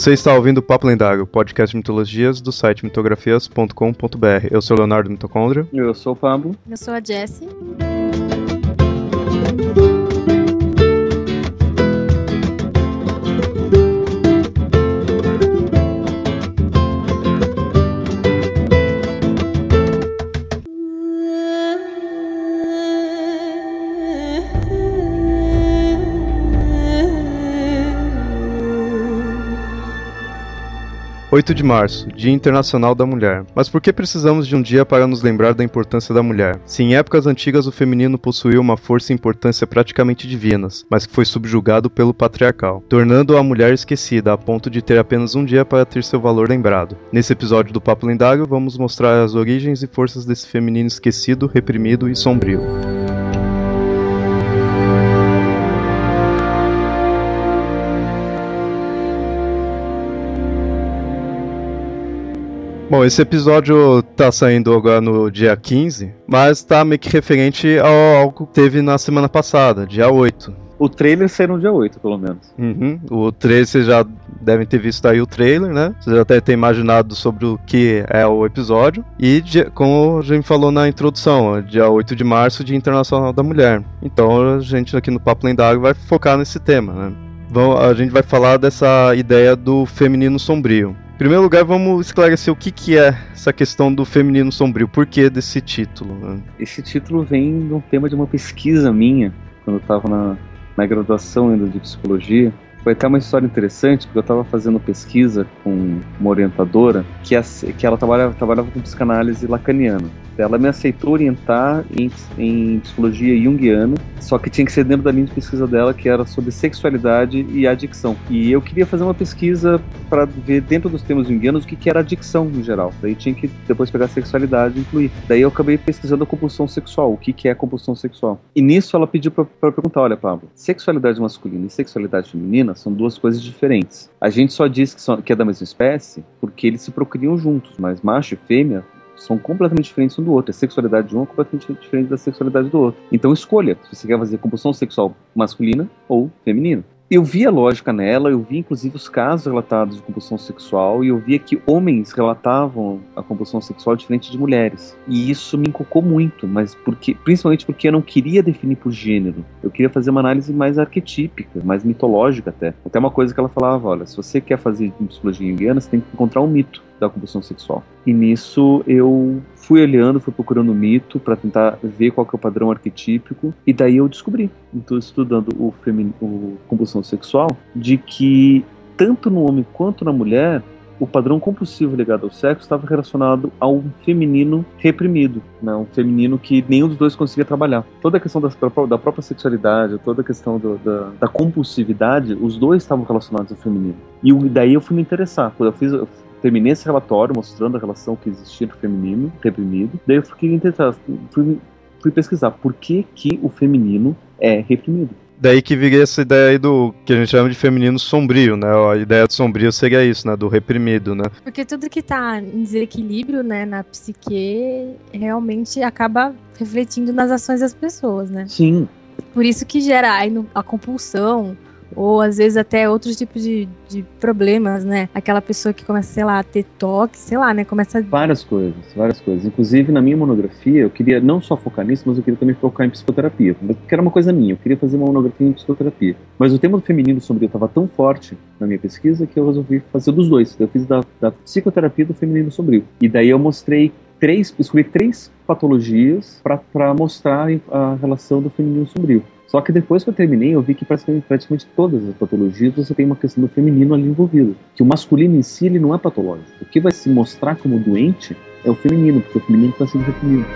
Você está ouvindo o Papo Lendário, podcast de mitologias do site mitografias.com.br. Eu sou Leonardo Mitocôndria. Eu sou o Pablo. Eu sou a Jessie. 8 de março, Dia Internacional da Mulher. Mas por que precisamos de um dia para nos lembrar da importância da mulher? Se em épocas antigas o feminino possuía uma força e importância praticamente divinas, mas que foi subjugado pelo patriarcal, tornando a mulher esquecida a ponto de ter apenas um dia para ter seu valor lembrado. Nesse episódio do Papo Lendário, vamos mostrar as origens e forças desse feminino esquecido, reprimido e sombrio. Bom, esse episódio tá saindo agora no dia 15, mas tá meio que referente ao algo que teve na semana passada, dia 8. O trailer saiu no dia 8, pelo menos. Uhum. O trailer, vocês já devem ter visto aí o trailer, né? Vocês já devem ter imaginado sobre o que é o episódio. E, como a gente falou na introdução, dia 8 de março, Dia Internacional da Mulher. Então, a gente aqui no Papo Lendário vai focar nesse tema, né? A gente vai falar dessa ideia do feminino sombrio primeiro lugar, vamos esclarecer o que, que é essa questão do feminino sombrio. Por que desse título? Né? Esse título vem de um tema de uma pesquisa minha, quando eu estava na, na graduação ainda de psicologia. Foi até uma história interessante, porque eu estava fazendo pesquisa com uma orientadora que, a, que ela trabalhava, trabalhava com psicanálise lacaniana. Ela me aceitou orientar em, em psicologia junguiana, só que tinha que ser dentro da linha de pesquisa dela, que era sobre sexualidade e adicção. E eu queria fazer uma pesquisa para ver dentro dos temas junguianos o que, que era adicção em geral. Daí tinha que depois pegar sexualidade e incluir. Daí eu acabei pesquisando a compulsão sexual, o que, que é compulsão sexual. E nisso ela pediu para perguntar: olha, Pablo, sexualidade masculina e sexualidade feminina são duas coisas diferentes. A gente só diz que, são, que é da mesma espécie porque eles se procriam juntos, mas macho e fêmea são completamente diferentes um do outro. A sexualidade de um é completamente diferente da sexualidade do outro. Então escolha se você quer fazer compulsão sexual masculina ou feminina eu vi a lógica nela, eu vi inclusive os casos relatados de compulsão sexual e eu via que homens relatavam a compulsão sexual diferente de mulheres. E isso me encocou muito, mas porque, principalmente porque eu não queria definir por gênero. Eu queria fazer uma análise mais arquetípica, mais mitológica até. Até uma coisa que ela falava, olha, se você quer fazer psicologia junguiana, você tem que encontrar um mito da compulsão sexual. E nisso eu fui olhando, fui procurando mito para tentar ver qual que é o padrão arquetípico e daí eu descobri, então estudando o, femin... o compulsão sexual, de que tanto no homem quanto na mulher o padrão compulsivo ligado ao sexo estava relacionado a um feminino reprimido, né? um feminino que nenhum dos dois conseguia trabalhar. Toda a questão das, da própria sexualidade, toda a questão do, da, da, compulsividade, os dois estavam relacionados ao feminino. E daí eu fui me interessar. Quando eu fiz, eu terminei esse relatório mostrando a relação que existia entre o feminino reprimido. Daí eu fiquei tentar, fui, fui pesquisar por que, que o feminino é reprimido. Daí que viria essa ideia aí do que a gente chama de feminino sombrio, né? A ideia de sombrio seria isso, né? Do reprimido, né? Porque tudo que tá em desequilíbrio, né, na psique, realmente acaba refletindo nas ações das pessoas, né? Sim. Por isso que gera a compulsão, ou às vezes até outros tipos de, de problemas, né? Aquela pessoa que começa, sei lá, a ter toque, sei lá, né? Começa a... Várias coisas, várias coisas. Inclusive, na minha monografia, eu queria não só focar nisso, mas eu queria também focar em psicoterapia. Porque era uma coisa minha, eu queria fazer uma monografia em psicoterapia. Mas o tema do feminino sombrio estava tão forte na minha pesquisa que eu resolvi fazer dos dois. Eu fiz da, da psicoterapia do feminino sombrio. E daí eu mostrei três, escolhi três patologias para mostrar a relação do feminino sombrio. Só que depois que eu terminei, eu vi que praticamente, praticamente todas as patologias você tem uma questão do feminino ali envolvido. Que o masculino em si ele não é patológico. O que vai se mostrar como doente é o feminino, porque o feminino está sendo reprimido.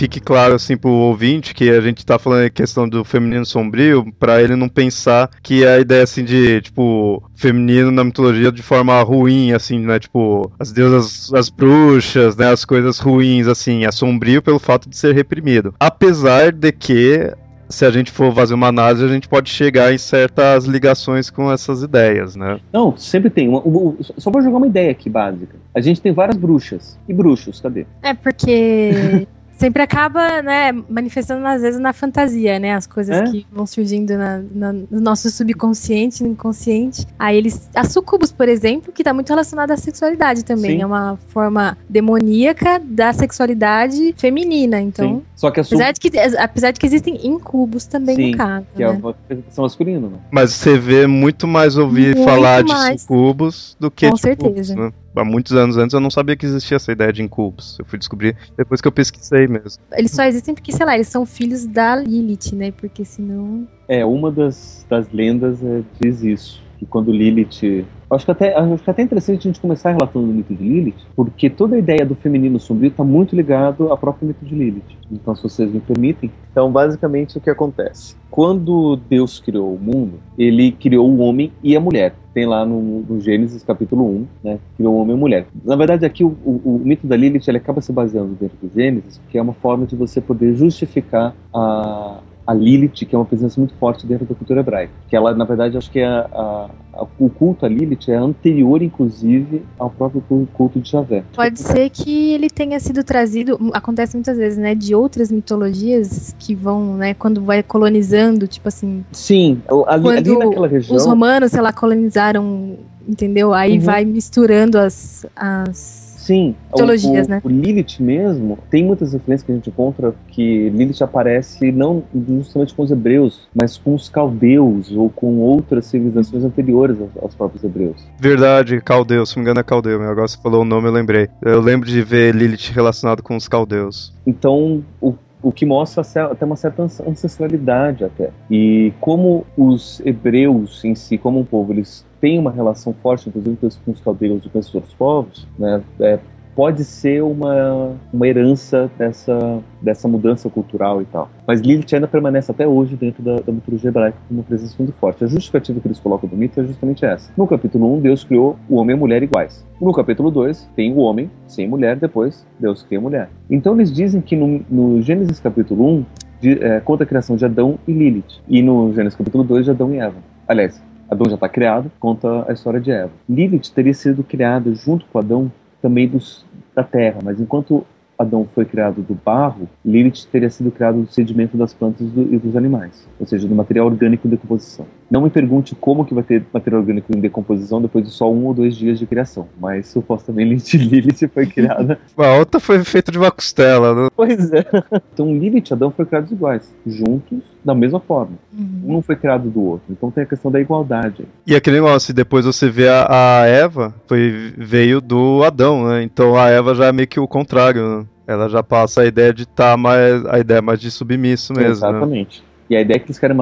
Fique claro assim pro ouvinte que a gente tá falando a questão do feminino sombrio, para ele não pensar que a ideia assim de, tipo, feminino na mitologia de forma ruim, assim, né? Tipo, as deusas, as bruxas, né? As coisas ruins, assim, é sombrio pelo fato de ser reprimido. Apesar de que se a gente for fazer uma análise, a gente pode chegar em certas ligações com essas ideias, né? Não, sempre tem. Uma, uma, só vou jogar uma ideia aqui básica. A gente tem várias bruxas. E bruxos, cadê? É porque sempre acaba, né, manifestando às vezes na fantasia, né, as coisas é? que vão surgindo na, na, no nosso subconsciente, no inconsciente. Aí eles, a sucubus, por exemplo, que está muito relacionada à sexualidade também, Sim. é uma forma demoníaca da sexualidade feminina, então. Sim. Só que a apesar, de que, apesar de que existem incubos também Sim, no caso. Que né? é uma representação masculina, né? Mas você vê muito mais ouvir muito falar mais. de sucubus do que Com de certeza. Cubos, né? Há muitos anos antes eu não sabia que existia essa ideia de incubos. Eu fui descobrir depois que eu pesquisei mesmo. Eles só existem porque, sei lá, eles são filhos da Lilith, né? Porque senão. É, uma das, das lendas é, diz isso. Que quando Lilith Acho que, até, acho que até interessante a gente começar relatando o mito de Lilith, porque toda a ideia do feminino sombrio está muito ligado ao próprio mito de Lilith. Então, se vocês me permitem. Então, basicamente, o que acontece? Quando Deus criou o mundo, ele criou o homem e a mulher. Tem lá no, no Gênesis capítulo 1, né? Criou o homem e a mulher. Na verdade, aqui o, o, o mito da Lilith ele acaba se baseando dentro do Gênesis, porque é uma forma de você poder justificar a, a Lilith, que é uma presença muito forte dentro da cultura hebraica. Que ela, na verdade, acho que é a, a, o culto a Lilith é anterior, inclusive, ao próprio culto de Javé. Pode ser que ele tenha sido trazido, acontece muitas vezes, né, de outras mitologias que vão, né, quando vai colonizando, tipo assim. Sim, ali, ali naquela região. Os romanos, sei lá, colonizaram, entendeu? Aí uhum. vai misturando as, as Sim, teologias, o, né? O Lilith mesmo, tem muitas referências que a gente encontra que Lilith aparece não justamente com os hebreus, mas com os caldeus ou com outras civilizações anteriores aos, aos próprios hebreus. Verdade, caldeu, se não me engano é caldeu, agora você falou o nome eu lembrei. Eu lembro de ver Lilith relacionado com os caldeus. Então, o o que mostra até uma certa ancestralidade até. E como os hebreus em si, como um povo, eles tem uma relação forte, inclusive com os caldeus e com esses outros povos, né, é, pode ser uma, uma herança dessa, dessa mudança cultural e tal. Mas Lilith ainda permanece até hoje dentro da, da mitologia hebraica como uma presença muito forte. A justificativa que eles colocam do mito é justamente essa. No capítulo 1, Deus criou o homem e a mulher iguais. No capítulo 2, tem o homem sem mulher, depois Deus cria a mulher. Então eles dizem que no, no Gênesis capítulo 1, de, é, conta a criação de Adão e Lilith. E no Gênesis capítulo 2, de Adão e Eva. Aliás, Adão já está criado, conta a história de Eva. Lilith teria sido criada junto com Adão também dos, da terra, mas enquanto Adão foi criado do barro, Lilith teria sido criado do sedimento das plantas e dos animais, ou seja, do material orgânico em decomposição. Não me pergunte como que vai ter material orgânico em decomposição depois de só um ou dois dias de criação, mas supostamente Lilith foi criada... A outra foi feita de uma costela, né? Pois é. Então Lilith e Adão foram criados iguais, juntos, da mesma forma. Uhum. Um não foi criado do outro. Então tem a questão da igualdade. E aquele negócio, depois você vê a, a Eva, foi, veio do Adão, né? Então a Eva já é meio que o contrário, né? Ela já passa a ideia de estar tá mais. a ideia mais de submisso mesmo. Né? Exatamente. Né? E a ideia que eles querem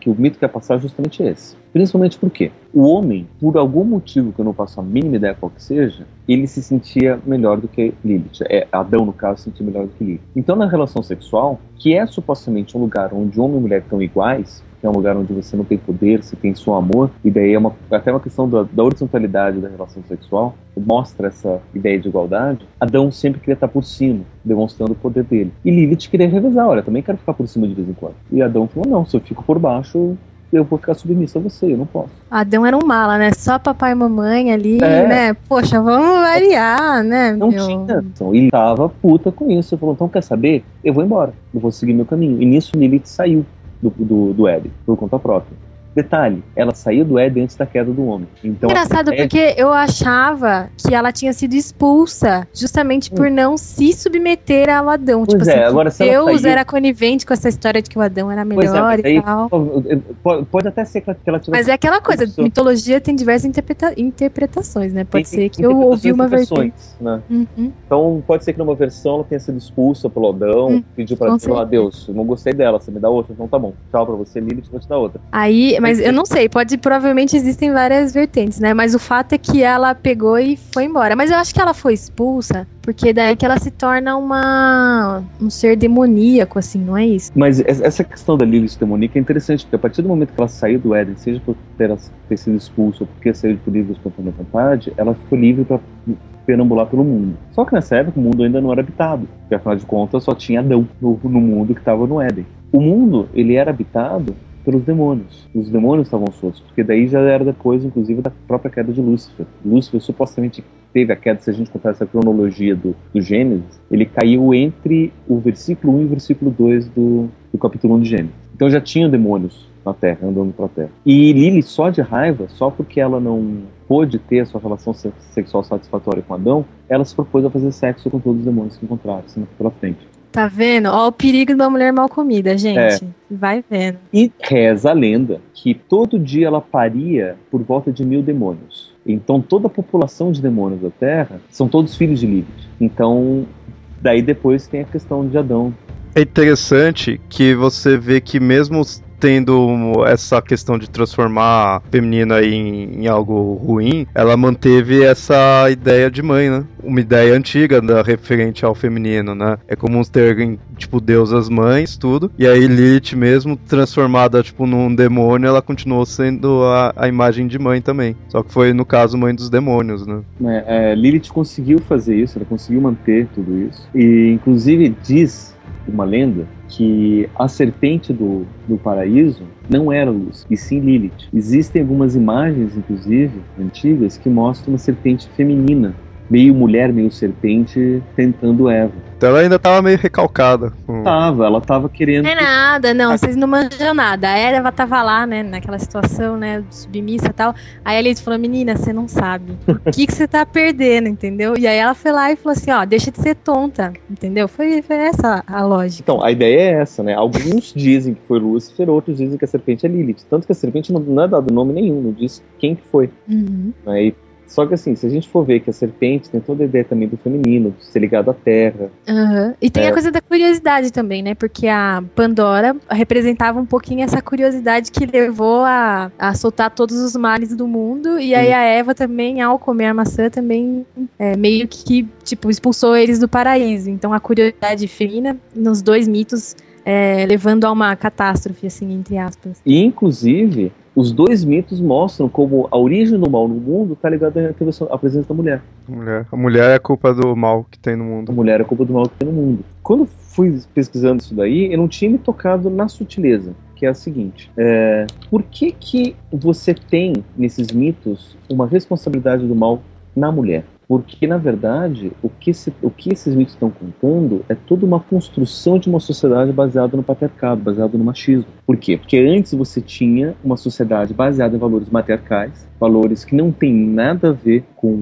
que o mito quer passar é justamente esse. Principalmente porque o homem, por algum motivo que eu não faço a mínima ideia qual que seja, ele se sentia melhor do que Lilith. É, Adão, no caso, se sentia melhor do que Lilith. Então, na relação sexual, que é supostamente um lugar onde homem e mulher estão iguais, que é um lugar onde você não tem poder, você tem só amor, e daí é uma, até uma questão da, da horizontalidade da relação sexual, mostra essa ideia de igualdade, Adão sempre queria estar por cima, demonstrando o poder dele. E Lilith queria revezar, olha, também quero ficar por cima de vez em quando. E Adão falou, não, se eu fico por baixo, eu vou ficar submissa a você, eu não posso. Adão era um mala, né? Só papai e mamãe ali, é. né? Poxa, vamos variar, né? Não meu... tinha. Então, ele tava puta com isso. Ele falou, então quer saber? Eu vou embora. Eu vou seguir meu caminho. E nisso Lilith saiu do, do, do Éden, por conta própria. Detalhe, ela saiu do Éden antes da queda do homem. Então, Engraçado, porque eu achava que ela tinha sido expulsa justamente por hum. não se submeter ao Adão. Pois tipo é, assim, agora se Deus saiu... era conivente com essa história de que o Adão era melhor é, e aí, tal. Pode até ser que ela tivesse. Mas é aquela coisa, mitologia tem diversas interpreta interpretações, né? Pode tem, ser que eu ouvi uma versão. Né? Uhum. Então pode ser que numa versão ela tenha sido expulsa pelo Adão, hum, pediu pra ela, Deus, eu não gostei dela, você me dá outra, então tá bom. Tchau pra você, Lilith, vou te dar outra. Aí, mas eu não sei, pode provavelmente existem várias vertentes, né? Mas o fato é que ela pegou e foi embora. Mas eu acho que ela foi expulsa porque daí que ela se torna uma um ser demoníaco, assim, não é isso? Mas essa questão da Lilith demoníaca é interessante, porque a partir do momento que ela saiu do Éden, seja por ter, ter sido expulsa ou porque saiu por livre espontânea vontade, ela ficou livre para perambular pelo mundo. Só que nessa época o mundo ainda não era habitado, porque afinal de contas só tinha Adão no, no mundo que estava no Éden. O mundo ele era habitado pelos demônios. Os demônios estavam soltos, porque daí já era depois, inclusive, da própria queda de Lúcifer. Lúcifer supostamente teve a queda, se a gente contar essa cronologia do, do Gênesis, ele caiu entre o versículo 1 e o versículo 2 do, do capítulo 1 de Gênesis. Então já tinham demônios na Terra, andando pela Terra. E Lili, só de raiva, só porque ela não pôde ter a sua relação sexual satisfatória com Adão, ela se propôs a fazer sexo com todos os demônios que encontraram pela frente. Tá vendo? Ó o perigo da mulher mal comida, gente. É. Vai vendo. E reza a lenda que todo dia ela paria por volta de mil demônios. Então toda a população de demônios da Terra são todos filhos de Lilith. Então daí depois tem a questão de Adão. É interessante que você vê que mesmo tendo essa questão de transformar a feminina em, em, algo ruim, ela manteve essa ideia de mãe, né? Uma ideia antiga da referente ao feminino, né? É como ter, tipo, deusas mães, tudo. E aí Lilith mesmo, transformada, tipo, num demônio, ela continuou sendo a, a imagem de mãe também. Só que foi, no caso, mãe dos demônios, né? É, é, Lilith conseguiu fazer isso, ela conseguiu manter tudo isso. E, inclusive, diz uma lenda que a serpente do, do paraíso não era luz, e sim Lilith. Existem algumas imagens, inclusive, antigas, que mostram uma serpente feminina, meio mulher, meio serpente, tentando Eva. Então ela ainda tava meio recalcada. Com... Tava, ela tava querendo. É nada, não, vocês não manjam nada. A Eva tava lá, né, naquela situação, né, submissa e tal. Aí a Elise falou: Menina, você não sabe. O que, que você tá perdendo, entendeu? E aí ela foi lá e falou assim: Ó, deixa de ser tonta, entendeu? Foi, foi essa a lógica. Então, a ideia é essa, né? Alguns dizem que foi Lúcifer, outros dizem que a serpente é Lilith. Tanto que a serpente não, não é dado nome nenhum, não diz quem que foi. Uhum. Aí só que assim, se a gente for ver que a serpente tem toda a ideia também do feminino, ser ligado à terra. Uhum. E tem é. a coisa da curiosidade também, né? Porque a Pandora representava um pouquinho essa curiosidade que levou a, a soltar todos os males do mundo. E aí a Eva também, ao comer a maçã, também é, meio que, tipo, expulsou eles do paraíso. Então a curiosidade feminina, nos dois mitos, é, levando a uma catástrofe, assim, entre aspas. E, inclusive, os dois mitos mostram como a origem do mal no mundo está ligada à presença da mulher. mulher. A mulher é a culpa do mal que tem no mundo. A mulher é a culpa do mal que tem no mundo. Quando fui pesquisando isso daí, eu não tinha me tocado na sutileza, que é a seguinte: é, por que que você tem nesses mitos uma responsabilidade do mal na mulher? Porque, na verdade, o que, se, o que esses mitos estão contando é toda uma construção de uma sociedade baseada no patriarcado, baseada no machismo. Por quê? Porque antes você tinha uma sociedade baseada em valores matriarcais, valores que não têm nada a ver com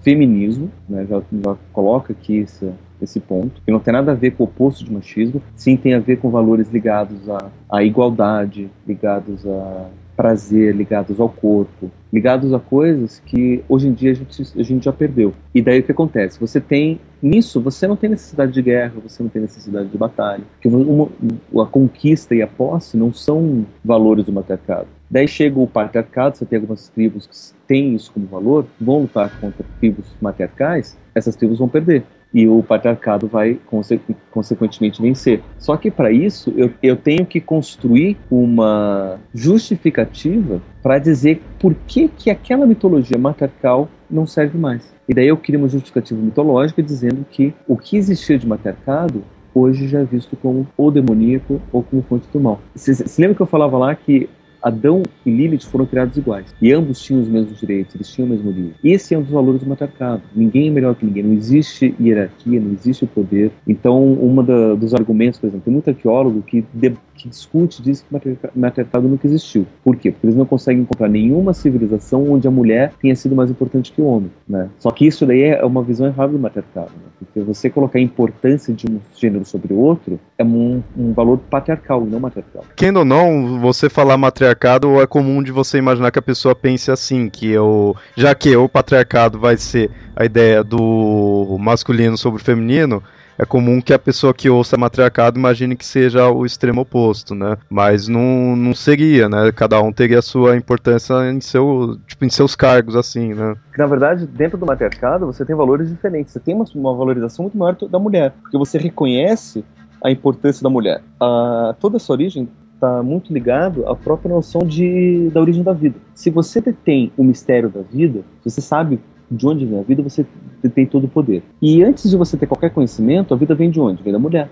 feminismo, né? já, já coloca aqui esse, esse ponto, que não tem nada a ver com o oposto de machismo, sim tem a ver com valores ligados à, à igualdade, ligados a prazer, ligados ao corpo, ligados a coisas que hoje em dia a gente, a gente já perdeu. E daí o que acontece? Você tem nisso, você não tem necessidade de guerra, você não tem necessidade de batalha, porque uma, a conquista e a posse não são valores do matriarcado. Daí chega o patriarcado, você tem algumas tribos que têm isso como valor, vão lutar contra tribos matriarcais, essas tribos vão perder e o patriarcado vai consequentemente vencer. Só que para isso eu, eu tenho que construir uma justificativa para dizer por que, que aquela mitologia matriarcal não serve mais. E daí eu crio uma justificativa mitológica dizendo que o que existia de matriarcado hoje já é visto como ou demoníaco ou como fonte do mal. Você lembra que eu falava lá que Adão e Lilith foram criados iguais. E ambos tinham os mesmos direitos, eles tinham o mesmo livro. Esse é um dos valores do matriarcado. Ninguém é melhor que ninguém, não existe hierarquia, não existe poder. Então, um dos argumentos, por exemplo, tem muito arqueólogo que, de, que discute, diz que matriarcado nunca existiu. Por quê? Porque eles não conseguem encontrar nenhuma civilização onde a mulher tenha sido mais importante que o homem. Né? Só que isso daí é uma visão errada do matriarcado. Né? Porque você colocar a importância de um gênero sobre o outro é um, um valor patriarcal não matriarcal. Quem ou não, você falar matriarcal patriarcado é comum de você imaginar que a pessoa pense assim, que eu, já que o patriarcado vai ser a ideia do masculino sobre o feminino, é comum que a pessoa que ouça matriarcado imagine que seja o extremo oposto, né? Mas não, não seria, né? Cada um teria a sua importância em, seu, tipo, em seus cargos, assim, né? Na verdade, dentro do matriarcado, você tem valores diferentes. Você tem uma, uma valorização muito maior da mulher, porque você reconhece a importância da mulher. Ah, toda essa origem está muito ligado à própria noção de, da origem da vida. Se você detém o mistério da vida, você sabe de onde vem a vida, você tem todo o poder. E antes de você ter qualquer conhecimento, a vida vem de onde? Vem da mulher.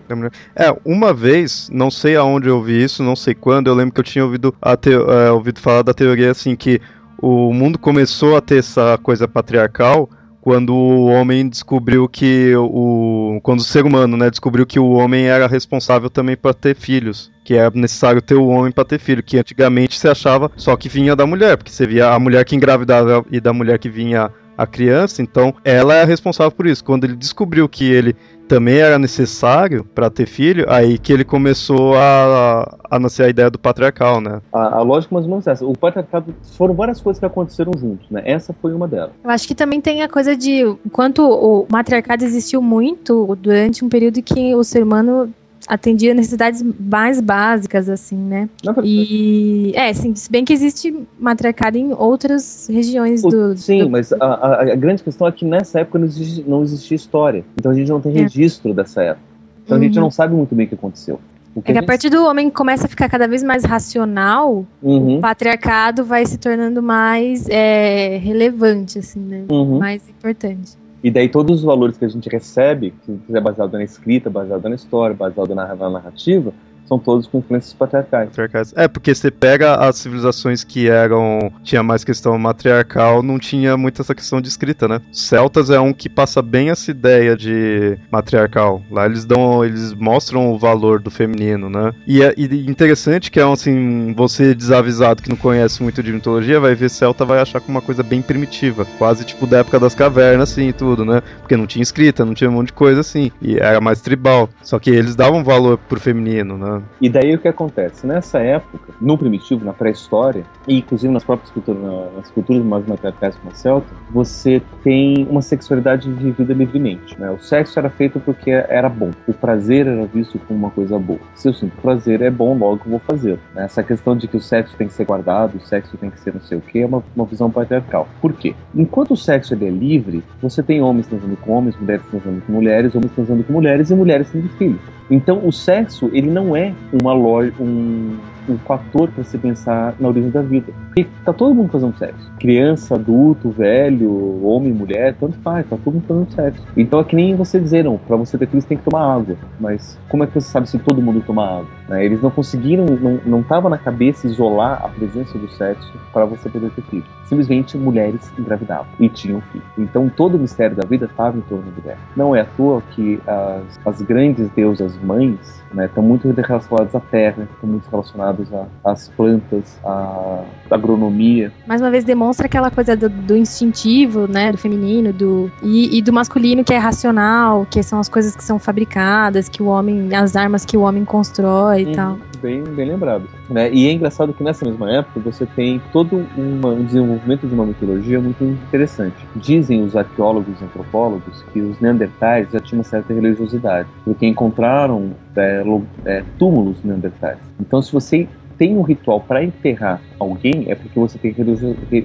É, uma vez, não sei aonde eu ouvi isso, não sei quando, eu lembro que eu tinha ouvido, é, ouvido falar da teoria assim que o mundo começou a ter essa coisa patriarcal quando o homem descobriu que o quando o ser humano, né, descobriu que o homem era responsável também para ter filhos, que é necessário ter o homem para ter filho, que antigamente se achava só que vinha da mulher, porque você via a mulher que engravidava e da mulher que vinha a criança, então ela é responsável por isso. Quando ele descobriu que ele também era necessário para ter filho, aí que ele começou a, a nascer a ideia do patriarcal, né? A, a lógica mais ou menos é essa. O patriarcado foram várias coisas que aconteceram juntos, né? Essa foi uma delas. Eu acho que também tem a coisa de quanto o matriarcado existiu muito durante um período que o ser humano atendia necessidades mais básicas, assim, né? E é, sim, se bem que existe matriarcado em outras regiões o, do. Sim, do... mas a, a, a, grande questão é que nessa época não, existe, não existia história. Então a gente não tem é. registro dessa época. Então uhum. a gente uhum. não sabe muito bem o que aconteceu. O que é que a, gente... a partir do homem começa a ficar cada vez mais racional, uhum. o patriarcado vai se tornando mais é, relevante, assim, né? Uhum. Mais importante. E daí todos os valores que a gente recebe, que é baseado na escrita, baseado na história, baseado na, na narrativa, são todos com influências patriarcais. É, porque você pega as civilizações que eram. tinha mais questão matriarcal, não tinha muito essa questão de escrita, né? Celtas é um que passa bem essa ideia de matriarcal. Lá eles dão. eles mostram o valor do feminino, né? E é e interessante que é assim, você desavisado que não conhece muito de mitologia, vai ver Celta, vai achar como uma coisa bem primitiva. Quase tipo da época das cavernas, assim, e tudo, né? Porque não tinha escrita, não tinha um monte de coisa assim. E era mais tribal. Só que eles davam valor pro feminino, né? E daí o que acontece? Nessa época, no primitivo, na pré-história, e inclusive nas próprias culturas, nas culturas mais matriarcais como a celta, você tem uma sexualidade vivida livremente. Né? O sexo era feito porque era bom. O prazer era visto como uma coisa boa. Se eu sinto prazer, é bom, logo eu vou fazer. Né? Essa questão de que o sexo tem que ser guardado, o sexo tem que ser não sei o que, é uma, uma visão patriarcal. Por quê? Enquanto o sexo é livre, você tem homens transando com homens, mulheres transando com mulheres, homens transando com mulheres e mulheres tendo filhos. Então o sexo ele não é uma loja, um, um fator para se pensar na origem da vida. Porque tá todo mundo fazendo sexo. Criança, adulto, velho, homem, mulher, tanto faz, tá todo mundo fazendo sexo. Então é que nem você dizer, não, para você ter filhos tem que tomar água. Mas como é que você sabe se todo mundo toma água? Né? Eles não conseguiram, não, não tava na cabeça isolar a presença do sexo para você poder ter filhos. Simplesmente mulheres engravidavam e tinham filhos. Então todo o mistério da vida estava em torno do mulher. Não é à toa que as, as grandes deusas mães estão né, muito relacionadas à terra, estão muito relacionadas às plantas, à agronomia. Mais uma vez demonstra aquela coisa do, do instintivo, né, do feminino, do e, e, do masculino que é racional, que são as coisas que são fabricadas, que o homem, as armas que o homem constrói e uhum. tal. Bem, bem lembrado. Né? E é engraçado que nessa mesma época você tem todo uma, um desenvolvimento de uma mitologia muito interessante. Dizem os arqueólogos e antropólogos que os neandertais já tinham uma certa religiosidade, porque encontraram é, é, túmulos neandertais. Então, se você tem um ritual para enterrar alguém, é porque você tem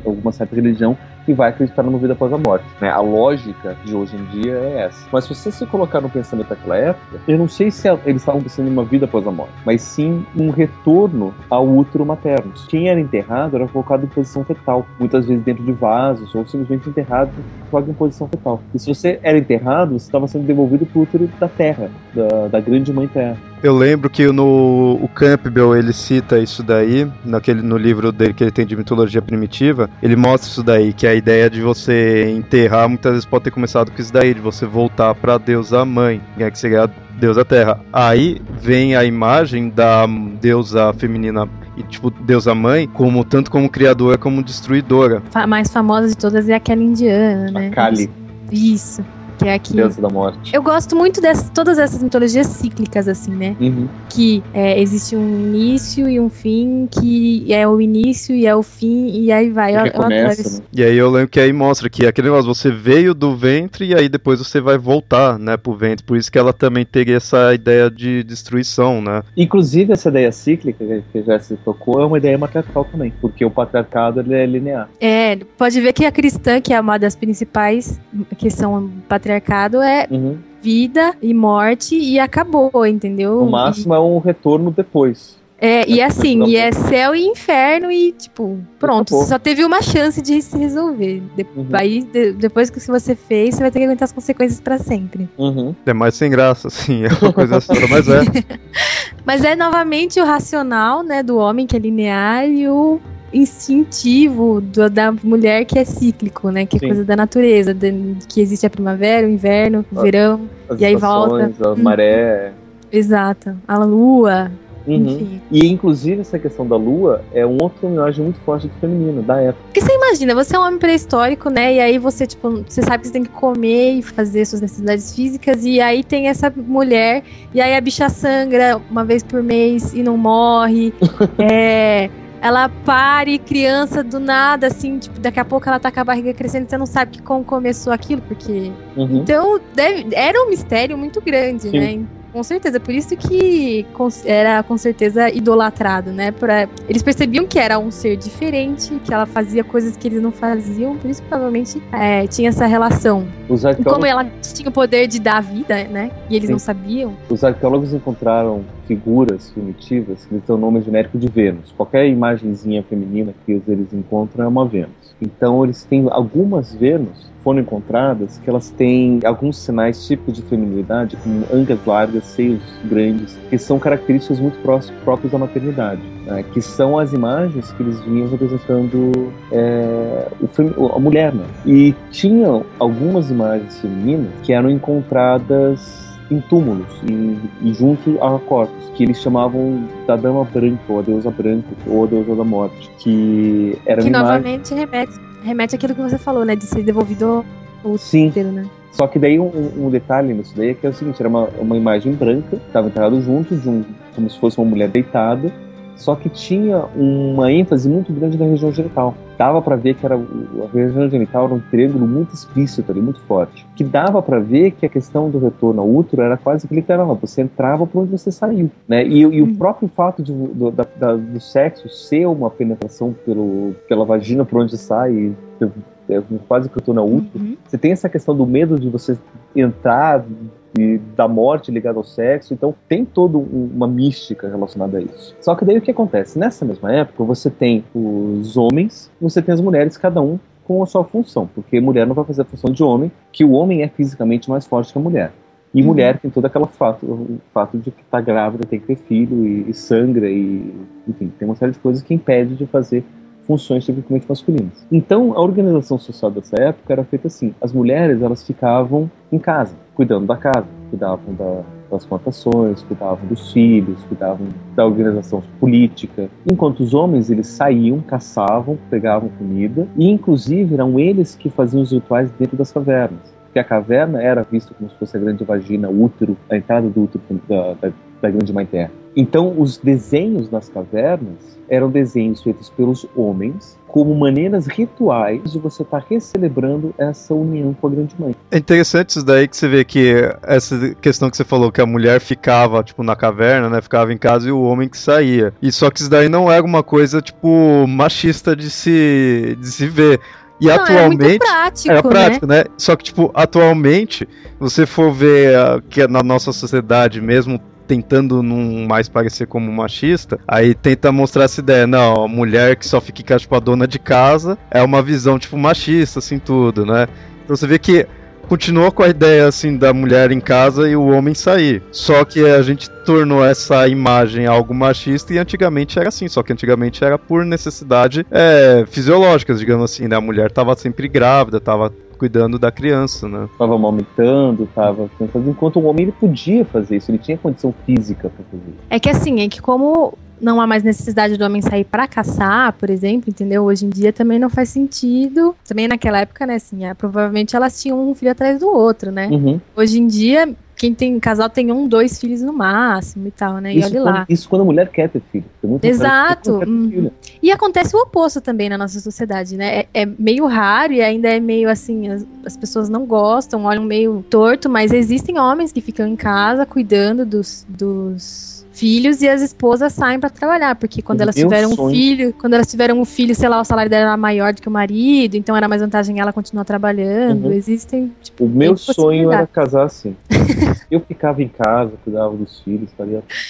alguma certa religião vai acreditar numa vida após a morte. Né? A lógica de hoje em dia é essa. Mas se você se colocar no pensamento daquela época, eu não sei se eles estavam pensando em uma vida após a morte, mas sim um retorno ao útero materno. Quem era enterrado era colocado em posição fetal, muitas vezes dentro de vasos, ou simplesmente enterrado em posição fetal. E se você era enterrado, você estava sendo devolvido para o útero da terra, da, da grande mãe terra. Eu lembro que no o Campbell ele cita isso daí, naquele, no livro dele que ele tem de mitologia primitiva, ele mostra isso daí, que a ideia de você enterrar muitas vezes pode ter começado com isso daí, de você voltar para deusa mãe, né, que seria a deusa terra. Aí vem a imagem da deusa feminina e tipo deusa mãe como tanto como criadora como destruidora. A mais famosa de todas é aquela indiana, né? A Kali. Isso. Que é aqui. Da morte. Eu gosto muito de todas essas mitologias cíclicas, assim, né? Uhum. Que é, existe um início e um fim, que é o início e é o fim, e aí vai. Eu, Recomeça, né? E aí eu lembro que aí mostra que aquele negócio, você veio do ventre e aí depois você vai voltar, né, pro ventre. Por isso que ela também teria essa ideia de destruição, né? Inclusive, essa ideia cíclica que já se tocou é uma ideia matriarcal também, porque o patriarcado ele é linear. É, pode ver que a cristã, que é uma das principais que são patriarcado, é Uhum. vida e morte e acabou, entendeu? O máximo é um retorno depois. É, e É, assim, não e tem. é céu e inferno e, tipo, pronto, Acabou. você só teve uma chance de se resolver. De- Uhum. Aí, de- depois que você fez, você vai ter que aguentar as consequências pra sempre. Uhum. É mais sem graça, assim, é uma coisa assim, mas é. Mas é novamente o racional, né, do homem que é linear e o instintivo do- da mulher que é cíclico, né, que é Sim. coisa da natureza, de- que existe a primavera, o inverno, o verão, As E aí estações, a Uhum. maré. exato, a lua, Uhum. E inclusive essa questão da lua é um outro imagem muito forte do feminino, da época. Porque você imagina, você é um homem pré-histórico, né? E aí você, tipo, você sabe que você tem que comer e fazer suas necessidades físicas, e aí tem essa mulher, e aí a bicha sangra uma vez por mês e não morre. é. Ela pare criança do nada, assim, tipo, daqui a pouco ela tá com a barriga crescendo você não sabe que como começou aquilo, porque. Uhum. Então, deve- era um mistério muito grande, Sim. né? Com certeza, por isso que era com certeza idolatrado, né? Pra, eles percebiam que era um ser diferente, que ela fazia coisas que eles não faziam, por isso provavelmente é, tinha essa relação. Os, E como arqueólogos, ela tinha o poder de dar vida, né? E eles Sim. não sabiam. os arqueólogos encontraram figuras primitivas que têm o nome genérico de Vênus. Qualquer imagenzinha feminina que eles encontram é uma Vênus. Então eles têm algumas Vênus foram encontradas que elas têm alguns sinais típicos de feminilidade, como angas largas, seios grandes, que são características muito próprias da maternidade, né? que são as imagens que eles vinham representando é, a mulher. Né? E tinham algumas imagens femininas que eram encontradas em túmulos e, e junto a corpos, que eles chamavam da dama branca, ou a deusa branca, ou a deusa da morte, que era que uma imagem... novamente remete, remete àquilo que você falou, né? De ser devolvido ao Sim, útero, né? Só que daí um, um detalhe nisso daí é que é o seguinte, era uma, uma imagem branca, estava enterrado junto, de um, como se fosse uma mulher deitada, só que tinha uma ênfase muito grande na região genital. Dava para ver que era a região genital era um triângulo muito explícito ali, muito forte. Que dava para ver que a questão do retorno ao útero era quase que literal, você entrava por onde você saiu, né? E, e o Hum. próprio fato de, do, da- da- do sexo ser uma penetração pelo, pela vagina por onde sai, quase que retorno ao útero, Uhum. você tem essa questão do medo de você entrar e da morte ligada ao sexo, então tem toda um- uma mística relacionada a isso. Só que daí o que acontece? Nessa mesma época, você tem os homens, você tem as mulheres, cada um com a sua função, porque mulher não vai fazer a função de homem, que o homem é fisicamente mais forte que a mulher. E Uhum. mulher tem todo aquele fato, o fato de que está grávida, tem que ter filho e, e sangra e enfim, tem uma série de coisas que impede de fazer funções tipicamente masculinas. Então, a organização social dessa época era feita assim: as mulheres elas ficavam em casa, cuidando da casa, cuidavam da- das plantações, cuidavam dos filhos, cuidavam da organização política, enquanto os homens eles saíam, caçavam, pegavam comida e, inclusive, eram eles que faziam os rituais dentro das cavernas. Porque a caverna era vista como se fosse a grande vagina, o útero, a entrada do útero da, da, da grande mãe terra. Então, os desenhos nas cavernas eram desenhos feitos pelos homens como maneiras rituais de você estar recelebrando essa união com a grande mãe. É interessante isso daí que você vê que essa questão que você falou que a mulher ficava, tipo, na caverna, né? Ficava em casa e o homem que saía. E só que isso daí não era uma coisa, tipo, machista de se, de se ver. E Não, era muito atualmente. prático, Era né? prático, né? Só que, tipo, atualmente, você for ver ah, que na nossa sociedade, mesmo tentando não mais parecer como machista, aí tenta mostrar essa ideia, não, a mulher que só fica em tipo, a dona de casa, é uma visão, tipo, machista, assim, tudo, né? Então você vê que continua com a ideia, assim, da mulher em casa e o homem sair. Só que a gente tornou essa imagem algo machista e antigamente era assim, só que antigamente era por necessidade é, fisiológicas, digamos assim, né? A mulher tava sempre grávida, tava cuidando da criança, né? Tava amamentando, tava enquanto o homem ele podia fazer isso, ele tinha condição física para fazer isso. É que assim, é que como não há mais necessidade do homem sair para caçar, por exemplo, entendeu? Hoje em dia também não faz sentido. Também naquela época, né, assim, é, provavelmente elas tinham um filho atrás do outro, né? Uhum. Hoje em dia, quem tem casal tem um, dois filhos no máximo e tal, né? E Isso olha quando, lá. isso quando a mulher quer ter filho. Exato. ter Uhum. filho. E acontece o oposto também na nossa sociedade, né? É, é meio raro e ainda é meio assim, as, as pessoas não gostam, olham meio torto, mas existem homens que ficam em casa cuidando dos, dos filhos e as esposas saem pra trabalhar, porque quando elas meu tiveram um sonho- filho, quando elas tiveram um filho, sei lá, o salário dela era maior do que o marido, então era mais vantagem ela continuar trabalhando. Uhum. Existem, tipo, O meu sonho era casar assim. eu ficava em casa, cuidava dos filhos? Não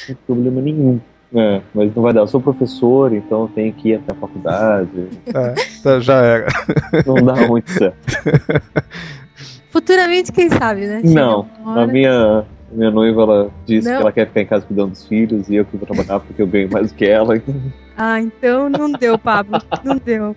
tem problema nenhum. É, mas não vai dar. Eu sou professor, então eu tenho que ir até a faculdade. É, tá, já era. Não dá muito certo. futuramente, quem sabe, né? Não, Chega uma A hora- minha, minha noiva, ela disse Não. que ela quer ficar em casa cuidando dos filhos e eu que vou trabalhar porque eu ganho mais do que ela. então- Ah, então não deu, Pablo. Não deu.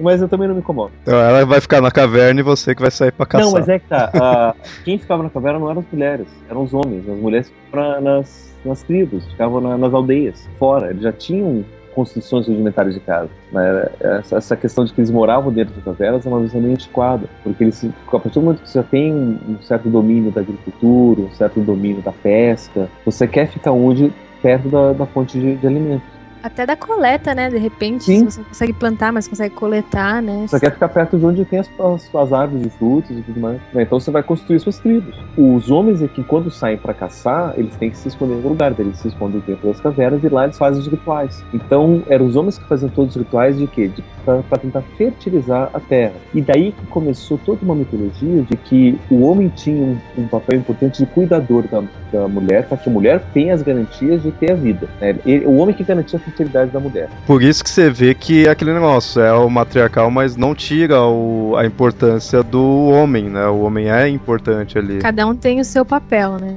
Mas eu também não me incomodo. Então ela vai ficar na caverna e você que vai sair pra caçar. Não, mas é que tá. a- quem ficava na caverna não eram as mulheres, eram os homens. As mulheres ficavam na- nas, nas tribos, ficavam na- nas aldeias, fora. Eles já tinham construções rudimentares de casa. né? Essa, questão de que eles moravam dentro de cavernas é uma visão meio antiquada. Porque eles, a partir do momento que você já tem um, certo domínio da agricultura, um certo domínio da pesca, você quer ficar onde? Perto da, da fonte de, de alimento. Até da coleta, né? De repente, Sim. você não consegue plantar, mas consegue coletar, né? Você quer ficar perto de onde tem as, as, as árvores de frutos e tudo mais. né? Então você vai construir suas tribos. Os homens aqui, quando saem para caçar, eles têm que se esconder em algum lugar. Eles se escondem dentro das cavernas e lá eles fazem os rituais. Então eram os homens que faziam todos os rituais de quê? De, para tentar fertilizar a terra. E daí que começou toda uma mitologia de que o homem tinha um, um papel importante de cuidador da, da mulher, para que a mulher tenha as garantias de ter a vida. né? Ele- o homem que garantia a fertilidade da mulher. Por isso que você vê que é aquele negócio é o matriarcal, mas não tira o- a importância do homem, né? O homem é importante ali. Cada um tem o seu papel, né?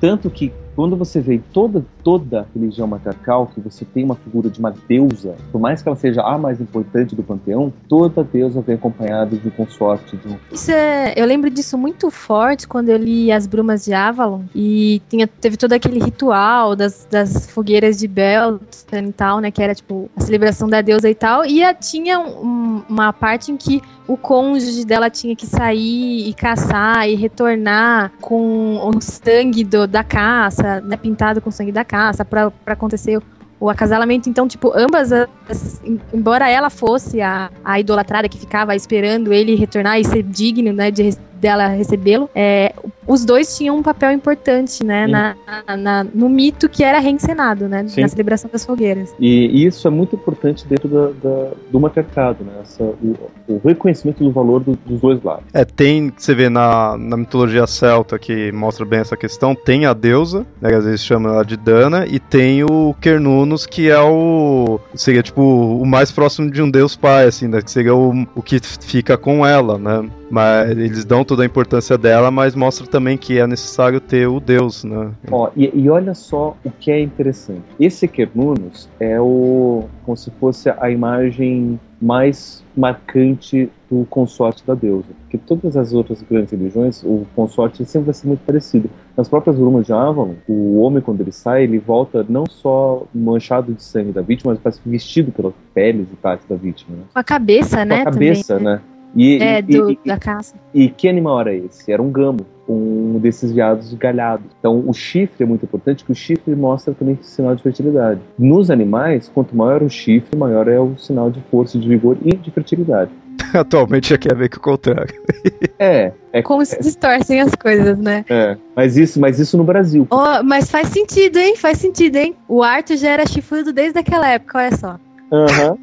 Tanto que quando você vê toda, toda religião matriarcal, que você tem uma figura de uma deusa, por mais que ela seja a mais importante do panteão, toda deusa vem acompanhada de um consorte, de um... Isso é, eu lembro disso muito forte quando eu li As Brumas de Avalon e tinha, teve todo aquele ritual das, das fogueiras de Beltane e tal, né? Que era tipo a celebração da deusa e tal. E tinha um- uma parte em que o cônjuge dela tinha que sair e caçar e retornar com o sangue do- da caça, né? Pintado com o sangue da caça pra acontecer o acasalamento. Então, tipo, ambas, as- em- embora ela fosse a, a idolatrada que ficava esperando ele retornar e ser digno, né, de, dela recebê-lo, é, os dois tinham um papel importante, né, na, na- no mito que era reencenado, né, Sim. na celebração das fogueiras. E isso é muito importante dentro da, da- do matriarcado, né? Essa, o, o reconhecimento do valor do- dos dois lados. É, tem, você vê na, na mitologia celta que mostra bem essa questão, tem a deusa, né, que às vezes chama ela de Dana, e tem o Cernunnos, que é o. seria tipo o mais próximo de um deus pai, assim, né? Que seria o, o que fica com ela, né? Mas eles dão toda a importância dela, mas mostra também que é necessário ter o deus, né? Ó, e, e olha só o que é interessante. Esse Cernunnos é o como se fosse a imagem mais marcante do consorte da deusa. Porque todas as outras grandes religiões, o consorte sempre vai ser muito parecido. Nas próprias Brumas de Avalon, o homem, quando ele sai, ele volta não só manchado de sangue da vítima, mas parece vestido pelas peles e partes da vítima. Né? Com a cabeça, Com né, a cabeça, também, né? E, É, e- do, e- da caça. e que animal era esse? Era um gamo, um desses veados galhados. Então o chifre é muito importante, que o chifre mostra também sinal de fertilidade. Nos animais, quanto maior o chifre, maior é o sinal de força, de vigor e de fertilidade. Atualmente já quer ver que o contrário. É, é, Como se distorcem as coisas, né? é. Mas isso, mas isso no Brasil. Ó, mas faz sentido, hein? Faz sentido, hein? O Arthur já era chifrudo desde aquela época, olha só. Aham.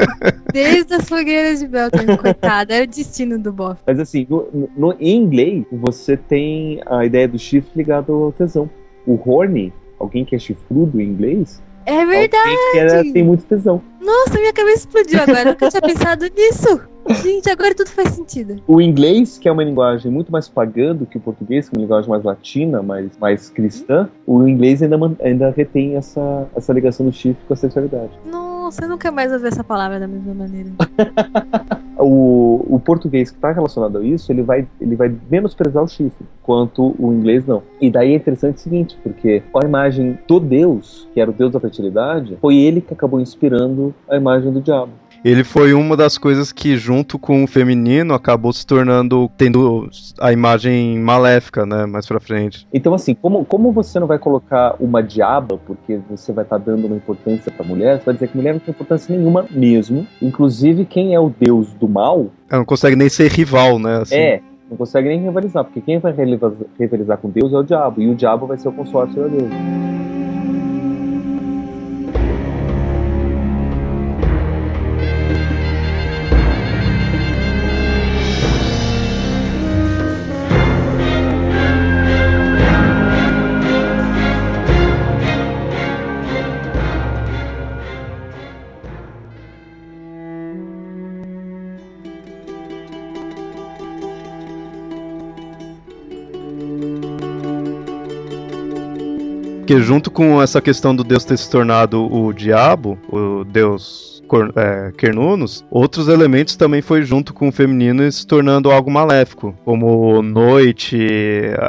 Desde as fogueiras de Beltane, coitado. Era o destino do bofe. Mas assim, no, no- em inglês, você tem a ideia do chifre ligado ao tesão. O horny, alguém que é chifrudo em inglês, É verdade. alguém que era- tem muito tesão. Nossa, minha cabeça explodiu agora. Eu nunca tinha pensado nisso. Gente, agora tudo faz sentido. O inglês, que é uma linguagem muito mais pagã do que o português, que é uma linguagem mais latina, mais, mais cristã, o inglês ainda, ainda retém essa, essa ligação do chifre com a sexualidade. Nossa, você nunca mais ouviu essa palavra da mesma maneira. o, o português que está relacionado a isso, ele vai, ele vai menosprezar o chifre, quanto o inglês não. E daí é interessante o seguinte, porque a imagem do Deus, que era o Deus da fertilidade, foi ele que acabou inspirando a imagem do diabo ele foi uma das coisas que, junto com o feminino, acabou se tornando, tendo a imagem maléfica, né, mais pra frente. Então, assim, como, como você não vai colocar uma diaba, porque você vai estar tá dando uma importância pra mulher, você vai dizer que mulher não tem importância nenhuma mesmo. Inclusive, quem é o deus do mal... Ela não consegue nem ser rival, né, assim. É, não consegue nem rivalizar, porque quem vai rivalizar com Deus é o diabo, e o diabo vai ser o consórcio da Deus. Porque junto com essa questão do Deus ter se tornado o diabo, o Deus é, Quernunos, outros elementos também foi junto com o feminino se tornando algo maléfico, como noite,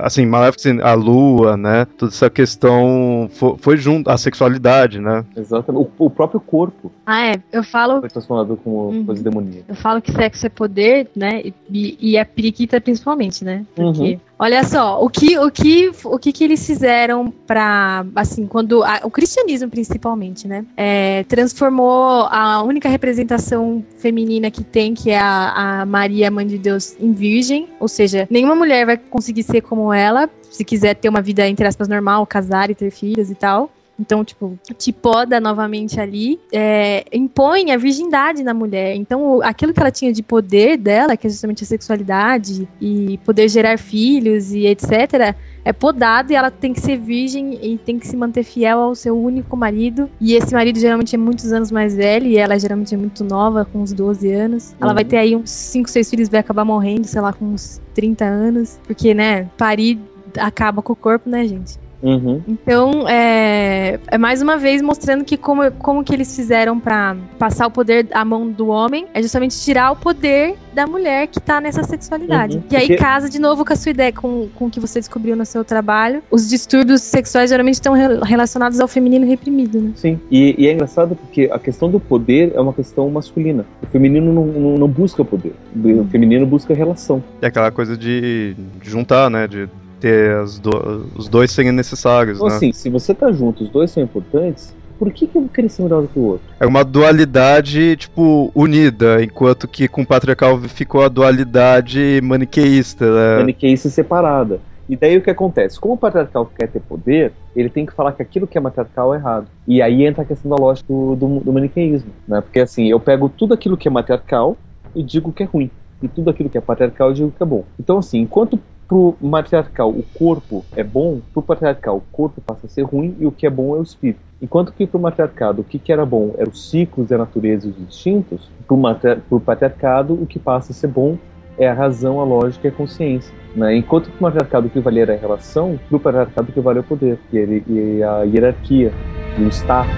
assim, maléfico, assim, a lua, né? Toda essa questão foi, foi junto, a sexualidade, né? Exatamente, o, o, próprio corpo. Ah, é, eu falo... Foi transformado como uhum. coisa demoníaca. Eu falo que sexo é poder, né? E, e a periquita principalmente, né? Porque... Uhum. Olha só, o que o que o que, que eles fizeram para assim, quando a, o cristianismo principalmente, né, é, transformou a única representação feminina que tem, que é a, a Maria, mãe de Deus, em virgem, ou seja, nenhuma mulher vai conseguir ser como ela, se quiser ter uma vida entre aspas normal, casar e ter filhos e tal. Então, tipo, te poda novamente ali, é, impõe a virgindade na mulher. Então, aquilo que ela tinha de poder dela, que é justamente a sexualidade e poder gerar filhos e etc., é podado e ela tem que ser virgem e tem que se manter fiel ao seu único marido. E esse marido geralmente é muitos anos mais velho e ela geralmente é muito nova, com uns 12 anos. Ela vai uhum. ter aí uns 5, 6 filhos, vai acabar morrendo, sei lá, com uns 30 anos. Porque, né, parir acaba com o corpo, né, gente? Uhum. Então, é, é mais uma vez mostrando que como, como que eles fizeram para passar o poder à mão do homem é justamente tirar o poder da mulher que tá nessa sexualidade. Uhum. E aí Porque... casa de novo com a sua ideia, com, com o que você descobriu no seu trabalho. Os distúrbios sexuais geralmente estão relacionados ao feminino reprimido, né? Sim, e, e, é engraçado porque a questão do poder é uma questão masculina. O feminino não, não, não busca poder, o uhum. feminino busca relação. É aquela coisa de juntar, né? De ter do, os dois serem necessários. Então, né? assim, se você tá junto, os dois são importantes, por que, que um queria ser melhor do que o outro? É uma dualidade, tipo, unida, enquanto que com o patriarcal ficou a dualidade maniqueísta. Né? Maniqueísta separada. E daí o que acontece? Como o patriarcal quer ter poder, ele tem que falar que aquilo que é matriarcal é errado. E aí entra a questão da lógica do, do, do maniqueísmo. Né? Porque assim, eu pego tudo aquilo que é matriarcal e digo que é ruim. E tudo aquilo que é patriarcal eu digo que é bom. Então, assim, enquanto pro matriarcal o corpo é bom, pro patriarcal o corpo passa a ser ruim e o que é bom é o espírito. Enquanto que pro matriarcado o que, que era bom eram os ciclos da natureza e os instintos, pro, pro patriarcado o que passa a ser bom é a razão, a lógica e a consciência. Né? Enquanto que o matriarcado o que valia era a relação, pro patriarcado o que valia é o poder, e a hierarquia, e o status.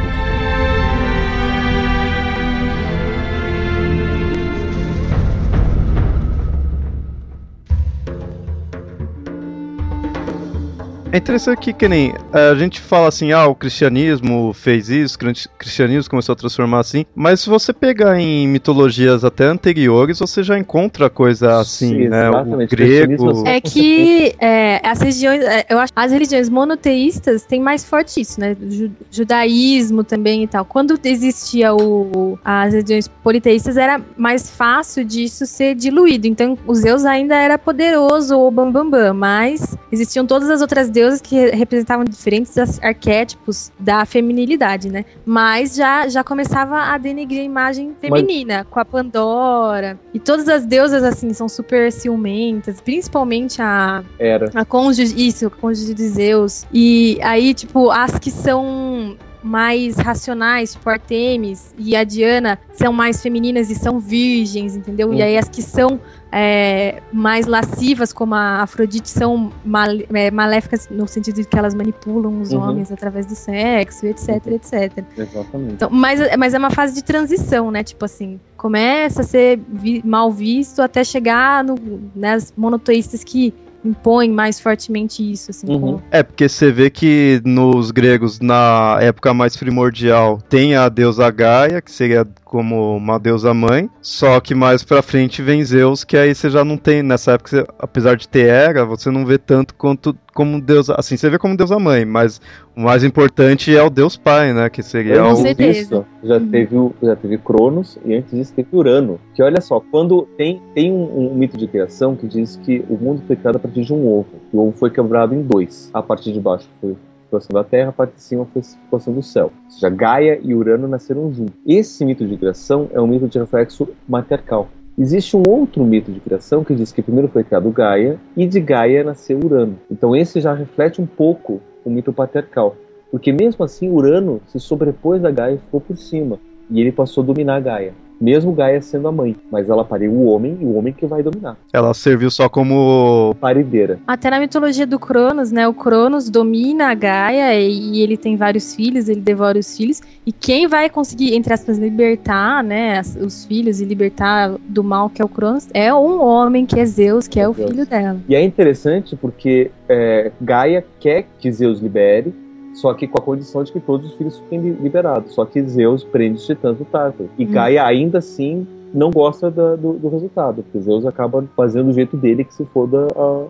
É interessante que, que nem a gente fala assim, ah, o cristianismo fez isso, o cristianismo começou a transformar assim, mas se você pegar em mitologias até anteriores, você já encontra coisa assim, Sim, né? O grego. É que é, as religiões, é, eu acho as religiões monoteístas têm mais forte isso, né? O judaísmo também e tal. Quando existia o, as religiões politeístas, era mais fácil disso ser diluído. Então, o Zeus ainda era poderoso, o Bambambam, bam, bam, mas existiam todas as outras deuses que representavam diferentes arquétipos da feminilidade, né? Mas já, já começava a denegrir a imagem feminina, Mas... com a Pandora. E todas as deusas, assim, são super ciumentas, principalmente a. Era. A cônjuge, isso, a cônjuge de Zeus. E aí, tipo, as que são mais racionais, tipo Artemis e a Diana, são mais femininas e são virgens, entendeu? Uhum. E aí as que são é, mais lascivas, como a Afrodite, são mal, é, maléficas no sentido de que elas manipulam os uhum. homens através do sexo, etc, uhum. etc. Exatamente. Então, mas, mas é uma fase de transição, né? Tipo assim, começa a ser vi mal visto até chegar no, nas monoteístas que impõem mais fortemente isso, assim. Uhum. Como... É, porque você vê que nos gregos, na época mais primordial, tem a deusa Gaia, que seria como uma deusa mãe, só que mais pra frente vem Zeus, que aí você já não tem, nessa época, você, apesar de ter Hera, você não vê tanto quanto como Deus, assim, você vê como deusa mãe, mas o mais importante é o Deus pai, né, que seria antes o... disso, já uhum. teve já teve Cronos e antes disso teve Urano. Que olha só, quando tem tem um, um mito de criação que diz que o mundo foi criado a partir de um ovo, e o ovo foi quebrado em dois, a partir de baixo foi situação da Terra, a parte de cima foi a situação do céu. Ou seja, Gaia e Urano nasceram juntos. Esse mito de criação é um mito de reflexo matriarcal. Existe um outro mito de criação que diz que primeiro foi criado Gaia e de Gaia nasceu Urano. Então esse já reflete um pouco o mito patriarcal. Porque mesmo assim Urano se sobrepôs a Gaia e ficou por cima. E ele passou a dominar Gaia mesmo Gaia sendo a mãe, mas ela pariu o homem e o homem que vai dominar. Ela serviu só como parideira. Até na mitologia do Cronos, né? O Cronos domina a Gaia e ele tem vários filhos, ele devora os filhos e quem vai conseguir entre aspas libertar, né, os filhos e libertar do mal que é o Cronos é um homem que é Zeus, que é, é o Deus. filho dela. E é interessante porque é, Gaia quer que Zeus libere só que com a condição de que todos os filhos fiquem liberados. Só que Zeus prende de tanto Tártaro. E hum. Gaia ainda assim não gosta da, do, do, resultado, porque Zeus acaba fazendo do jeito dele que se foda a,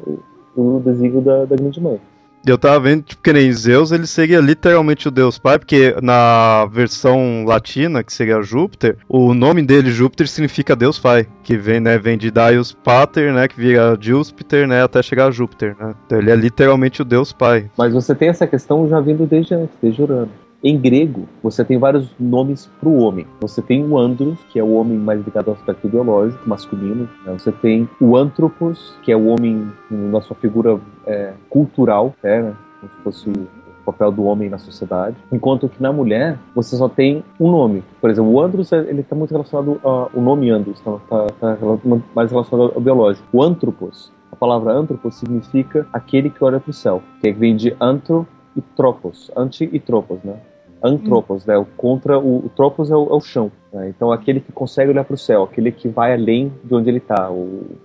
o desígnio da, da grande mãe. Eu tava vendo, tipo, que nem Zeus, ele seria literalmente o deus pai, porque na versão latina, que seria Júpiter, o nome dele, Júpiter, significa deus pai, que vem, né, vem de Daios Pater, né, que vira Júpiter, né, até chegar a Júpiter, né. Então ele é literalmente o deus pai. Mas você tem essa questão já vindo desde antes, desde Urano. Em grego, você tem vários nomes para o homem. Você tem o andros, que é o homem mais ligado ao aspecto biológico, masculino. Né? Você tem o antropos, que é o homem na sua figura é, cultural, né? como se fosse o papel do homem na sociedade, enquanto que na mulher você só tem um nome. Por exemplo, o andros ele está muito relacionado ao nome andros, está tá, tá mais relacionado ao biológico. O antropos, a palavra antropos significa aquele que olha para o céu, que vem de antro e tropos, anti e tropos, né? Antropos, hum. né? O contra o, o tropos é o, é o chão. Né? Então aquele que consegue olhar para o céu, aquele que vai além de onde ele está,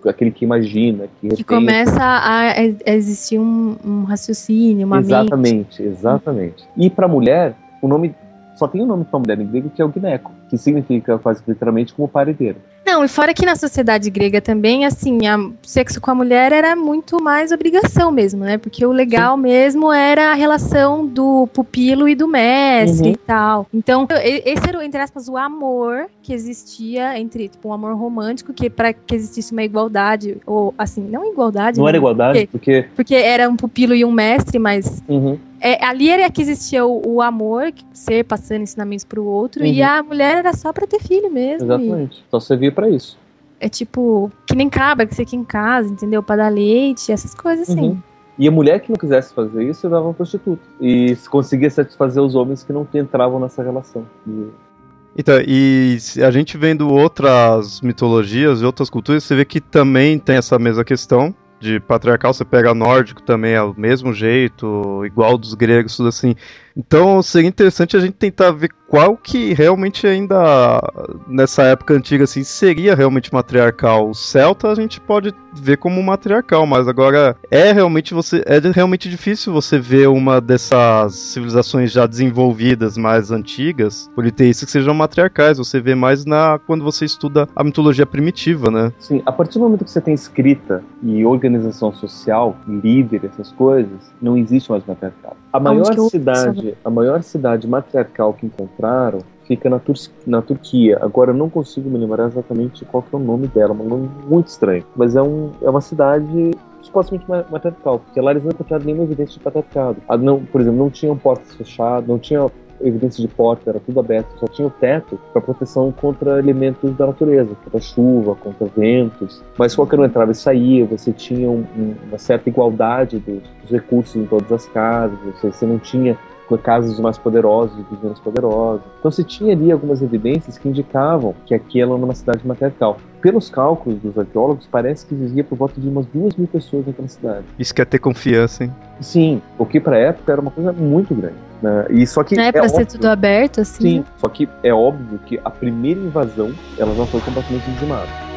aquele que imagina, que, que começa a, existir um, um, raciocínio, uma exatamente, mente. Exatamente, E para a mulher, o nome só tem um nome para mulher em grego que é o gineco, que significa quase literalmente como paredeiro. Não, e fora que na sociedade grega também, assim, a, sexo com a mulher era muito mais obrigação mesmo, né? Porque o legal Sim. mesmo era a relação do pupilo e do mestre uhum. e tal. Então, esse era, entre aspas, o amor que existia entre, tipo, um amor romântico, que para que existisse uma igualdade, ou assim, não igualdade. Não, era igualdade, porque, porque... Porque era um pupilo e um mestre, mas. Uhum. É, ali era que existia o, o amor, ser passando ensinamentos para o outro, uhum. e a mulher era só para ter filho mesmo. Exatamente. E... Só servia para isso. É tipo, que nem cabra que você aqui em casa, entendeu? Para dar leite, essas coisas assim. Uhum. E a mulher que não quisesse fazer isso, dava um prostituto. E conseguia satisfazer os homens que não entravam nessa relação. E... Então, e a gente vendo outras mitologias e outras culturas, você vê que também tem essa mesma questão de patriarcal, você pega nórdico também é o mesmo jeito, igual dos gregos, tudo assim. Então seria interessante a gente tentar ver qual que realmente ainda nessa época antiga assim seria realmente matriarcal. O celta a gente pode ver como matriarcal, mas agora é realmente você é realmente difícil você ver uma dessas civilizações já desenvolvidas mais antigas, politeístas que sejam matriarcais. Você vê mais na quando você estuda a mitologia primitiva, né? Sim, a partir do momento que você tem escrita e organização social, líder, essas coisas, não existe mais matriarcal. A maior cidade a maior cidade matriarcal que encontraram fica na, Tur na Turquia. Agora eu não consigo me lembrar exatamente qual é o nome dela, um nome muito estranho. Mas é, um, é uma cidade supostamente matriarcal, porque lá eles não encontraram nenhuma evidência de patriarcado. Ah, não, por exemplo, não tinham portas fechadas, não tinha evidência de porta, era tudo aberto, só tinha o teto para proteção contra elementos da natureza, contra chuva, contra ventos. Mas qualquer um entrava e saía, você tinha um, uma certa igualdade dos, dos, recursos em todas as casas, você, você não tinha casos mais poderosos e dos menos poderosos. Então se tinha ali algumas evidências que indicavam que aquela era uma cidade matriarcal. Pelos cálculos dos arqueólogos, parece que vivia por volta de umas duas mil pessoas naquela cidade. Isso quer ter confiança, hein? Sim, o que para época era uma coisa muito grande. Né? E só que é, é pra ser tudo aberto, assim. Sim, né? só que é óbvio que a primeira invasão ela já foi completamente dizimada.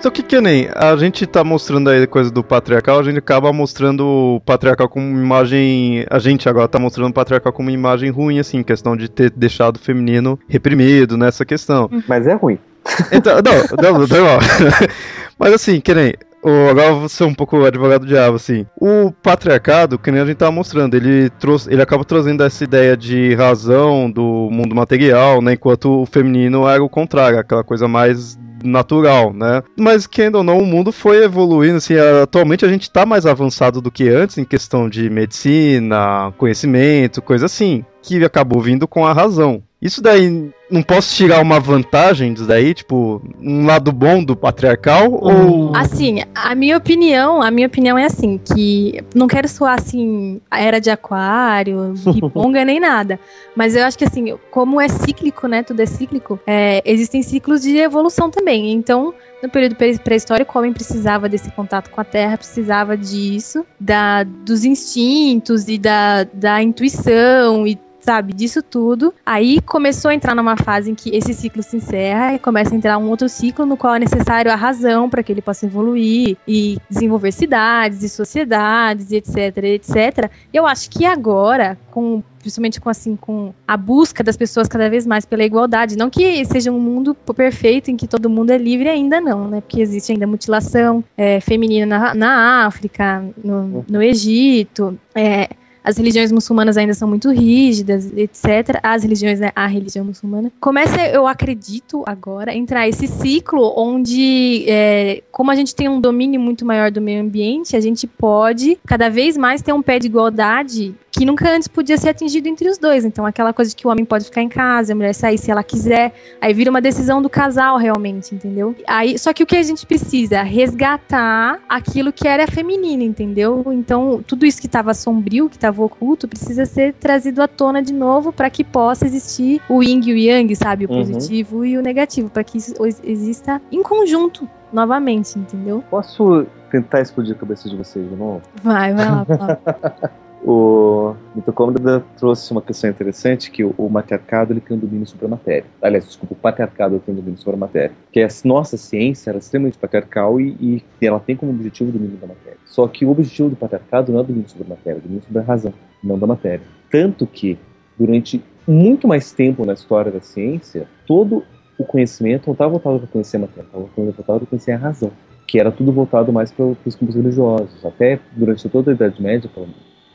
Então, que que nem a gente tá mostrando aí coisa do patriarcal, a gente acaba mostrando o patriarcal como imagem. A gente agora tá mostrando o patriarcal como imagem ruim, assim, questão de ter deixado o feminino reprimido nessa questão. Uhum. Mas é ruim. Então, não, não, não. Mas assim, que nem. O, agora vou ser um pouco advogado do diabo, assim. O patriarcado, que nem a gente tava mostrando, ele trouxe, ele acaba trazendo essa ideia de razão do mundo material, né? Enquanto o feminino era o contrário, aquela coisa mais natural, né? Mas, querendo ou não, o mundo foi evoluindo, assim, atualmente a gente está mais avançado do que antes em questão de medicina, conhecimento, coisa assim, que acabou vindo com a razão. Isso daí, não posso tirar uma vantagem disso daí, tipo, um lado bom do patriarcal ou... Assim, a minha opinião, a minha opinião é assim, que não quero soar assim, a era de aquário, riponga nem nada, mas eu acho que assim, como é cíclico, né, tudo é cíclico, é, existem ciclos de evolução também, então... No período pré-histórico, o homem precisava desse contato com a terra, precisava disso, da, dos instintos e da, da intuição e sabe, disso tudo. Aí começou a entrar numa fase em que esse ciclo se encerra e começa a entrar um outro ciclo no qual é necessário a razão para que ele possa evoluir e desenvolver cidades e sociedades, etc, etc. Eu acho que agora, com principalmente com assim com a busca das pessoas cada vez mais pela igualdade, não que seja um mundo perfeito em que todo mundo é livre ainda não, né? Porque existe ainda mutilação é, feminina na, na África, no, no Egito, é, as religiões muçulmanas ainda são muito rígidas, etc. As religiões, né, a religião muçulmana. Começa, eu acredito, agora, entrar esse ciclo onde, é, como a gente tem um domínio muito maior do meio ambiente, a gente pode cada vez mais ter um pé de igualdade que nunca antes podia ser atingido entre os dois. Então, aquela coisa de que o homem pode ficar em casa, a mulher sair se ela quiser, aí vira uma decisão do casal realmente, entendeu? Aí, só que o que a gente precisa resgatar aquilo que era feminino, entendeu? Então, tudo isso que estava sombrio, que estava oculto, precisa ser trazido à tona de novo para que possa existir o yin e o yang, sabe, o uhum. positivo e o negativo, para que isso exista em conjunto novamente, entendeu? Posso tentar explodir a cabeça de vocês de novo? Vai, vai lá. o Mitocôndria trouxe uma questão interessante que o, o, matriarcado ele tem um domínio sobre a matéria. Aliás, desculpa, o patriarcado tem um domínio sobre a matéria. Que a nossa ciência é extremamente patriarcal e, e, ela tem como objetivo o domínio da matéria. Só que o objetivo do patriarcado não é o domínio sobre a matéria, é o domínio sobre a razão, não da matéria. Tanto que, durante muito mais tempo na história da ciência, todo o conhecimento não estava voltado para conhecer a matéria, estava voltado para conhecer a razão. Que era tudo voltado mais para os campos religiosos. Até durante toda a Idade Média,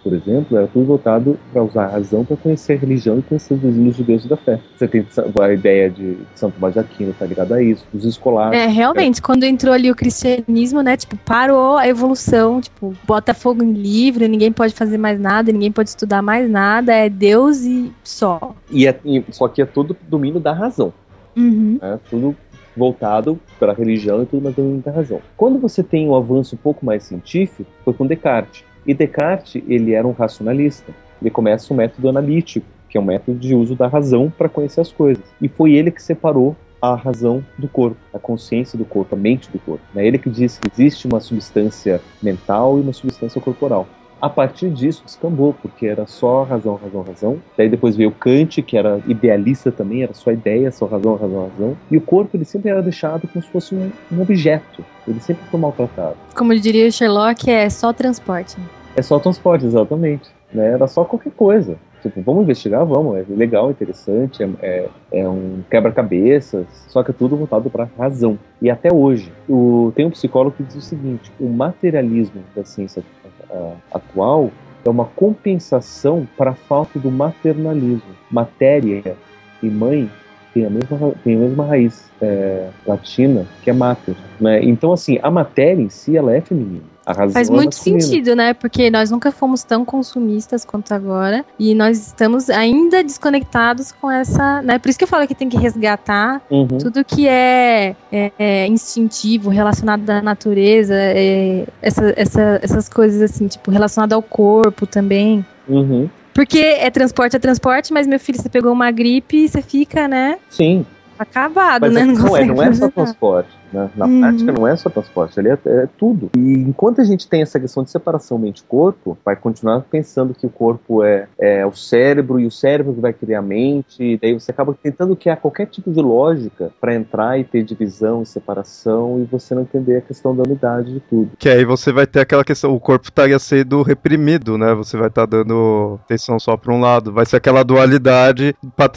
por exemplo, era tudo voltado para usar a razão para conhecer a religião e conhecer os desígnios de Deus e da fé. Você tem a ideia de Santo Tomás de Aquino, tá ligado a isso, os escolares. É, realmente, é. quando entrou ali o cristianismo, né, tipo, parou a evolução, tipo, bota fogo em livro, ninguém pode fazer mais nada, ninguém pode estudar mais nada, é Deus e só. E, é, e só que é todo domínio da razão. Uhum. É tudo voltado para a religião e tudo mais domínio da razão. Quando você tem um avanço um pouco mais científico, foi com Descartes. E Descartes, ele era um racionalista. Ele começa o método analítico, que é um método de uso da razão para conhecer as coisas. E foi ele que separou a razão do corpo, a consciência do corpo, a mente do corpo. É ele que diz que existe uma substância mental e uma substância corporal. A partir disso descambou, porque era só razão, razão, razão. Daí depois veio Kant, que era idealista também, era só ideia, só razão, razão, razão. E o corpo ele sempre era deixado como se fosse um, um objeto. Ele sempre foi maltratado. Como diria Sherlock, é só transporte. É só transporte, exatamente. Né? Era só qualquer coisa. Tipo, vamos investigar, vamos, é legal, interessante, é, é, é um quebra-cabeças, só que é tudo voltado para razão. E até hoje, o, tem um psicólogo que diz o seguinte: o materialismo da ciência atual é uma compensação para a falta do maternalismo. Matéria e mãe têm a mesma, têm a mesma raiz é, latina, que é mater. Né? Então, assim, a matéria em si, ela é feminina. Faz é muito sentido, né? Porque nós nunca fomos tão consumistas quanto agora. E nós estamos ainda desconectados com essa. Né? Por isso que eu falo que tem que resgatar uhum. tudo que é, é, é, instintivo, relacionado à natureza, é, essa, essa, essas coisas assim, tipo, relacionado ao corpo também. Uhum. Porque é transporte, é transporte, mas meu filho, você pegou uma gripe e você fica, né? Sim. Acabado, mas né? É, não, não, é, não é só transporte. Né? Na uhum. prática não é só transporte, ali é, é, tudo. E enquanto a gente tem essa questão de separação mente-corpo, vai continuar pensando que o corpo é, é o cérebro e o cérebro que vai criar a mente, e daí você acaba tentando criar qualquer tipo de lógica para entrar e ter divisão e separação e você não entender a questão da unidade de tudo. Que aí você vai ter aquela questão, o corpo estaria sendo reprimido, né? Você vai estar tá dando atenção só para um lado, vai ser aquela dualidade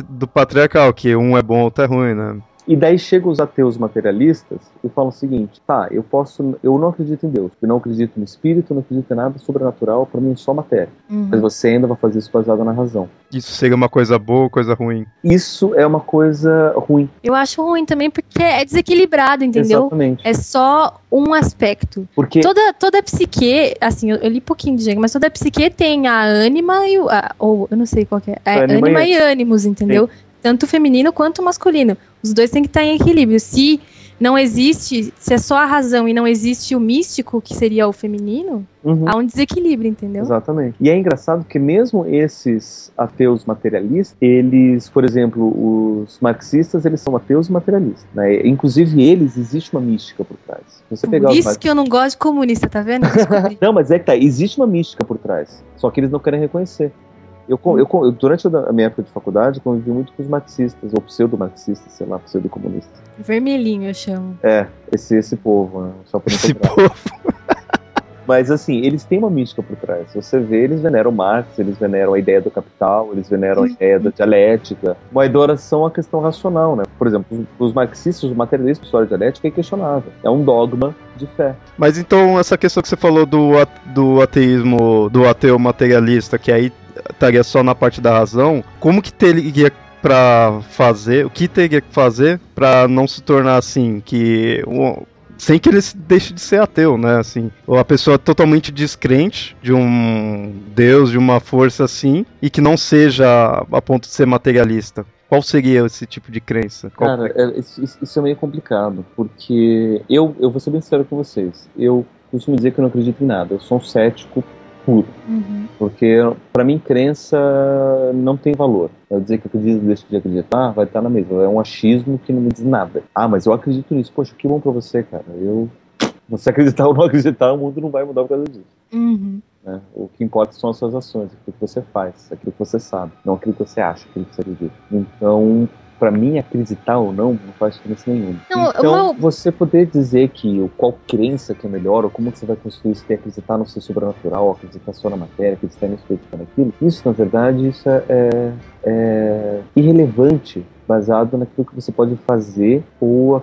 do patriarcal, que um é bom, outro é ruim, né? E daí chegam os ateus materialistas e falam o seguinte: tá, eu posso, eu não acredito em Deus, eu não acredito no espírito, não acredito em nada sobrenatural, para mim é só matéria. Uhum. Mas você ainda vai fazer isso baseado na razão. Isso seria uma coisa boa ou coisa ruim? Isso é uma coisa ruim. Eu acho ruim também porque é desequilibrado, entendeu? Exatamente. É só um aspecto. Porque toda toda psique, assim, eu, eu li pouquinho de Jung, mas toda psique tem a ânima e o a, ou eu não sei qual é, é ânima e, e ânimos, entendeu? Sim tanto feminino quanto masculino. Os dois têm que estar em equilíbrio. Se não existe, se é só a razão e não existe o místico, que seria o feminino, uhum. há um desequilíbrio, entendeu? Exatamente. E é engraçado que mesmo esses ateus materialistas, eles, por exemplo, os marxistas, eles são ateus materialistas. Né? Inclusive, eles, existe uma mística por trás. Você pegar Isso que eu não gosto de comunista, tá vendo? não, mas é que tá, existe uma mística por trás. Só que eles não querem reconhecer. Eu, eu, eu, durante a minha época de faculdade, convivi muito com os marxistas, ou pseudo-marxistas, sei lá, pseudo-comunistas. Vermelhinho, eu chamo. É, esse, esse povo, né? só não Esse povo. Mas, assim, eles têm uma mística por trás. Você vê, eles veneram Marx, eles veneram a ideia do capital, eles veneram a ideia da dialética. Uma adoração à questão racional, né? Por exemplo, os marxistas, o materialismo história dialética é questionável. É um dogma de fé. Mas então, essa questão que você falou do, do ateísmo, do ateu materialista, que aí estaria só na parte da razão, como que teria para fazer, o que teria que fazer para não se tornar assim, que sem que ele deixe de ser ateu, né? Assim, ou a pessoa totalmente descrente de um Deus, de uma força assim, e que não seja a ponto de ser materialista. Qual seria esse tipo de crença? Qual... Cara, é, isso, isso, é meio complicado, porque eu, eu vou ser bem sincero com vocês. Eu costumo dizer que eu não acredito em nada. Eu sou um cético puro. Uhum. Porque, para mim, crença não tem valor. Eu dizer que eu acredito, deixo de acreditar, vai estar na mesma. É um achismo que não me diz nada. Ah, mas eu acredito nisso. Poxa, que bom pra você, cara. Eu. Você acreditar ou não acreditar, o mundo não vai mudar por causa disso. Uhum. Né? O que importa são as suas ações, aquilo que você faz, aquilo que você sabe, não aquilo que você acha, aquilo que você acredita. Então, para mim, acreditar ou não, não faz diferença nenhuma. Não, então, você poder dizer que qual crença que é melhor, ou como você vai construir isso, tem acreditar no seu sobrenatural, acreditar só na matéria, acreditar nisso, acreditar naquilo, isso, na verdade, isso é, é, é irrelevante baseado naquilo que você pode fazer ou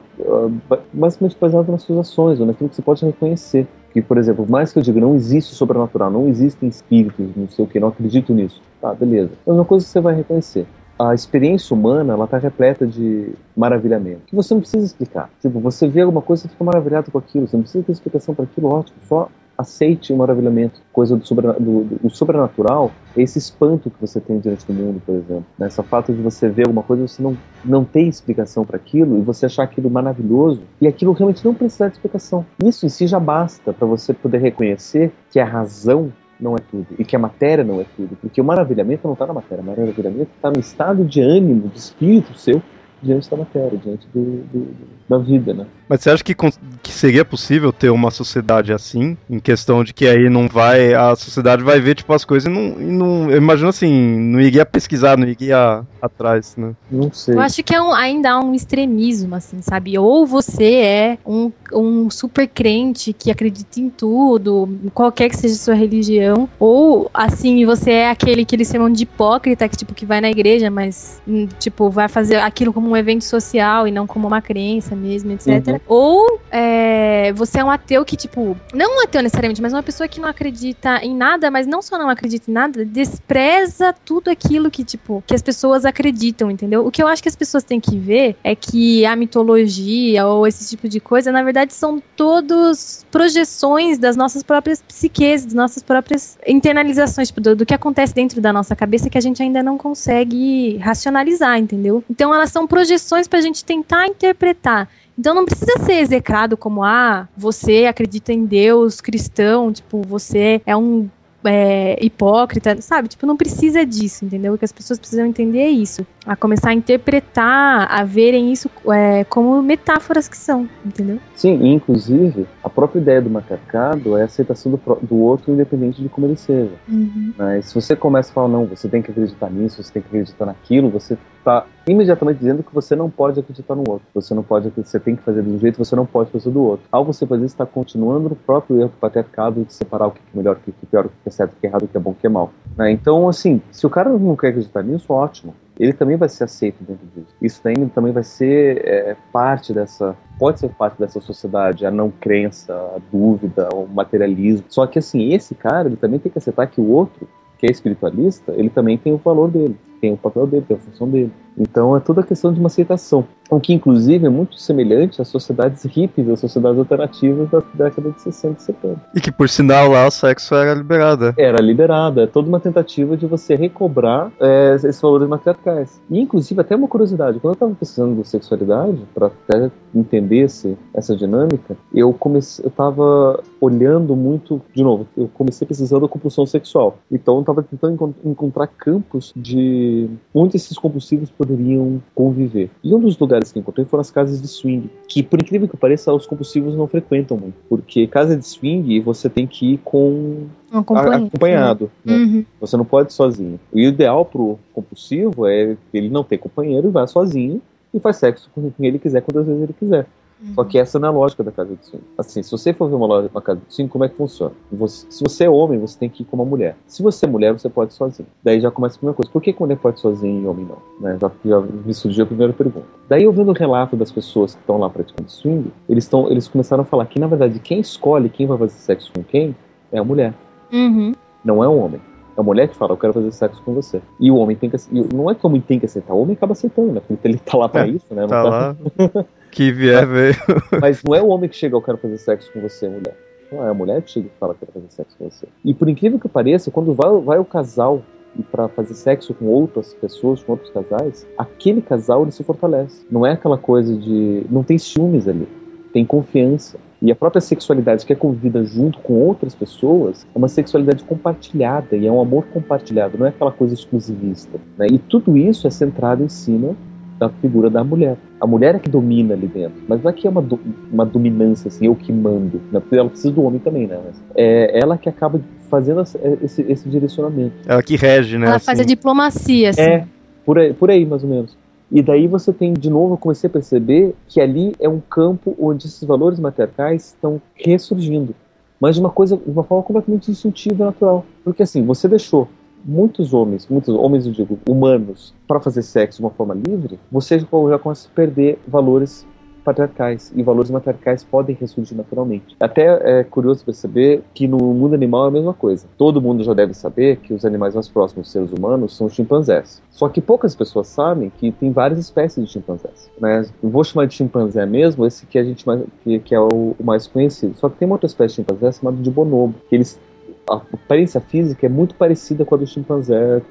basicamente baseado nas suas ações ou naquilo que você pode reconhecer. Que, por exemplo, mais que eu diga, não existe o sobrenatural, não existem espíritos, não sei o que, não acredito nisso. Tá, beleza. É uma coisa que você vai reconhecer a experiência humana ela está repleta de maravilhamento que você não precisa explicar. Tipo, você vê alguma coisa e fica maravilhado com aquilo, você não precisa ter explicação para aquilo, ótimo, só aceite o maravilhamento. Coisa do, do, do, sobrenatural é esse espanto que você tem diante do mundo, por exemplo. Né? Essa fato de você ver alguma coisa você não, não tem explicação para aquilo e você achar aquilo maravilhoso e aquilo realmente não precisar de explicação. Isso em si já basta para você poder reconhecer que a razão não é tudo e que a matéria não é tudo, porque o maravilhamento não está na matéria, o maravilhamento está no estado de ânimo, de espírito seu diante da matéria, diante do, do, da vida, né? Mas você acha que, que seria possível ter uma sociedade assim, em questão de que aí não vai, a sociedade vai ver tipo as coisas e não, e não eu imagino assim, não iria pesquisar, não iria atrás, né? Não sei. Eu acho que é um, ainda há um extremismo, assim, sabe? Ou você é um, um super crente que acredita em tudo, qualquer que seja a sua religião, ou assim, você é aquele que eles chamam de hipócrita, que tipo, que vai na igreja, mas hum, tipo, vai fazer aquilo como como um evento social e não como uma crença mesmo, etc. Uhum. Ou é, você é um ateu que, tipo, não um ateu necessariamente, mas uma pessoa que não acredita em nada, mas não só não acredita em nada, despreza tudo aquilo que, tipo, que as pessoas acreditam, entendeu? O que eu acho que as pessoas têm que ver é que a mitologia ou esse tipo de coisa, na verdade, são todos projeções das nossas próprias psiques, das nossas próprias internalizações, tipo, do, do que acontece dentro da nossa cabeça que a gente ainda não consegue racionalizar, entendeu? Então elas são projeções pra gente tentar interpretar. Então não precisa ser execrado como, ah, você acredita em Deus cristão, tipo, você é um é, hipócrita, sabe? Tipo, não precisa disso, entendeu? O que as pessoas precisam entender é isso. A começar a interpretar, a verem isso é, como metáforas que são, entendeu? Sim, e inclusive, a própria ideia do matriarcado é a aceitação do, do outro, independente de como ele seja. Uhum. Mas se você começa a falar, não, você tem que acreditar nisso, você tem que acreditar naquilo, você está imediatamente dizendo que você não pode acreditar no outro. Você não pode, você tem que fazer de um jeito, você não pode fazer do outro. Ao você fazer isso, está continuando no próprio erro patriarcado de separar o que é melhor, o que é pior, o que é certo, o que é errado, o que é bom, o que é mal. Né? Então, assim, se o cara não quer acreditar nisso, ótimo. Ele também vai ser aceito dentro disso. Isso também vai ser é, parte dessa pode ser parte dessa sociedade, a não crença, a dúvida, o materialismo. Só que assim, esse cara, ele também tem que aceitar que o outro, que é espiritualista, ele também tem o valor dele tem o papel dele, tem a função dele. Então é toda a questão de uma aceitação. O que, inclusive, é muito semelhante às sociedades hippies, às sociedades alternativas da década de 60 e 70. E que, por sinal, lá o sexo era liberado. Era liberado. É toda uma tentativa de você recobrar é, esses valores matriarcais. E, inclusive, até uma curiosidade: quando eu estava pesquisando sexualidade, para até entender esse, essa dinâmica, eu comecei, eu estava olhando muito, de novo, eu comecei pesquisando a compulsão sexual. Então, eu estava tentando encontrar campos de onde esses compulsivos poderiam conviver. E um dos lugares que encontrei foram as casas de swing, que por incrível que pareça, os compulsivos não frequentam muito, porque casa de swing você tem que ir com acompanhado. Né? Uhum. Você não pode ir sozinho. O ideal pro compulsivo é ele não ter companheiro e vai sozinho e faz sexo com quem ele quiser, quantas vezes ele quiser. Só que essa não é a lógica da casa de swing. Assim, se você for ver uma, loja, uma casa de swing, como é que funciona? Você, se você é homem, você tem que ir com uma mulher. Se você é mulher, você pode ir sozinho. Daí já começa a primeira coisa. Por que, mulher pode ir sozinha e homem não? Né? Já, já me surgiu a primeira pergunta. Daí eu vendo o relato das pessoas que estão lá praticando swing, eles, tão, eles começaram a falar que, na verdade, quem escolhe quem vai fazer sexo com quem é a mulher. Uhum. Não é o homem. É a mulher que fala, eu quero fazer sexo com você. E o homem tem que. Não é que o homem tem que aceitar, o homem acaba aceitando, né? Porque ele tá lá pra é, isso, né? Não tá, tá... lá. que vier, veio. Mas não é o homem que chega, eu quero fazer sexo com você, mulher. Não é a mulher que chega e fala, eu quero fazer sexo com você. E por incrível que pareça, quando vai, vai o casal e para fazer sexo com outras pessoas, com outros casais, aquele casal ele se fortalece. Não é aquela coisa de. Não tem ciúmes ali, tem confiança. E a própria sexualidade que é convivida junto com outras pessoas é uma sexualidade compartilhada e é um amor compartilhado, não é aquela coisa exclusivista. Né? E tudo isso é centrado em cima da figura da mulher. A mulher é que domina ali dentro, mas não é que é uma, do, uma dominância, assim, eu que mando, né? ela precisa do homem também, né? É ela que acaba fazendo esse, esse direcionamento. Ela que rege, né? Ela assim. faz a diplomacia, assim. É, por aí, por aí, mais ou menos. E daí você tem, de novo, eu comecei a perceber que ali é um campo onde esses valores matriarcais estão ressurgindo. Mas de uma coisa, de uma forma completamente instintiva e natural. Porque assim, você deixou muitos homens, muitos homens, eu digo, humanos, para fazer sexo de uma forma livre, você já começa a perder valores patriarcais e valores matriarcais podem ressurgir naturalmente. Até é curioso perceber que no mundo animal é a mesma coisa. Todo mundo já deve saber que os animais mais próximos dos seres humanos são os chimpanzés. Só que poucas pessoas sabem que tem várias espécies de chimpanzés. Né? Eu vou chamar de chimpanzé mesmo, esse que a gente mais, que, que é o, o, mais conhecido. Só que tem uma outra espécie de chimpanzé chamada de bonobo, que eles a aparência física é muito parecida com a do chimpanzé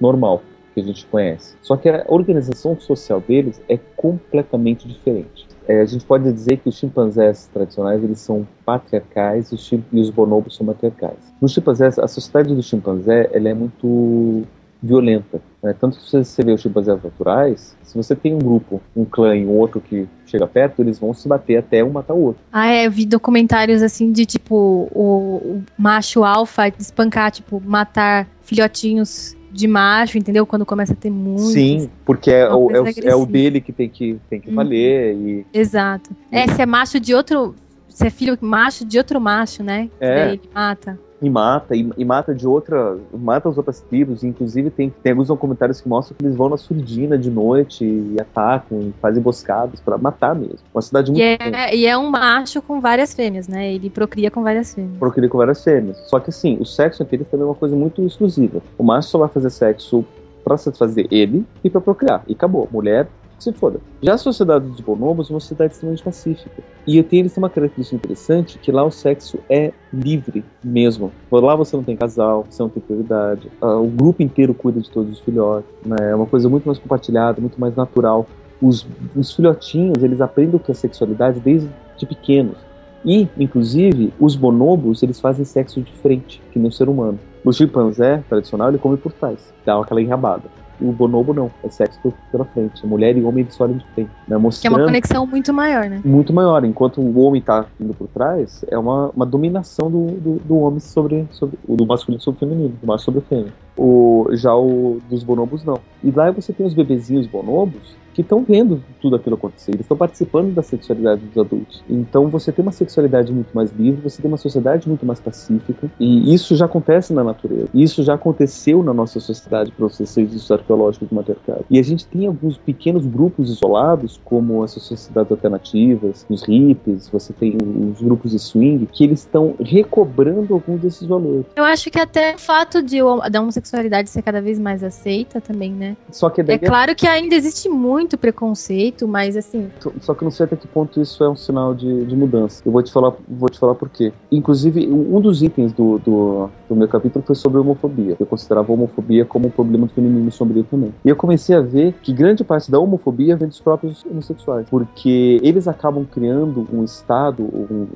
normal que a gente conhece. Só que a organização social deles é completamente diferente. É, a gente pode dizer que os chimpanzés tradicionais eles são patriarcais e os, os bonobos são matriarcais. Nos chimpanzés, a sociedade do chimpanzé ela é muito violenta. Né? Tanto que se você vê os chimpanzés naturais, se você tem um grupo, um clã e um outro que chega perto, eles vão se bater até um matar o outro. Ah, é, eu vi documentários assim de tipo o, o macho alfa espancar, tipo, matar filhotinhos de macho, entendeu? Quando começa a ter muito. Sim, porque é, o, é, o, é o dele que tem que, tem que uhum. valer. E... Exato. É, se é macho de outro. Se é filho macho de outro macho, né? É. ele mata. E mata, e, e, mata de outra, mata as outras tribos, inclusive tem, tem alguns comentários que mostram que eles vão na surdina de noite e atacam, e fazem emboscadas para matar mesmo. Uma cidade muito... E é, e é, um macho com várias fêmeas, né? Ele procria com várias fêmeas. Procria com várias fêmeas. Só que assim, o sexo entre eles também é uma coisa muito exclusiva. O macho só vai fazer sexo para satisfazer ele e para procriar. E acabou. Mulher se foda. Já a sociedade dos bonobos é uma sociedade extremamente pacífica. E tem, eles têm uma característica interessante que lá o sexo é livre mesmo. Lá você não tem casal, você não tem prioridade. Uh, o grupo inteiro cuida de todos os filhotes. Né? É uma coisa muito mais compartilhada, muito mais natural. Os, os filhotinhos, eles aprendem o que é sexualidade desde de pequenos. E, inclusive, os bonobos, eles fazem sexo diferente, que nem o ser humano. O chimpanzé tradicional, ele come por trás, dá aquela enrabada o bonobo não, é sexo pela frente. Mulher e homem eles olham de frente. Né? Mostrando que é uma conexão muito maior, né? Muito maior. Enquanto o homem tá indo por trás, é uma, uma dominação do, do, do homem sobre, sobre. do masculino sobre o feminino, do macho sobre o fêmea. O, já o dos bonobos não. E lá você tem os bebezinhos bonobos que estão vendo tudo aquilo acontecer, eles estão participando da sexualidade dos adultos. Então você tem uma sexualidade muito mais livre, você tem uma sociedade muito mais pacífica, e isso já acontece na natureza. Isso já aconteceu na nossa sociedade processos arqueológicos do matriarcado. E a gente tem alguns pequenos grupos isolados, como essas sociedades alternativas, os hippies, você tem os grupos de swing, que eles estão recobrando alguns desses valores. Eu acho que até o fato de da homossexualidade ser cada vez mais aceita também, né? Só que é claro que ainda existe muito muito preconceito, mas assim. Só que não sei até que ponto isso é um sinal de, de mudança. Eu vou te falar, vou te falar por quê. Inclusive, um dos itens do, do, do meu capítulo foi sobre homofobia. Eu considerava a homofobia como um problema do feminino sombrio também. E eu comecei a ver que grande parte da homofobia vem dos próprios homossexuais, porque eles acabam criando um estado, um,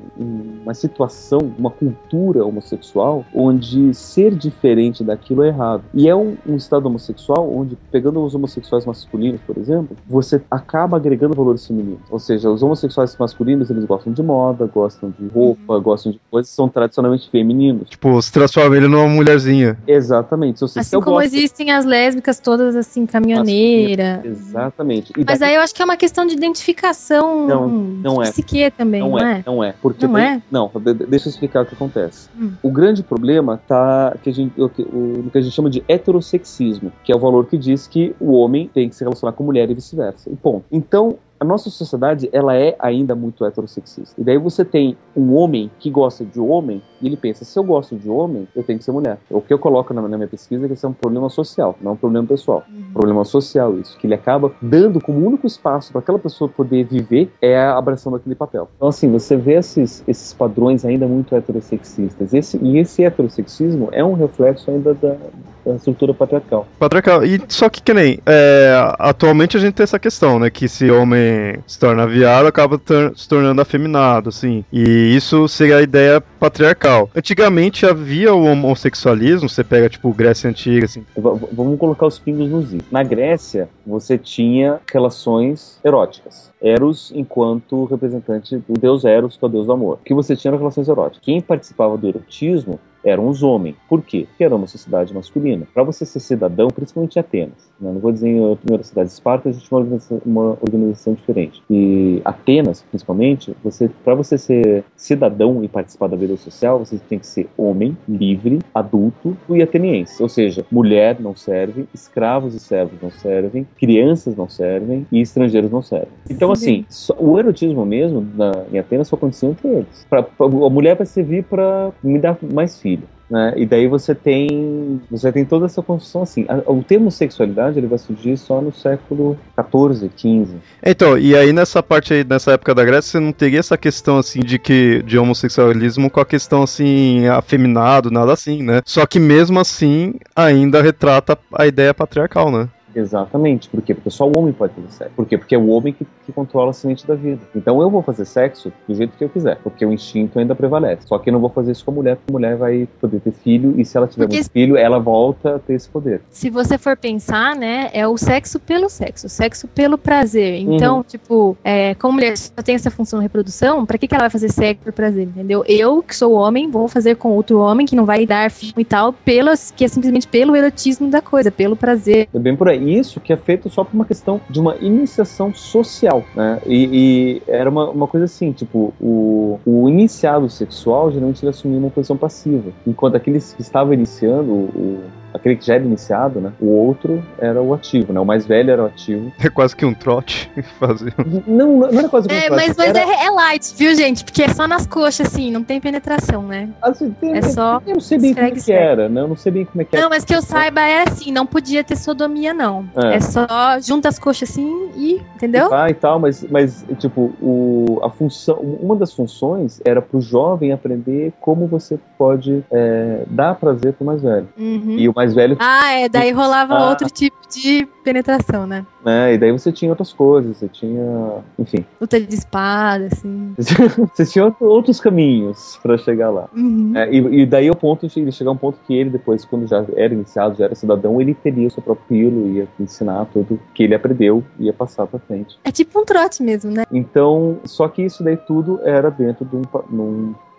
uma situação, uma cultura homossexual onde ser diferente daquilo é errado. E é um, um estado homossexual onde, pegando os homossexuais masculinos, por exemplo, você acaba agregando valores femininos. Ou seja, os homossexuais masculinos, eles gostam de moda, gostam de roupa, uhum. gostam de coisas que são tradicionalmente femininos. Tipo, se transforma ele numa mulherzinha. Exatamente. Seja, assim como gosto... existem as lésbicas todas assim, caminhoneira. Exatamente. E Mas aí eu acho que é uma questão de identificação não, não é. psique também, não, não é, é? Não é. Porque não, tem... é? não, deixa eu explicar o que acontece. Hum. O grande problema tá que a gente, o, o, que a gente chama de heterossexismo, que é o valor que diz que o homem tem que se relacionar com mulher e vice-versa. E ponto. Então, a nossa sociedade ela é ainda muito heterossexista. E daí você tem um homem que gosta de homem e ele pensa, se eu gosto de homem, eu tenho que ser mulher. O que eu coloco na, na minha pesquisa é que isso é um problema social, não é um problema pessoal. Uhum. Problema social isso, que ele acaba dando como único espaço para aquela pessoa poder viver é a abração daquele papel. Então assim, você vê esses, esses padrões ainda muito heterossexistas. Esse, e esse heterossexismo é um reflexo ainda da, da estrutura patriarcal. Patriarcal. E só que que nem, é, atualmente a gente tem essa questão, né, que se homem se torna viado, acaba se tornando afeminado, assim. E isso seria a ideia patriarcal. Antigamente havia o homossexualismo, você pega, tipo, Grécia Antiga, assim. V vamos colocar os pingos nos i. Na Grécia, você tinha relações eróticas. Eros enquanto representante do deus Eros, que é o deus do amor. Que você tinha relações eróticas. Quem participava do erotismo eram os homens. Por quê? Porque era uma sociedade masculina. Para você ser cidadão, principalmente em Atenas, né? não vou dizer em primeira cidade, Esparta a gente tinha uma organização, uma organização diferente. E Atenas, principalmente, você para você ser cidadão e participar da vida social, você tem que ser homem, livre, adulto e ateniense. Ou seja, mulher não serve, escravos e servos não servem, crianças não servem e estrangeiros não servem. Então, assim, só, o erotismo mesmo na, em Atenas só acontecia entre eles. Pra, pra, a mulher vai servir para me dar mais filhos. Né? E daí você tem você tem toda essa construção assim. O termo sexualidade ele vai surgir só no século 14, 15. Então, e aí nessa parte aí, nessa época da Grécia, você não teria essa questão assim de que de homossexualismo com a questão assim afeminado, nada assim, né? Só que mesmo assim ainda retrata a ideia patriarcal, né? Exatamente. Por quê? Porque só o homem pode fazer sexo. Por quê? Porque é o homem que, que controla a semente da vida. Então eu vou fazer sexo do jeito que eu quiser, porque o instinto ainda prevalece. Só que eu não vou fazer isso com a mulher, porque a mulher vai poder ter filho, e se ela tiver porque... filho, ela volta a ter esse poder. Se você for pensar, né, é o sexo pelo sexo, o sexo pelo prazer. Então, uhum. tipo, é, como mulher só tem essa função de reprodução, pra que, que ela vai fazer sexo por prazer, entendeu? Eu, que sou homem, vou fazer com outro homem que não vai dar filho e tal, pelos, que é simplesmente pelo erotismo da coisa, pelo prazer. É bem por aí isso que é feito só por uma questão de uma iniciação social, né? E, e era uma, uma coisa assim, tipo, o, o iniciado sexual geralmente ele assumia uma posição passiva, enquanto aqueles que estavam iniciando o, aquele que já era iniciado, né? O outro era o ativo, né? O mais velho era o ativo. É quase que um trote fazer. Não, não era quase que um É, trote. mas, mas era... é, é light, viu, gente? Porque é só nas coxas, assim, não tem penetração, né? Assim, tem- É só Eu não sei bem como é que era, né? Eu não sei bem como é que era. Não, mas que eu saiba é assim, não podia ter sodomia, não. É. É, só junta as coxas assim e. Entendeu? Ah, e tal, mas, mas tipo, o, a função, uma das funções era pro jovem aprender como você pode é, dar prazer pro mais velho. Uhum. E o mais velho, Ah, é, daí rolava Ah. outro tipo de penetração, né? né? E daí você tinha outras coisas, você tinha, enfim, Luta de espada, assim. você tinha outro- outros caminhos pra chegar lá. Uhum. É, e, e daí o ponto de ele chegar a um ponto que ele depois, quando já era iniciado, já era cidadão, ele teria o seu próprio pilo, ia ensinar tudo que ele aprendeu, ia passar pra frente. É tipo um trote mesmo, né? Então, só que isso daí tudo era dentro de um, pa-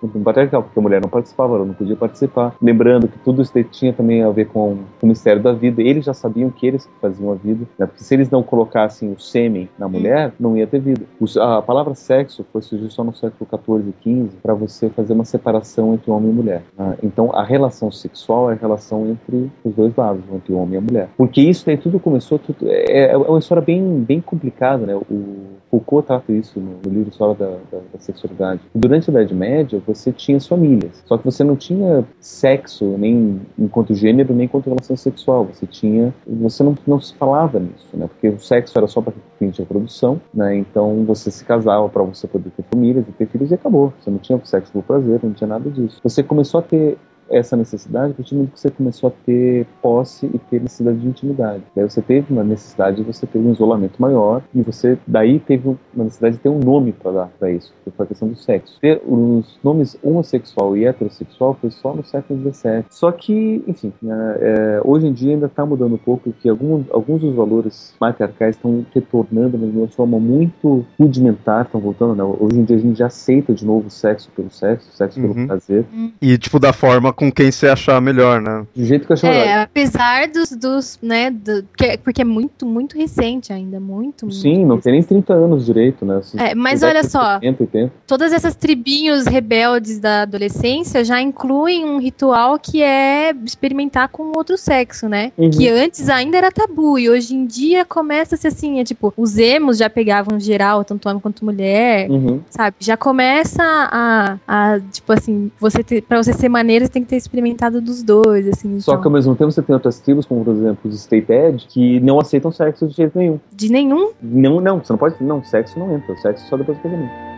num patriarcal, porque a mulher não participava, ela não podia participar. Lembrando que tudo isso tinha também a ver com, com o mistério da vida. Eles já sabiam que eles faziam a vida, né? porque se eles não colocassem o sêmen na mulher, não ia ter vida. Os- a palavra sexo foi surgir só no século XIV e XV para você fazer uma separação entre homem e mulher. né? Então, a relação sexual é a relação entre os dois lados, entre o homem e a mulher. Porque isso daí tudo começou, tudo, é, é uma história bem, bem complicada, né? O Foucault trata isso no, no livro História da, da, da Sexualidade. Durante a Idade Média, você tinha as famílias, só que você não tinha sexo, nem enquanto gênero, nem enquanto relação sexual. Você tinha, você não, não se falava nisso, né? Porque o sexo era só para fim de reprodução, né? Então você se casava para você poder ter famílias e ter filhos e acabou. Você não tinha sexo por prazer, não tinha nada disso. Você começou a ter essa necessidade a partir do momento que você começou a ter posse e ter necessidade de intimidade. Daí você teve uma necessidade de você ter um isolamento maior e você daí teve uma necessidade de ter um nome para dar para isso, que foi a questão do sexo. Ter os nomes homossexual e heterossexual foi só no século XVII. Só que, enfim, né, é, hoje em dia ainda está mudando um pouco, que algum, alguns dos valores matriarcais estão retornando, mas de uma forma muito rudimentar, estão voltando. Né? Hoje em dia a gente já aceita de novo o sexo pelo sexo, o sexo Uhum. pelo prazer, E, tipo, da forma com quem você achar melhor, né? do jeito que eu achava. É, apesar dos, dos né, do, que- porque é muito, muito recente ainda, muito, muito Sim, não tem nem 30 anos direito, né? É, mas olha só, 70, 80. todas essas tribinhos rebeldes da adolescência já incluem um ritual que é experimentar com outro sexo, né? Uhum. Que antes ainda era tabu e hoje em dia começa a ser assim, é tipo, os emos já pegavam geral, tanto homem quanto mulher, Uhum. sabe? Já começa a, a tipo assim, você ter, pra você ser maneiro, você tem que ter experimentado dos dois, assim. Só então, que ao mesmo tempo você tem outras tribos, como por exemplo os State Edge, que não aceitam sexo de jeito nenhum. de nenhum Não, não, você não pode. Não, sexo não entra. Sexo só depois do casamento.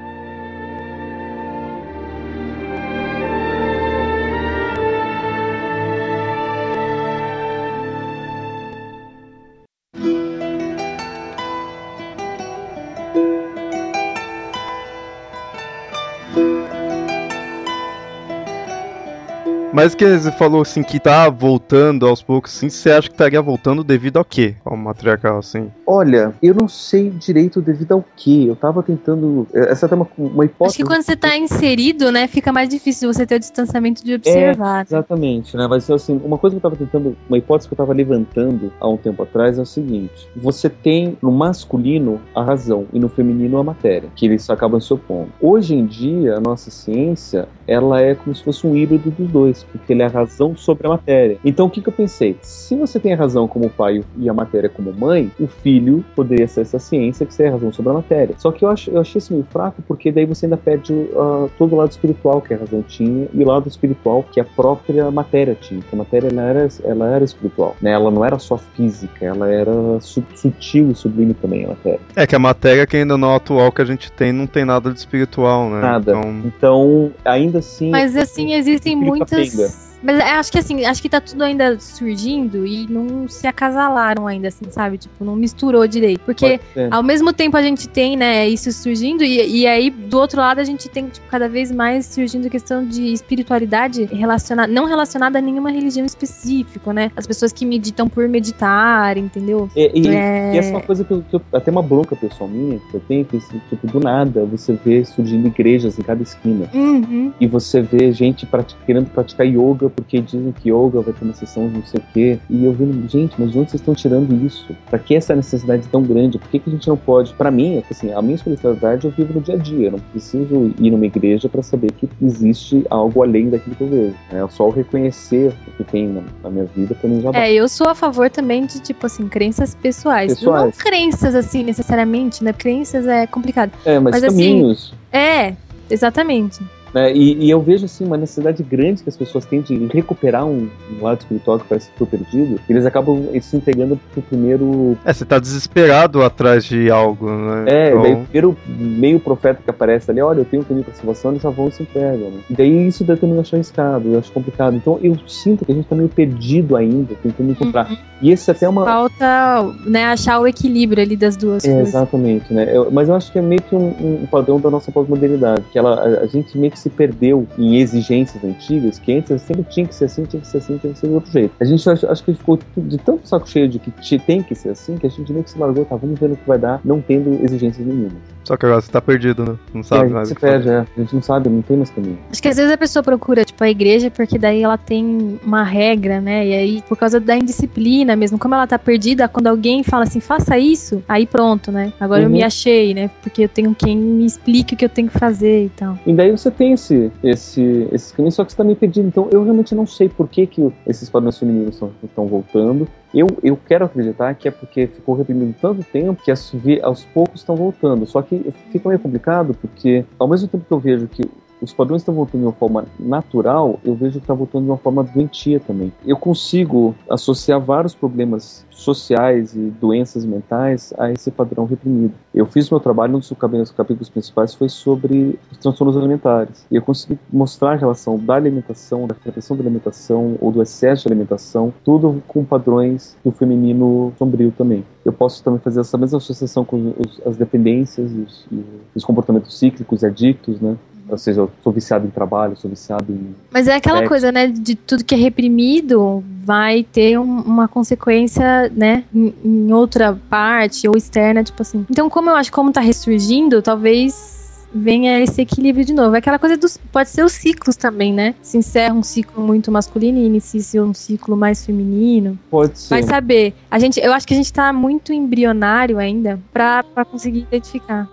Mas que você falou assim que tá voltando aos poucos, assim, você acha que estaria voltando devido ao quê? Ao matriarcal, assim? Olha, eu não sei direito devido ao que. Eu tava tentando. Essa é uma, uma hipótese. Acho que quando você tá inserido, né, fica mais difícil você ter o distanciamento de observar. né? Exatamente, né? Mas assim, uma coisa que eu tava tentando, uma hipótese que eu tava levantando há um tempo atrás é o seguinte: você tem no masculino a razão e no feminino a matéria, que eles acabam se opondo. Hoje em dia, a nossa ciência, ela é como se fosse um híbrido dos dois, porque ele é a razão sobre a matéria. Então o que, que eu pensei? Se você tem a razão como pai e a matéria como mãe, o filho poderia ser essa ciência que seria a razão sobre a matéria. Só que eu, acho, eu achei isso meio fraco, porque daí você ainda perde uh, todo o lado espiritual que a razão tinha e o lado espiritual que a própria matéria tinha. Que a matéria ela era, ela era espiritual, né? Ela não era só física, ela era su sutil e sublime também a matéria. É que a matéria que ainda não atual que a gente tem não tem nada de espiritual, né? Nada. Então, Então, ainda assim. Mas assim, existem muitas. capenga. Mas é, acho que assim, acho que tá tudo ainda surgindo e não se acasalaram ainda, assim, sabe? Tipo, não misturou direito. Porque ao mesmo tempo a gente tem, né, isso surgindo, e, e aí do outro lado a gente tem, tipo, cada vez mais surgindo a questão de espiritualidade relacionada, não relacionada a nenhuma religião específica, né? As pessoas que meditam por meditar, entendeu? E, e- É. e essa é uma coisa que eu, que eu- até uma bronca pessoal minha que eu tenho, que tipo, do nada você vê surgindo igrejas em cada esquina. Uhum. E você vê gente prati- querendo praticar yoga porque dizem que yoga vai ter uma sessão de não sei o quê. E eu vi, gente, mas de onde vocês estão tirando isso? Pra que essa necessidade tão grande? Por que, que a gente não pode? Para mim, é que assim, a minha espiritualidade eu vivo no dia a dia. Eu não preciso ir numa igreja para saber que existe algo além daquilo que eu vejo. É só o reconhecer o que tem na, na minha vida pra mim já É, eu sou a favor também de, tipo assim, crenças pessoais. Pessoais. Não crenças, assim, necessariamente, né? Crenças é complicado. É, mas, Mas, assim, caminhos. É, exatamente. Né? E, e eu vejo assim uma necessidade grande que as pessoas têm de recuperar um, um lado espiritual que parece que foi perdido. Eles acabam se entregando pro primeiro. É, você tá desesperado atrás de algo, né? É, Então, daí o primeiro meio profeta que aparece ali, olha, eu tenho um caminho pra salvação, eles já vão e se entregam. Né? E daí isso daí também eu acho arriscado, eu acho complicado. Então eu sinto que a gente tá meio perdido ainda, tentando encontrar. E esse até é uma. Falta, né, achar o equilíbrio ali das duas É, coisas. exatamente, né? Eu- mas eu acho que é meio que um, um padrão da nossa pós-modernidade, que ela, a, a gente meio que se perdeu em exigências antigas, que antes sempre tinha que ser assim, tinha que ser assim, tinha que ser de outro jeito. A gente acho, acho que ficou de tanto saco cheio de que te- tem que ser assim, que a gente meio que se largou, tá, vamos ver no que vai dar, não tendo exigências nenhuma. Só que agora você tá perdido, né? Não sabe a gente mais se o perde, é. A gente não sabe, não tem mais caminho. Acho que às vezes a pessoa procura, tipo, a igreja, porque daí ela tem uma regra, né? E aí, por causa da indisciplina mesmo, como ela tá perdida, quando alguém fala assim, faça isso, aí pronto, né? Agora eu Uhum. me achei, né? Porque eu tenho quem me explique o que eu tenho que fazer e tal. E daí você tem esse, esse, esses caminhos, só que você tá meio perdido. Então eu realmente não sei por que, que esses padrões femininos estão voltando. Eu, eu quero acreditar que é porque ficou reprimido tanto tempo que as, aos poucos estão voltando. Só que fica meio complicado porque, ao mesmo tempo que eu vejo que os padrões estão voltando de uma forma natural, eu vejo que está voltando de uma forma doentia também. Eu consigo associar vários problemas sociais e doenças mentais a esse padrão reprimido. Eu fiz meu trabalho, um dos capítulos, principais foi sobre os transtornos alimentares. E eu consegui mostrar a relação da alimentação, da repressão da alimentação ou do excesso de alimentação, tudo com padrões do feminino sombrio também. Eu posso também fazer essa mesma associação com os- as dependências, os, os comportamentos cíclicos adictos, né? Ou seja, eu sou viciado em trabalho, sou viciado em Mas é aquela coisa, né? De tudo que é reprimido vai ter um- uma consequência, né? Em, em outra parte ou externa, tipo assim. Então, como eu acho que como tá ressurgindo, talvez venha esse equilíbrio de novo. É aquela coisa dos. Pode ser os ciclos também, né? Se encerra um ciclo muito masculino e inicia um ciclo mais feminino. Pode ser. Vai saber. A gente, eu acho que a gente tá muito embrionário ainda pra conseguir identificar.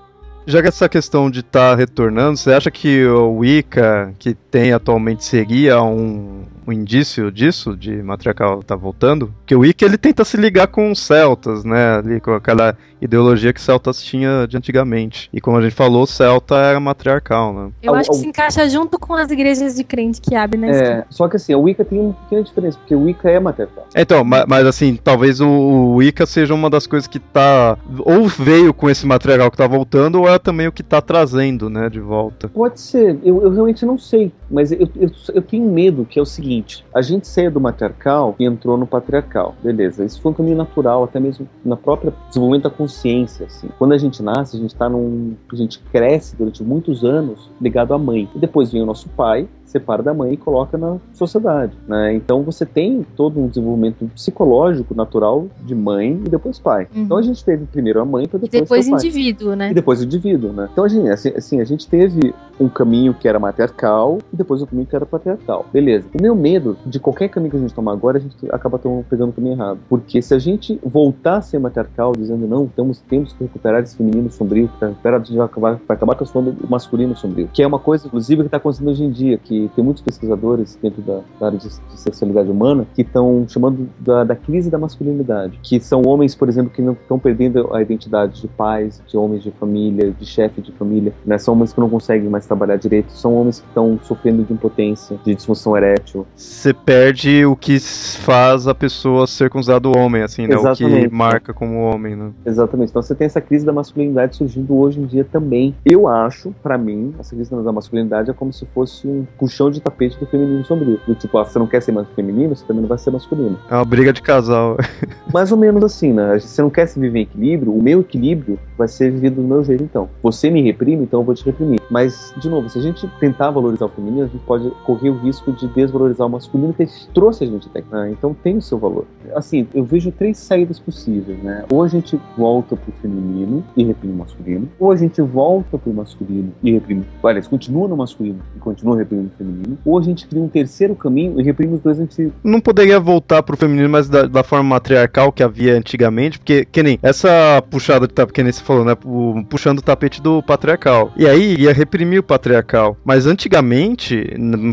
Já que essa questão de estar retornando, você acha que o Wicca que tem atualmente seria um, um indício disso, de matriarcal tá voltando? Porque o Wicca ele tenta se ligar com os celtas, né? Ali com aquela ideologia que celtas tinha de antigamente. E como a gente falou, celta era matriarcal, né? Eu acho que se encaixa junto com as igrejas de crente que abrem na esquina. É, só que assim, a Wicca tem uma pequena diferença, porque o Wicca é matriarcal. Então, ma- mas, assim, talvez o, o Wicca seja uma das coisas que tá. Ou veio com esse matriarcal que tá voltando, ou é também o que tá trazendo, né, de volta. Pode ser, eu, eu realmente não sei, mas eu, eu, eu tenho medo que é o seguinte: a gente saiu do matriarcal e entrou no patriarcal, beleza? Isso foi um caminho natural, até mesmo na própria desenvolvimento da consciência. Assim. Quando a gente nasce, a gente tá num. A gente cresce durante muitos anos ligado à mãe. E depois vem o nosso pai, separa da mãe e coloca na sociedade. Né? Então você tem todo um desenvolvimento psicológico natural de mãe e depois pai. Uhum. Então a gente teve primeiro a mãe para E depois, depois o indivíduo, né? e depois o indivíduo, né? Então, assim, assim, assim, a gente teve um caminho que era matriarcal e depois um caminho que era patriarcal. Beleza. O meu medo de qualquer caminho que a gente tomar agora, a gente acaba tão- pegando o caminho errado. Porque se a gente voltar a ser matriarcal, dizendo não, temos, temos que recuperar esse feminino sombrio, que tá recuperado, a gente vai acabar, vai acabar transformando o masculino sombrio. Que é uma coisa, inclusive, que está acontecendo hoje em dia, que tem muitos pesquisadores dentro da, da área de, de sexualidade humana que estão chamando da, da crise da masculinidade. Que são homens, por exemplo, que não estão perdendo a identidade de pais, de homens de família, de chefe de família. Né? São homens que não conseguem mais trabalhar direito, são homens que estão sofrendo de impotência, de disfunção erétil. Você perde o que faz a pessoa ser considerado homem, assim, né? O que marca como homem, né? Exatamente. Então você tem essa crise da masculinidade surgindo hoje em dia também. Eu acho, pra mim, essa crise da masculinidade é como se fosse um puxão de tapete do feminino sombrio. Do tipo, ah, você não quer ser mais feminino, você também não vai ser masculino. É uma briga de casal. Mais ou menos assim, né? Você não quer se viver em equilíbrio, o meu equilíbrio vai ser vivido do meu jeito, então. Você me reprime, então eu vou te reprimir. Mas, de novo, se a gente tentar valorizar o feminino, a gente pode correr o risco de desvalorizar o masculino que trouxe a gente até aqui. né? Então tem o seu valor. Assim, eu vejo três saídas possíveis, né? Ou a gente volta pro feminino e reprime o masculino, ou a gente volta pro masculino e reprime. Aliás, continua no masculino e continua reprimindo feminino, ou a gente cria um terceiro caminho e reprime os dois antigos. Não poderia voltar pro feminino, mas da, da forma matriarcal que havia antigamente, porque, que nem essa puxada de tapete, que nem você falou, né? Puxando o tapete do patriarcal. E aí ia reprimir o patriarcal. Mas antigamente,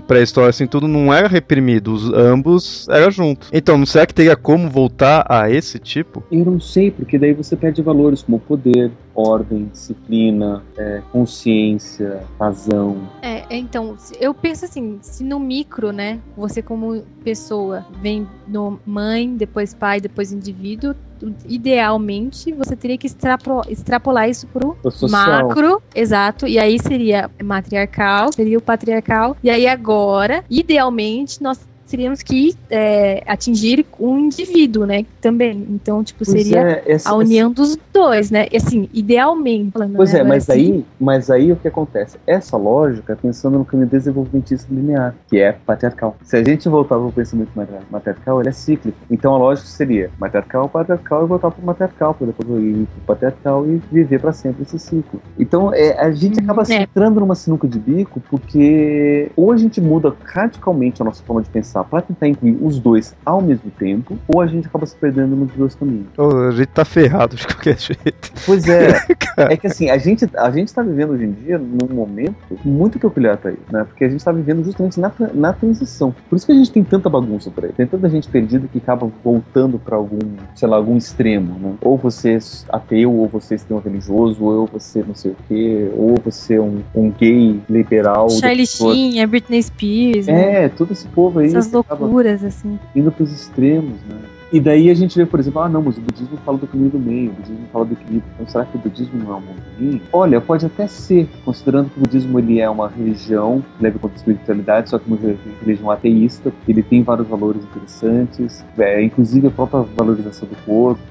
pré-história assim, tudo não era reprimido, os, ambos era junto. Então, não será que teria como voltar a esse tipo? Eu não sei, porque daí você perde valores como poder, ordem, disciplina, é, consciência, razão. É, então, eu penso assim, se no micro, né, você como pessoa vem no mãe, depois pai, depois indivíduo, idealmente você teria que extrapolar, extrapolar isso pro macro, exato, e aí seria matriarcal, seria o patriarcal, e aí agora, idealmente, nós teríamos que é, atingir um indivíduo, né? Também. Então, tipo, seria é, essa, a união essa... dos dois, né? E assim, idealmente. Falando, pois né? é, mas assim... aí, mas aí o que acontece? Essa lógica, pensando no caminho desenvolvimentista linear, que é patriarcal. Se a gente voltar para o pensamento matriarcal, ele é cíclico. Então a lógica seria matriarcal, patriarcal e voltar para o matriarcal, para depois ir para o patriarcal e viver para sempre esse ciclo. Então é, a gente acaba é. se entrando numa sinuca de bico porque ou a gente muda radicalmente a nossa forma de pensar para tentar incluir os dois ao mesmo tempo, ou a gente acaba se perdendo nos dois caminhos. Oh, a gente tá ferrado de qualquer jeito. Pois é. é que assim, a gente, a gente tá vivendo hoje em dia num momento muito peculiar pra aí, né? Porque a gente tá vivendo justamente na, na transição. Por isso que a gente tem tanta bagunça por aí. Tem tanta gente perdida que acaba voltando para algum, sei lá, algum extremo, né? Ou você é ateu, ou você é extremo religioso, ou você não sei o quê, ou você é um, um gay liberal. Charlie Sheen, é Britney Spears. É, né? todo esse povo aí. Essas loucuras, assim. Indo pros extremos, né? E daí a gente vê, por exemplo, ah, não, mas o budismo fala do caminho do meio, o budismo fala do equilíbrio. Então, será que o budismo não é um mundo ruim? Olha, pode até ser, considerando que o budismo ele é uma religião que leva conta a espiritualidade, só que uma religião ateísta, ele tem vários valores interessantes, é, inclusive a própria valorização do corpo,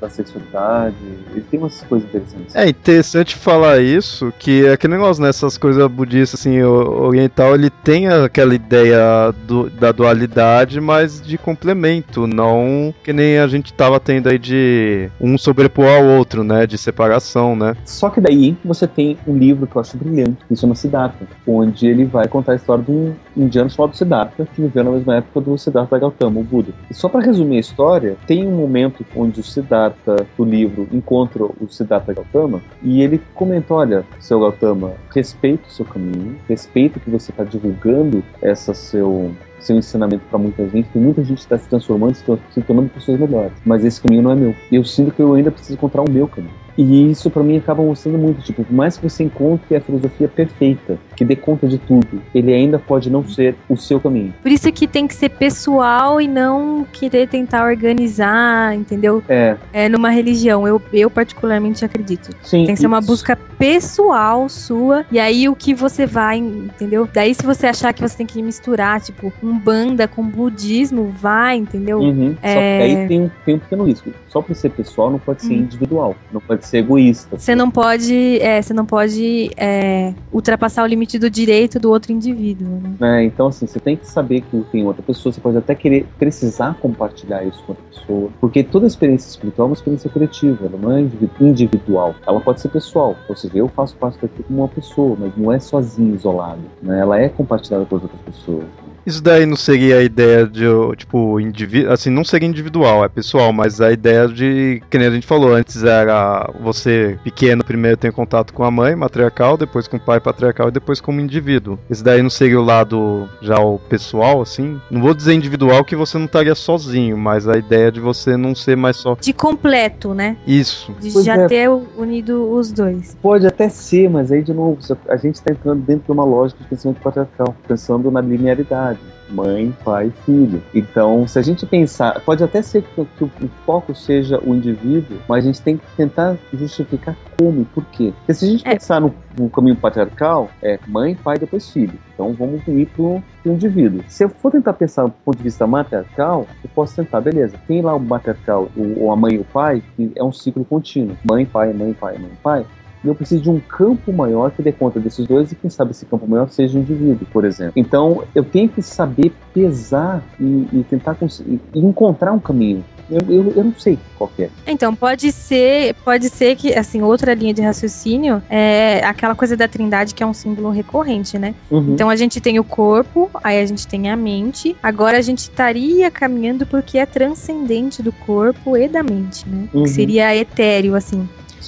da sexualidade, ele tem umas coisas interessantes. É interessante falar isso, que é aquele negócio, né, essas coisas budistas, assim, oriental, ele tem aquela ideia do, da dualidade, mas de complemento, não que nem a gente tava tendo aí de um sobrepor ao outro, né? De separação, né? Só que daí você tem um livro que eu acho brilhante, que chama Siddhartha, onde ele vai contar a história de um indiano chamado Siddhartha, que viveu na mesma época do Siddhartha Gautama, o Buda. E só para resumir a história, tem um momento onde o Siddhartha do livro encontra o Siddhartha Gautama e ele comenta: olha, seu Gautama, respeita o seu caminho, respeita que você está divulgando essa seu seu ensinamento para muita gente, que muita gente está se transformando, se tornando pessoas melhores. Mas esse caminho não é meu. Eu sinto que eu ainda preciso encontrar o meu caminho. E isso para mim acaba mostrando muito, tipo, por mais que você encontre a filosofia perfeita, que dê conta de tudo, ele ainda pode não ser o seu caminho. Por isso que tem que ser pessoal e não querer tentar organizar, entendeu? É. É numa religião, eu, eu particularmente acredito. Sim. Tem que ser uma busca pessoal sua, e aí o que você vai, entendeu? Daí se você achar que você tem que misturar, tipo, um banda com budismo, vai, entendeu? Uhum. É... Só que aí tem um, tem um pequeno risco. Só por ser pessoal não pode ser uhum. individual, não pode ser egoísta. Você não pode, é, você não pode é, ultrapassar o limite do direito do outro indivíduo. Né? É, então, assim, você tem que saber que tem outra pessoa, você pode até querer precisar compartilhar isso com outra pessoa, porque toda experiência espiritual é uma experiência coletiva, ela não é individual, ela pode ser pessoal. Ou seja, eu faço parte daqui como uma pessoa, mas não é sozinho, isolado. Né? Ela é compartilhada com as outras pessoas. Isso daí não seria a ideia de, tipo, indivíduo, assim, não seria individual, é pessoal, mas a ideia de, que nem a gente falou antes, era você, pequeno, primeiro tem contato com a mãe, matriarcal, depois com o pai, patriarcal, e depois como indivíduo. Isso daí não seria o lado já o pessoal, assim? Não vou dizer individual que você não estaria sozinho, mas a ideia de você não ser mais só... De completo, né? Isso. De pois já é. ter unido os dois. Pode até ser, mas aí, de novo, a gente tá entrando dentro de uma lógica de pensamento patriarcal, pensando na linearidade mãe, pai, filho. Então, se a gente pensar, pode até ser que, que, o foco seja o indivíduo, mas a gente tem que tentar justificar como, por quê. Porque se a gente é. pensar no, no, caminho patriarcal, é mãe, pai, depois filho. Então vamos ir pro, pro indivíduo. Se eu for tentar pensar do ponto de vista matriarcal, eu posso tentar, beleza, tem lá o matriarcal, ou a mãe e o pai, que é um ciclo contínuo. Mãe, pai, mãe, pai, mãe, pai e eu preciso de um campo maior que dê conta desses dois e quem sabe esse campo maior seja um indivíduo, por exemplo. Então eu tenho que saber pesar e, e tentar e encontrar um caminho Eu, eu, eu, não sei qual é. Então, pode ser, pode ser que, assim, outra linha de raciocínio é aquela coisa da trindade que é um símbolo recorrente, né? Uhum. Então a gente tem o corpo, aí a gente tem a mente, agora a gente estaria caminhando porque é transcendente do corpo e da mente, né? Uhum. Que seria etéreo, assim.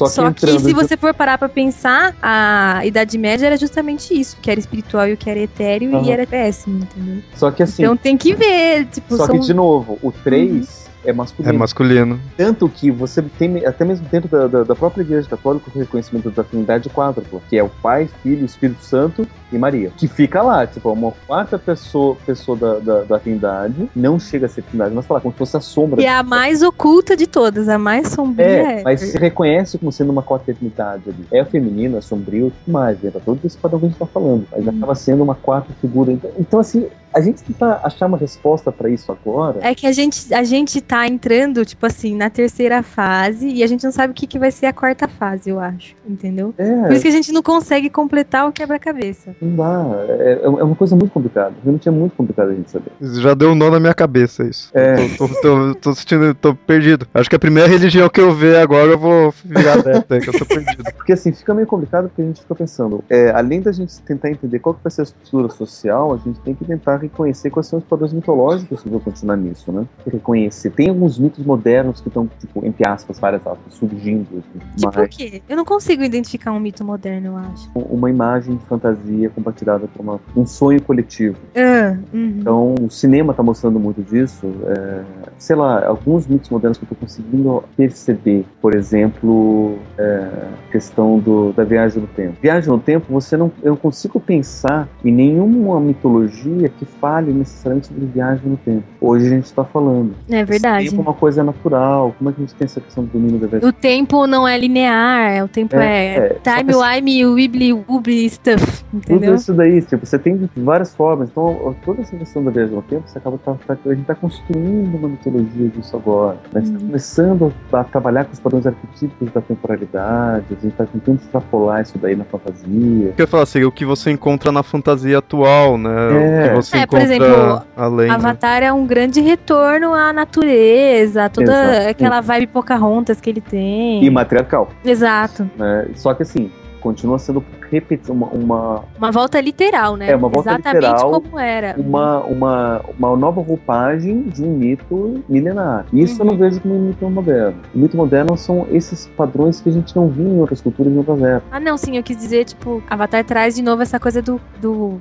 Só que, Só que se você for parar pra pensar, a Idade Média era justamente isso, que era espiritual e o que era etéreo uhum. e era péssimo, entendeu? Só que assim. Então tem que ver, tipo. Só são... que, de novo, o 3. Uhum é masculino. É masculino. Tanto que você tem, até mesmo dentro da, da, da própria Igreja Católica, o reconhecimento da Trindade quádrupla, que é o Pai, Filho, Espírito Santo e Maria. Que fica lá, tipo, uma quarta pessoa, pessoa da, da, da Trindade, não chega a ser Trindade, mas fala como se fosse a sombra. E é a mais oculta de todas, a mais sombria. É, mas se reconhece como sendo uma quarta eternidade ali. É feminino, é sombrio, tudo mais, né? Pra todo esse padrão que a gente tá falando. Mas hum. acaba sendo uma quarta figura. Então, assim, a gente tenta achar uma resposta para isso agora. É que a gente, a gente tá entrando, tipo assim, na terceira fase e a gente não sabe o que, que vai ser a quarta fase, eu acho. Entendeu? É. Por isso que a gente não consegue completar o quebra-cabeça. Não dá. É, é uma coisa muito complicada. Realmente é muito complicado a gente saber. Já deu um nó na minha cabeça isso. É. Tô, tô, tô, tô sentindo, tô perdido. Acho que a primeira religião que eu ver agora eu vou virar dessa, que eu tô perdido. Porque assim, fica meio complicado porque a gente fica pensando, é, além da gente tentar entender qual que vai ser a estrutura social, a gente tem que tentar reconhecer quais são os padrões mitológicos que vão continuar nisso, né? Reconhecer. Tem alguns mitos modernos que estão, tipo, entre aspas, várias aspas, surgindo. Tipo mas... o quê? Eu não consigo identificar um mito moderno, eu acho. Uma imagem de fantasia compartilhada por uma, um sonho coletivo. Uh, uhum. Então, o cinema está mostrando muito disso. É, sei lá, alguns mitos modernos que eu estou conseguindo perceber. Por exemplo, é, questão do, da viagem no tempo. Viagem no tempo, você não, eu não consigo pensar em nenhuma mitologia que fale necessariamente sobre viagem no tempo. Hoje a gente está falando. É verdade. O tempo é uma coisa natural. Como é que a gente tem essa questão do domínio da viagem? O tempo não é linear. O tempo é, é, é time, wime, wibbly, wobbly stuff. Entendeu? Tudo isso daí, tipo, você tem várias formas. Então, toda essa questão da viagem no tempo, você acaba tá, tá, a gente está construindo uma mitologia disso agora. Né? A gente está uhum. começando a trabalhar com os padrões arquetípicos da temporalidade. A gente está tentando extrapolar isso daí na fantasia. Eu ia falar assim, o que você encontra na fantasia atual, né? É, o que você é por exemplo, além? Avatar né? é um grande retorno à natureza, toda Exato. aquela vibe Pocahontas que ele tem. E matriarcal. Exato. É, só que assim, continua sendo repetir uma, uma, uma volta literal, né? É uma volta Exatamente literal, como era. Uma, uma, uma nova roupagem de um mito milenar. Isso uhum. eu não uhum. vejo como um mito moderno. O mito moderno são esses padrões que a gente não viu em outras culturas em outras épocas. Ah, não, sim, eu quis dizer, tipo, Avatar traz de novo essa coisa do, do,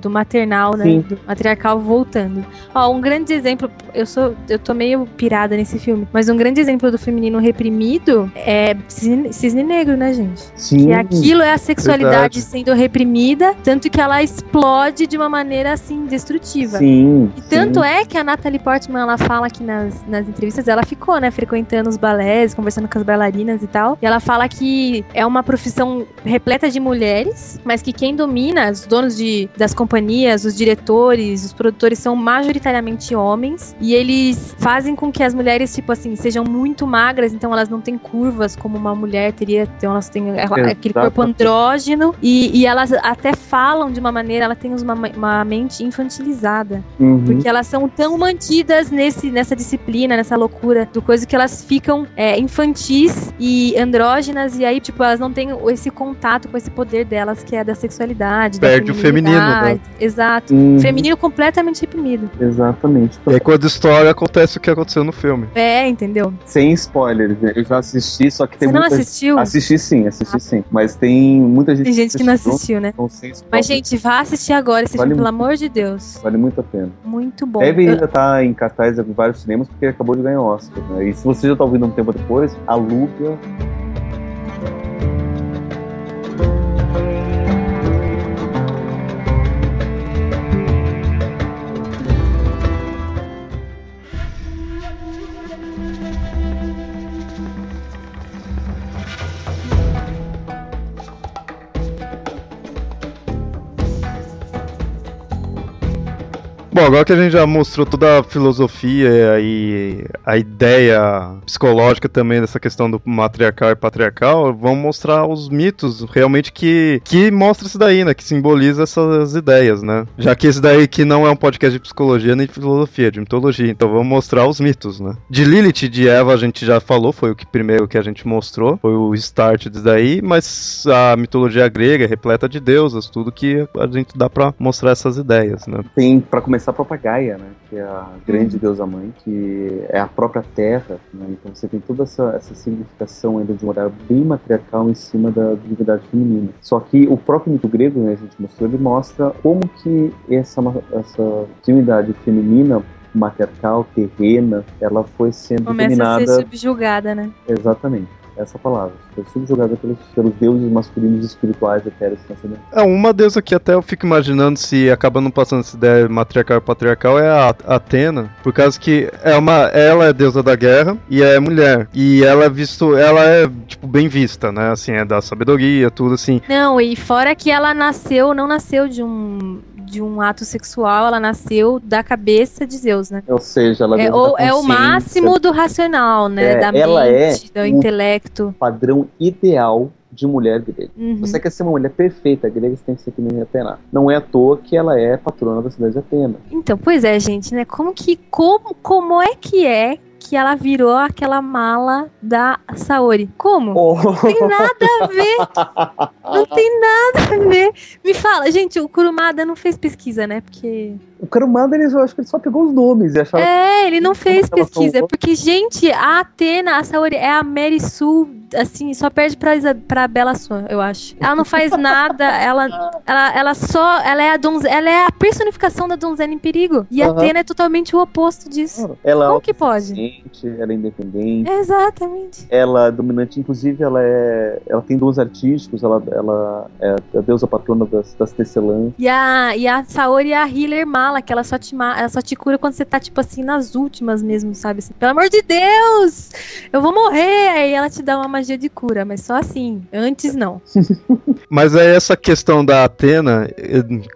do maternal, né? Sim. Do matriarcal voltando. Ó, um grande exemplo, eu sou, eu tô meio pirada nesse filme, mas um grande exemplo do feminino reprimido é Cisne, Cisne Negro, né, gente? Sim. Que aquilo é a sexualidade Sendo reprimida, tanto que ela explode de uma maneira assim destrutiva. Sim. E tanto sim. é que a Natalie Portman ela fala aqui nas, nas entrevistas, ela ficou, né, frequentando os balés, conversando com as bailarinas e tal. E ela fala que é uma profissão repleta de mulheres, mas que quem domina, os donos de, das companhias, os diretores, os produtores são majoritariamente homens e eles fazem com que as mulheres, tipo assim, sejam muito magras, então elas não têm curvas como uma mulher teria, então elas têm aquele corpo andrógeno e, e elas até falam de uma maneira, ela tem uma, uma mente infantilizada. Uhum. Porque elas são tão mantidas nesse, nessa disciplina, nessa loucura do coisa que elas ficam é, infantis e andrógenas, e aí, tipo, elas não têm esse contato com esse poder delas, que é da sexualidade. Perde da o feminino, né? Exato. Uhum. Feminino completamente reprimido. Exatamente. E aí, quando a história acontece o que aconteceu no filme. É, entendeu? Sem spoilers, né? Eu já assisti, só que tem Você muita... não assistiu? Assisti sim, assisti ah. sim. Mas tem muita gente tem gente que não assistiu, né? Mas, gente, vá assistir agora esse vale filme, pelo amor de Deus. Vale muito a pena. Muito bom. Deve ainda estar tá em cartaz em vários cinemas, porque acabou de ganhar Oscar. Né? E se você já está ouvindo um tempo depois, aluga Bom, agora que a gente já mostrou toda a filosofia e a ideia psicológica também dessa questão do matriarcal e patriarcal, vamos mostrar os mitos realmente que, que mostra isso daí, né? Que simboliza essas ideias, né? Já que esse daí que não é um podcast de psicologia nem de filosofia, de mitologia, então vamos mostrar os mitos, né? De Lilith e de Eva a gente já falou, foi o que primeiro que a gente mostrou, foi o start disso daí, mas a mitologia grega é repleta de deusas, tudo que a gente dá para mostrar essas ideias, né? Tem, para começar, a própria Gaia, né? Que é a grande uhum. deusa mãe, que é a própria Terra, né? Então você tem toda essa, essa significação ainda de um olhar bem matriarcal em cima da divindade feminina. Só que o próprio mito grego, né, a gente mostrou, ele mostra como que essa, essa divindade feminina matriarcal, terrena, ela foi sendo Começa dominada... a ser subjugada, né? Exatamente essa palavra. Foi subjugada pelos, pelos deuses masculinos espirituais etéreos transcendentes. É, uma deusa que até eu fico imaginando se acaba não passando essa ideia matriarcal e patriarcal é a Atena, por causa que é uma, ela é deusa da guerra e é mulher. E ela é visto, ela é, tipo, bem vista, né? Assim, é da sabedoria, tudo assim. Não, e fora que ela nasceu, não nasceu de um de um ato sexual, ela nasceu da cabeça de Zeus, né? Ou seja, ela é, ou, é o máximo do racional, né? É, da ela mente, é do intelecto. Padrão ideal de mulher grega. Uhum. Você quer ser uma mulher perfeita grega, você tem que ser que nem Atena. Não é à toa que ela é patrona da cidade de Atena. Então, pois é, gente, né? Como que como, como é que é que ela virou aquela mala da Saori. Como? Oh. Não tem nada a ver. Não tem nada a ver. Me fala, gente, o Kurumada não fez pesquisa, né? Porque. O Kurumada, ele, eu acho que ele só pegou os nomes e achava. É, ele não fez pesquisa. Porque, gente, a Atena, a Saori é a Mary Sue, assim, só perde pra, Isa, pra Bela Swan, eu acho. Ela não faz nada, ela, ela, ela só. Ela é, a donze, ela é a personificação da donzela em perigo. E a uhum. Atena é totalmente o oposto disso. Ela Como é que pode? ela é independente. Exatamente. Ela é dominante, inclusive ela é, ela tem dons artísticos, ela, ela é a deusa patrona das, das tecelãs. E a, e a Saori é a healer mala, que ela só, te, ela só te cura quando você tá, tipo assim, nas últimas mesmo, sabe? Assim, Pelo amor de Deus! Eu vou morrer! Aí ela te dá uma magia de cura, mas só assim. Antes, não. mas é essa questão da Atena,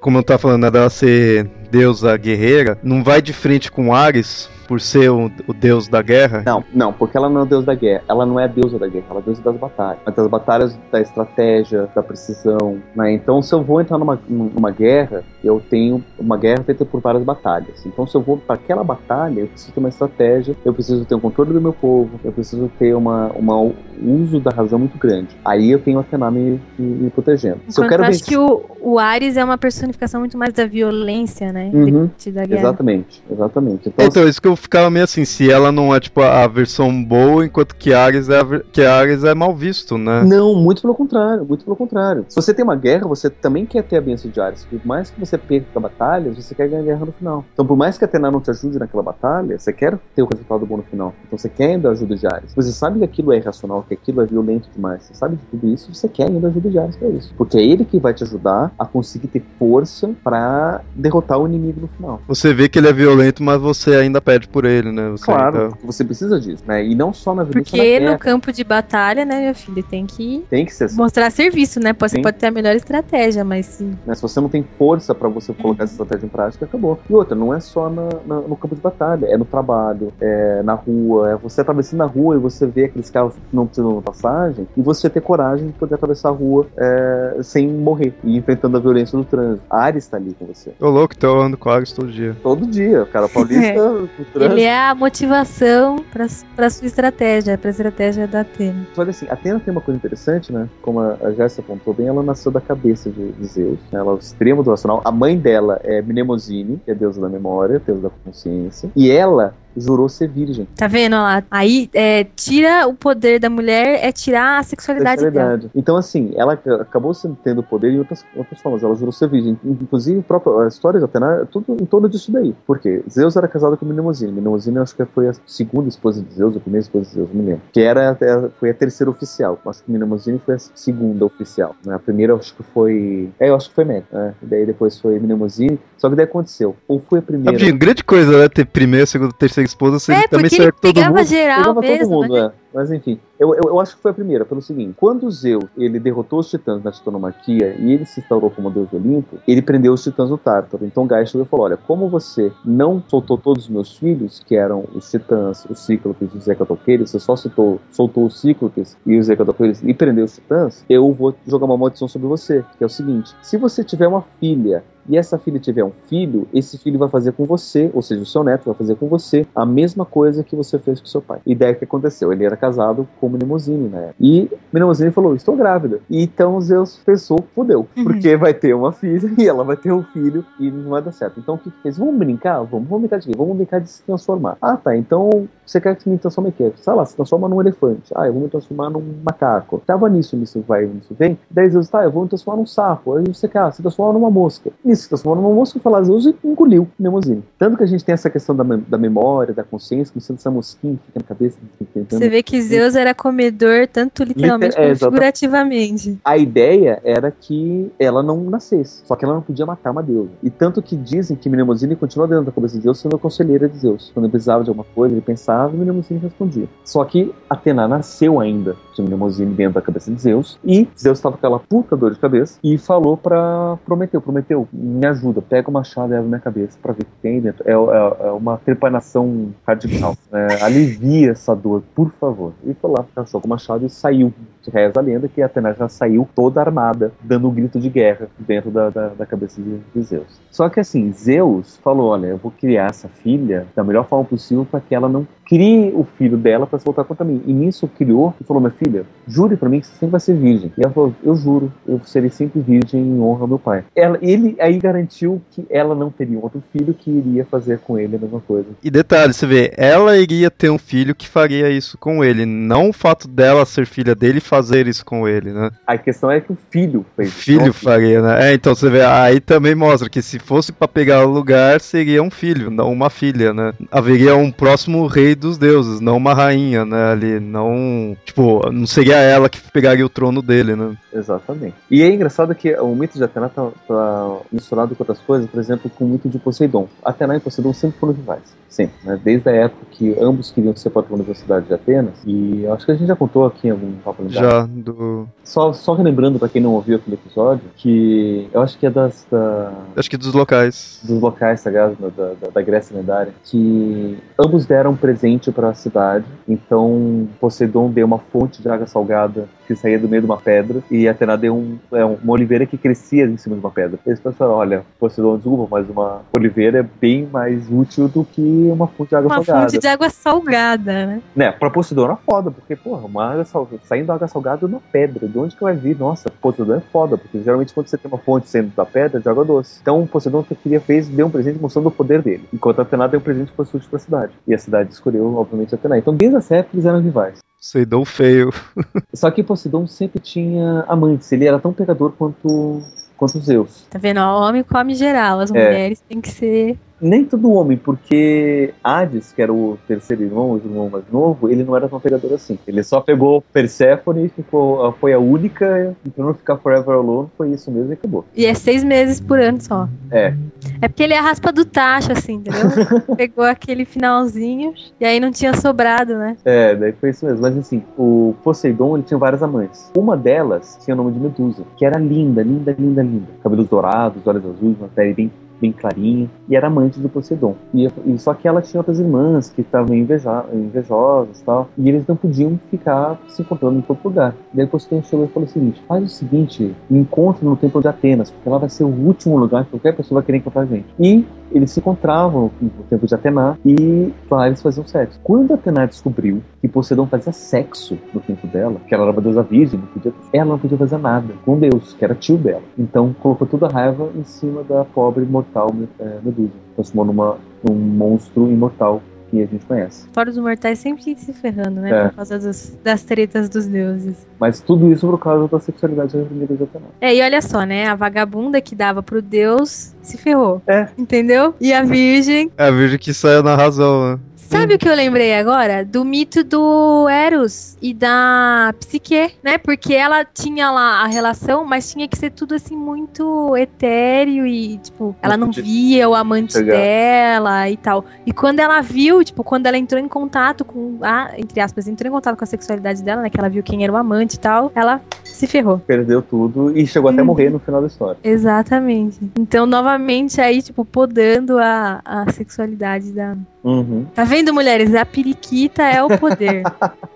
como eu tava falando, né, dela ser deusa guerreira, não vai de frente com Ares, por ser o, o, deus da guerra? Não, não, porque ela não é o deus da guerra. Ela não é a deusa da guerra, ela é a deusa das batalhas. Das batalhas, da estratégia, da precisão. Né? Então, se eu vou entrar numa, numa guerra, eu tenho uma guerra feita por várias batalhas. Então, se eu vou para aquela batalha, eu preciso ter uma estratégia, eu preciso ter um controle do meu povo, eu preciso ter uma, uma uso da razão muito grande. Aí eu tenho a Atena me, me, protegendo. Enquanto se eu quero eu acho vencer... que o, o Ares é uma personificação muito mais da violência, né? Uhum, da guerra. Exatamente, exatamente. Então, então isso que eu ficava meio assim, se ela não é tipo a versão boa, enquanto que Ares é, que Ares é mal visto, né? Não, muito pelo contrário, muito pelo contrário. Se você tem uma guerra, você também quer ter a bênção de Ares. Por mais que você perca a batalha, você quer ganhar a guerra no final. Então, por mais que a Atena não te ajude naquela batalha, você quer ter o resultado bom no final. Então, você quer ainda a ajuda de Ares. Você sabe que aquilo é irracional, que aquilo é violento demais. Você sabe de tudo isso, você quer ainda a ajuda de Ares pra isso. Porque é ele que vai te ajudar a conseguir ter força para derrotar o inimigo no final. Você vê que ele é violento, mas você ainda pede por ele, né? Você claro, ainda... você precisa disso, né? E não só na violência Porque no campo de batalha, né, meu filho, tem que, tem que ser... mostrar serviço, né? Você pode ter a melhor estratégia, mas sim. Né, se você não tem força para você colocar essa estratégia em prática, acabou. E outra, não é só na, na, no campo de batalha, é no trabalho, é na rua, é você atravessando a rua e você vê aqueles carros que não precisam de passagem e você ter coragem de poder atravessar a rua é, sem morrer e enfrentando a violência do trânsito. A área está ali com você. Tô louco, então eu ando com Ares todo dia. Todo dia, cara paulista. Ele é a motivação para sua estratégia, para a estratégia da Atena. Que assim, a Atena tem uma coisa interessante, né? Como a Jéssica apontou bem, ela nasceu da cabeça de, de Zeus. Né? Ela é o extremo do racional. A mãe dela é Mnemosine, que é deusa da memória, deusa da consciência. E ela jurou ser virgem. Tá vendo lá? Aí é, tira o poder da mulher, é tirar a sexualidade, sexualidade. dela. Então, assim, ela acabou tendo poder em outras, outras formas. Ela jurou ser virgem. Inclusive, a, própria, a história de Atena é tudo em torno disso daí. Por quê? Zeus era casado com Mnemosine. Mnemosine, acho que foi a segunda esposa de Zeus, a primeira esposa de Zeus, não me lembro. Que era, foi a terceira oficial. Acho que Mnemosine foi a segunda oficial. Né? A primeira, acho que foi. É, eu acho que foi Met. Né? E daí depois foi Mnemosine. Só que daí aconteceu. Ou foi a primeira. grande coisa, né? Ter primeira, segunda, terceira esposa, seria É, também porque ele certo todo pegava mundo. geral Pegava mesmo. todo mundo, né? é. Mas enfim, eu, eu, eu acho que foi a primeira, pelo seguinte: quando Zeus ele derrotou os titãs na titanomaquia e ele se instaurou como deus do Olimpo, ele prendeu os titãs no Tártaro. Então Gaia chegou e falou: Olha, como você não soltou todos os meus filhos, que eram os titãs, os cíclopes e os hecatoqueiros, você só citou, soltou os cíclopes e os hecatoqueiros e prendeu os titãs, eu vou jogar uma maldição sobre você, que é o seguinte: se você tiver uma filha e essa filha tiver um filho, esse filho vai fazer com você, ou seja, o seu neto vai fazer com você a mesma coisa que você fez com seu pai. E daí o que aconteceu? Ele era casado com Mnemosine, né? E Mnemosine falou: Estou grávida. E então Zeus pensou: fudeu, porque vai ter uma filha e ela vai ter um filho e não vai dar certo. Então o que, que fez? Vamos brincar? Vamos, vamos brincar de quê? Vamos brincar de se transformar. Ah, tá. Então você quer que me transforme em quê? Sei lá, se transforma num elefante. Ah, eu vou me transformar num macaco. Tava nisso, nisso vai, nisso vem. Daí Zeus, tá, eu vou me transformar num sapo. Aí você quer, ah, se transforma numa mosca. Nisso, se transforma numa mosca, Zeus e engoliu Mnemosine. Tanto que a gente tem essa questão da, da memória, da consciência, como sendo essa mosquinha que fica na cabeça, tentando Você vê que Zeus era comedor, tanto literalmente Liter- é, como figurativamente. A ideia era que ela não nascesse, só que ela não podia matar uma deusa. E tanto que dizem que Mnemosine continua dentro da cabeça de Zeus sendo a conselheira de Zeus. Quando ele precisava de alguma coisa, ele pensava e Mnemosine respondia. Só que Atena nasceu ainda de Mnemosine dentro da cabeça de Zeus e Zeus estava com aquela puta dor de cabeça e falou pra Prometeu, Prometeu, me ajuda, pega o machado e na minha cabeça pra ver o que tem dentro. É, é- é uma trepanação radical. É, alivia essa dor, por favor. E foi lá, achou com o machado e saiu. Reza a lenda que a Atena já saiu toda armada, dando um grito de guerra dentro da, da, da cabeça de, de Zeus. Só que assim, Zeus falou: Olha, eu vou criar essa filha da melhor forma possível para que ela não crie o filho dela para se voltar contra mim. E nisso criou e falou: Minha filha, jure para mim que você sempre vai ser virgem. E ela falou: Eu juro, eu serei sempre virgem em honra ao meu pai. Ela, ele aí garantiu que ela não teria um outro filho que iria fazer com ele a mesma coisa. E detalhe, você vê, ela iria ter um filho que faria isso com ele, não o fato dela ser filha dele e fazer isso com ele, né? A questão é que o filho O fez isso, não filho o faria, né? É, então você vê, aí também mostra que se fosse pra pegar o lugar, seria um filho, não uma filha, né? Haveria um próximo rei dos deuses, não uma rainha, né? Ali, não. Tipo, não seria ela que pegaria o trono dele, né? Exatamente. E é engraçado que o mito de Atena tá, tá misturado com outras coisas, por exemplo, com o mito de Poseidon. Atena e Poseidon sempre foram rivais. Sempre, né? Desde a época que ambos queriam ser patronos da cidade de Atenas. E acho que a gente já contou aqui em algum papo lendário. Já do. Só, só relembrando pra quem não ouviu aquele episódio, que eu acho que é das, da- Acho que dos locais. dos locais sagrados da, da, da Grécia lendária, que ambos deram um presente para a cidade. Então Poseidon deu uma fonte de água salgada que saía do meio de uma pedra e Atena deu um, é, uma oliveira que crescia em cima de uma pedra. Eles pensaram, olha, Poseidon desculpa, mas uma oliveira é bem mais útil do que uma fonte de água Uma salgada. fonte de água salgada, né? Né, pra Poseidon era foda, porque, porra, uma água salgada, saindo água salgada de uma pedra, de onde que vai vir? Nossa, Poseidon é foda, porque geralmente quando você tem uma fonte saindo da pedra, é de água doce. Então Poseidon que queria fez, deu um presente mostrando o poder dele, enquanto Atena deu um presente que fosse útil pra cidade. E a cidade escolheu, obviamente, Atena. Então desde essa época eles eram rivais. Poseidon feio. Só que Poseidon sempre tinha amantes, ele era tão pecador quanto, quanto Zeus. Tá vendo? O homem come geral, as É. mulheres têm que ser. Nem todo homem, porque Hades, que era o terceiro irmão, o irmão mais novo, ele não era tão pegador assim. Ele só pegou Persephone e ficou, foi a única, e pra não ficar forever alone, foi isso mesmo e acabou. E é seis meses por ano só. É. É porque ele é a raspa do tacho, assim, entendeu? Pegou aquele finalzinho e aí não tinha sobrado, né? É, daí foi isso mesmo. Mas assim, o Poseidon, ele tinha várias amantes. Uma delas tinha o nome de Medusa, que era linda, linda, linda, linda. Cabelos dourados, olhos azuis, uma pele bem, bem clarinha, e era amante do Poseidon. E, e só que ela tinha outras irmãs que estavam inveja, invejosas e tal, e eles não podiam ficar se encontrando em todo lugar. Daí Poseidon chegou e falou o seguinte: faz o seguinte, me encontre no Templo de Atenas, porque lá vai ser o último lugar que qualquer pessoa vai querer encontrar a gente. E eles se encontravam no Templo de Atena e lá eles faziam sexo. Quando Atena descobriu que Poseidon fazia sexo no templo dela, que ela era uma deusa virgem, não podia, ela não podia fazer nada com Deus, que era tio dela. Então colocou toda a raiva em cima da pobre mortal é, Medusa. Transformou numa, num monstro imortal que a gente conhece. Fora os mortais sempre se ferrando, né? É. Por causa dos- das tretas dos deuses. Mas tudo isso por causa da sexualidade reprimida de Atena. É, e olha só, né? A vagabunda que dava pro deus se ferrou. É. Entendeu? E a virgem É a virgem que saiu na razão, né? Sabe o que eu lembrei agora? Do mito do Eros e da Psique, né? Porque ela tinha lá a relação, mas tinha que ser tudo assim muito etéreo e, tipo, ela não via o amante dela e tal. E quando ela viu, tipo, quando ela entrou em contato com a, entre aspas, entrou em contato com a sexualidade dela, né? Que ela viu quem era o amante e tal, ela se ferrou. Perdeu tudo e chegou até a uhum. morrer no final da história. Exatamente. Então, novamente, aí, tipo, podando a, a sexualidade da, Uhum. Tá vendo, mulheres? A periquita é o poder.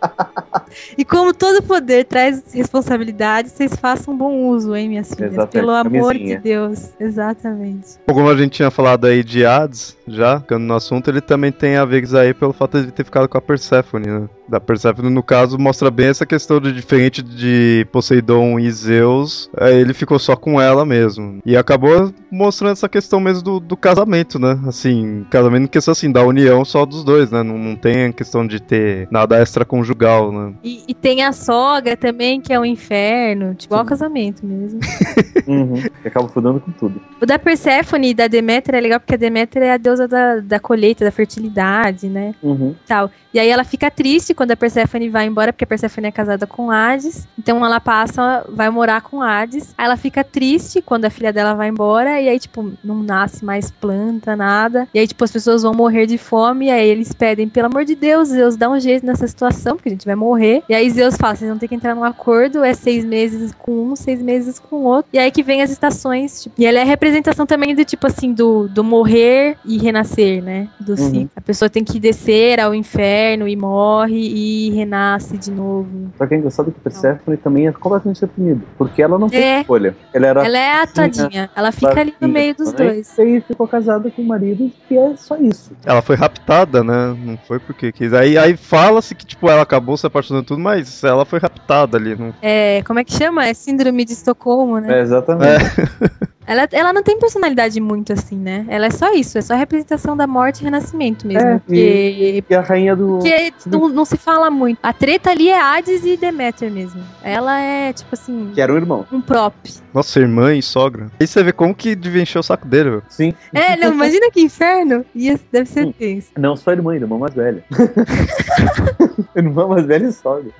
e como todo poder traz responsabilidade, vocês façam bom uso, hein, minhas filhas? Exatamente. Pelo amor de Deus. Exatamente. Como a gente tinha falado aí de Hades, já, ficando no assunto, ele também tem a ver aí pelo fato de ter ficado com a Persephone, né? Da Persephone, no caso, mostra bem essa questão de diferente de Poseidon e Zeus, ele ficou só com ela mesmo. E acabou mostrando essa questão mesmo do, do casamento, né? Assim, casamento questão assim, da união só dos dois, né? Não, não tem a questão de ter nada extraconjugal, né? E, e tem a sogra também, que é o um inferno, tipo, igual casamento mesmo. uhum, acaba fudendo com tudo. O da Persephone e da Deméter é legal porque a Deméter é a deusa da, da colheita, da fertilidade, né? Uhum. Tal. E aí ela fica triste quando a Persephone vai embora, porque a Persephone é casada com Hades. Então ela passa, vai morar com Hades. Aí ela fica triste quando a filha dela vai embora. E aí, tipo, não nasce mais planta, nada. E aí, tipo, as pessoas vão morrer de fome. E aí eles pedem, pelo amor de Deus, Zeus, dá um jeito nessa situação, porque a gente vai morrer. E aí Zeus fala, vocês vão ter que entrar num acordo. É seis meses com um, seis meses com o outro. E aí que vem as estações. Tipo, e ela é a representação também do tipo assim, do, do morrer e renascer, né? Do uhum. sim. A pessoa tem que descer ao inferno e morre e renasce de novo. Só que é engraçado que Persephone também é completamente reprimida, porque ela não tem é. escolha. Ela, era ela é a tadinha, ela fica ali no meio dos né? dois. E aí ficou casada com o marido que é só isso. Ela foi raptada, né? Não foi porque quis. Aí, aí fala-se que, tipo, ela acabou se apaixonando tudo, mas ela foi raptada ali. Não... É, como é que chama? É síndrome de Estocolmo, né? É, exatamente. É. Ela, ela não tem personalidade muito assim, né? Ela é só isso, é só a representação da morte e renascimento mesmo. É, e, e, a rainha do. Que não, não, se fala muito. A treta ali é Hades e Deméter mesmo. Ela é, tipo assim. Que era um irmão. Um prop. Nossa, irmã e sogra. Aí você vê como que devia encher o saco dele, velho. Sim. É, não, imagina que inferno. Ia, deve ser tenso. Não só irmã, irmã mais velha. irmã mais velha e sogra.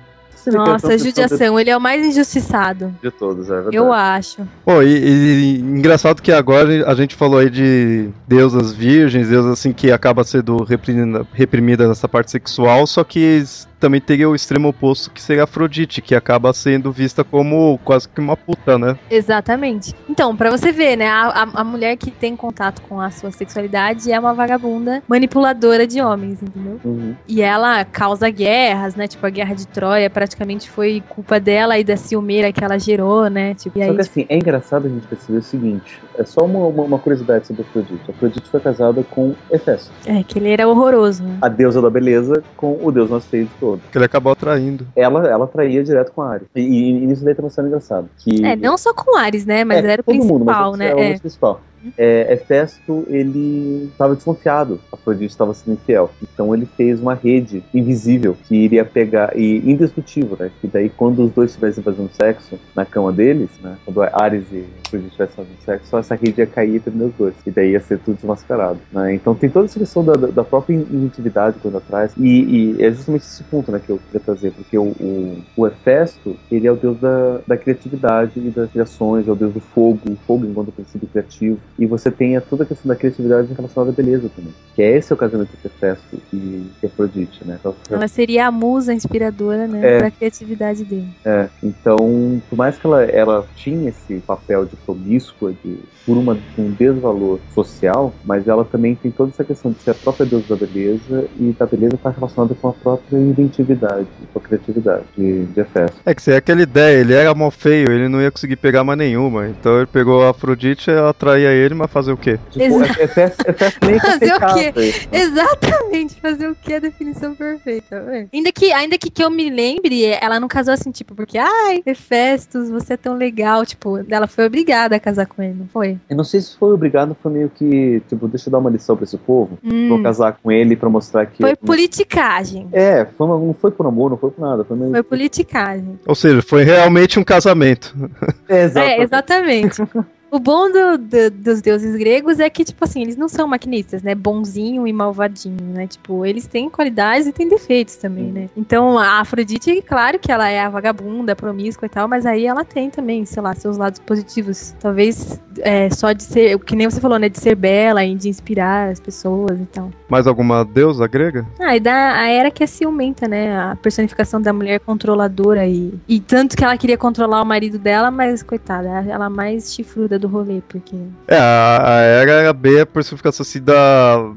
Nossa, judiação, ele é o mais injustiçado. De todos, é verdade. Eu acho. Pô, e, e, engraçado que agora a gente falou aí de deusas virgens, deusas assim que acaba sendo reprimida, reprimida nessa parte sexual, só que também teria o extremo oposto, que seria Afrodite, que acaba sendo vista como quase que uma puta, né? Exatamente. Então, para você ver, né, a, a, mulher que tem contato com a sua sexualidade é uma vagabunda manipuladora de homens, entendeu? Uhum. E ela causa guerras, né? Tipo, a guerra de Troia praticamente foi culpa dela e da ciumeira que ela gerou, né? Tipo, Só aí, que assim, é engraçado a gente perceber o seguinte: é só uma, uma, uma curiosidade sobre Afrodite. Afrodite foi casada com Hefesto. É, que ele era horroroso, né? A deusa da beleza com o deus mais feio de todos todo. Que ele acabou atraindo. Ela, ela traía direto com a Ares. E, e, e nisso daí tá sendo engraçado. Que... É, não só com Ares, né? Mas é, era o principal, mundo, mas né? É, o principal é, Hefesto ele estava desconfiado, Afrodite estava sendo infiel. Então ele fez uma rede invisível que iria pegar e indestrutível, né? Que daí quando os dois estivessem fazendo sexo na cama deles, né? Quando Ares e Afrodite estivessem fazendo sexo, só essa rede ia cair entre os dois e daí ia ser tudo desmascarado, né? Então tem toda essa questão da, da própria intimidade quando atrás e, e, é justamente esse ponto, né? Que eu queria trazer, porque o, o, o Hefesto ele é o deus da, da criatividade e das criações, é o deus do fogo, o fogo enquanto princípio criativo e você tem toda a questão da criatividade relacionada à beleza também. Que é esse o casamento Hefesto e Afrodite, né? Então, ela seria a musa inspiradora, né, é, pra criatividade dele. É, então, por mais que ela, ela tinha esse papel de promíscua, de, por uma, um desvalor social, mas ela também tem toda essa questão de ser a própria deusa da beleza e da beleza estar relacionada com a própria inventividade, com a criatividade de, de Hefesto. É que você é aquela ideia, ele era mal feio, ele não ia conseguir pegar mais nenhuma, então ele pegou a Afrodite e atraía ele, mas fazer o quê? Tipo, é, é, é fazer o quê? Exatamente, fazer o quê? A definição perfeita. Ainda que, ainda que, que eu me lembre, ela não casou assim, tipo, porque, ai, Hefestos, você é tão legal. Tipo, ela foi obrigada a casar com ele, não foi? Eu não sei se foi obrigado, foi meio que, tipo, deixa eu dar uma lição pra esse povo. Hum. Vou casar com ele pra mostrar que. Foi eu... politicagem. É, foi uma, não foi por amor, não foi por nada. Foi, meio... foi politicagem. Ou seja, foi realmente um casamento. É, exatamente. É, exatamente. O bom do, do, dos deuses gregos é que, tipo assim, eles não são maquinistas, né? Bonzinho e malvadinho, né? Tipo, eles têm qualidades e têm defeitos também, né? Então, a Afrodite, claro que ela é a vagabunda, promíscua e tal, mas aí ela tem também, sei lá, seus lados positivos. Talvez é, só de ser, que nem você falou, né? De ser bela e de inspirar as pessoas e tal. Mais alguma deusa grega? Ah, e da a era que é ciumenta, né? A personificação da mulher controladora e, e tanto que ela queria controlar o marido dela, mas coitada, ela mais chifruda do rolê, porque. É, a, a era bem a personificação assim da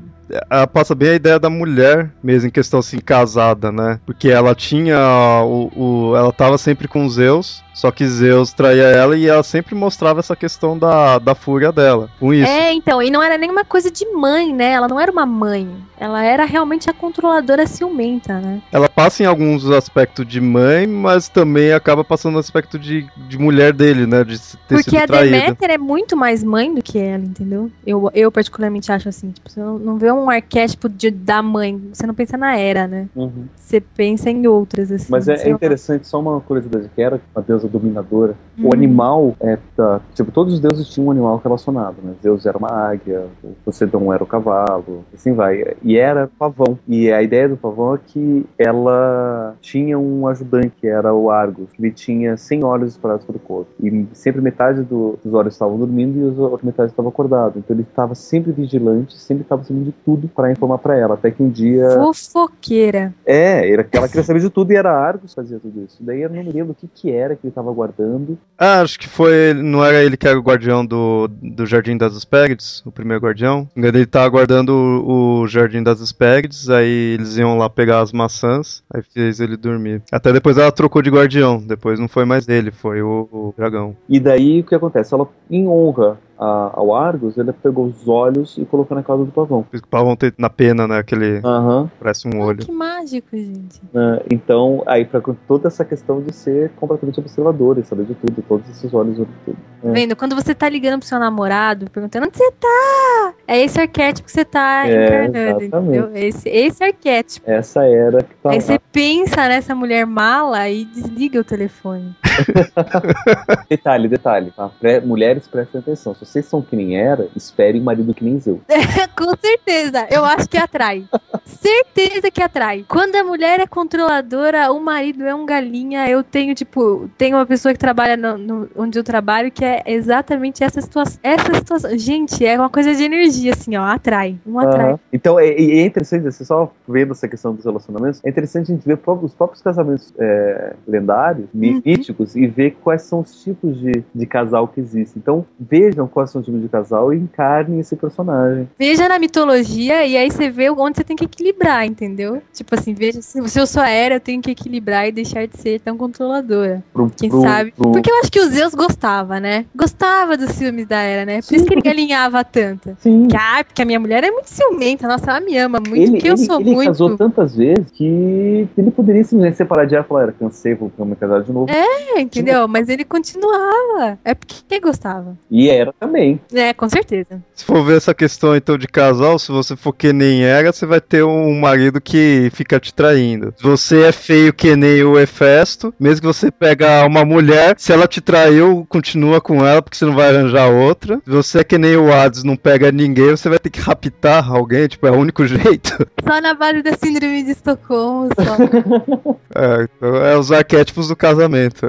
ela passa bem a ideia da mulher mesmo, em questão assim, casada, né? Porque ela tinha o, o ela tava sempre com Zeus, só que Zeus traía ela e ela sempre mostrava essa questão da, da fúria dela com isso. É, então, e não era nenhuma coisa de mãe, né? Ela não era uma mãe. Ela era realmente a controladora ciumenta, né? Ela passa em alguns aspectos de mãe, mas também acaba passando no aspecto de, de mulher dele, né? De ter Porque sido a traída. Deméter é muito mais mãe do que ela, entendeu? Eu, eu particularmente acho assim, tipo, você não, não vê um arquétipo de, da mãe, você não pensa na Era, né? Uhum. Você pensa em outras, assim. Mas é, é interessante, só uma curiosidade, que era deusa dominadora. Hum. O animal, é, tá, tipo, todos os deuses tinham um animal relacionado, né? Zeus era uma águia, o Poseidon era o cavalo, assim vai. E era pavão. E a ideia do pavão é que ela tinha um ajudante, que era o Argus. Ele tinha 100 olhos espalhados pelo corpo. E sempre metade do- dos olhos estavam dormindo e a outra metade estava acordado. Então ele estava sempre vigilante, sempre estava sabendo de tudo para informar para ela. Até que um dia. Fofoqueira. É, era- ela queria saber de tudo e era Argus que fazia tudo isso. Daí eu não me lembro o que, que era que estava guardando. Ah, acho que foi. Não era ele que era o guardião do, do Jardim das Hespérides, o primeiro guardião. Ele tava guardando o, o Jardim das Hespérides, aí eles iam lá pegar as maçãs, aí fez ele dormir. Até depois ela trocou de guardião, depois não foi mais ele, foi o, o dragão. E daí o que acontece? Ela, em honra a- ao Argus, ele pegou os olhos e colocou na cauda do pavão. Por isso que o pavão tem na pena, né? Aquele. Aham. Parece um olho. Que mágico, gente. né? Então, aí pra toda essa questão de ser completamente observador e saber de tudo, todos esses olhos olham tudo. É. vendo? Quando você tá ligando pro seu namorado, perguntando onde você tá, é esse arquétipo que você tá É, encarnando, exatamente. entendeu? Esse, esse arquétipo. Essa era que tá Aí você pensa nessa mulher mala e desliga o telefone. Detalhe, detalhe, tá? Mulheres prestem atenção. Se vocês são que nem era, esperem um marido que nem Zeus. Com certeza, eu acho que atrai. Certeza que atrai. Quando a mulher é controladora, o marido é um galinha. Eu tenho, tipo, tenho uma pessoa que trabalha no, no- onde eu trabalho que é exatamente essa situação. Essa situação. Gente, é uma coisa de energia, assim, ó. Atrai. Um atrai. Aham. Então é, é interessante, você só vendo essa questão dos relacionamentos, é interessante a gente ver os próprios casamentos é, lendários, Uhum. míticos, e ver quais são os tipos de, de casal que existem. Então vejam são os tipos de casal e encarnem esse personagem. Veja na mitologia e aí você vê onde você tem que equilibrar, entendeu? Tipo assim, veja se, eu sou era, eu tenho que equilibrar e deixar de ser tão controladora. Pro, Quem sabe? Porque eu acho que o Zeus gostava, né? Gostava dos filmes da era, né? Por isso que ele galinhava tanto. Sim. Que, ah, porque a minha mulher é muito ciumenta, nossa, ela me ama muito, Ele, porque eu ele- sou ele muito. casou tantas vezes que ele poderia simplesmente separar de ela e falar, era cansei, vou me casar de novo. É, entendeu? Mas ele continuava. É porque ele gostava. E era também. É, com certeza. Se for ver essa questão então de casal, se você for que nem era, você vai ter um marido que fica te traindo. Se você é feio que nem o Hefesto, mesmo que você pega uma mulher, se ela te traiu, continua com ela, porque você não vai arranjar outra. Se você é que nem o Hades, não pega ninguém, você vai ter que raptar alguém, tipo, é o único jeito. Só na base da síndrome de Estocolmo, só. É, então é os arquétipos do casamento.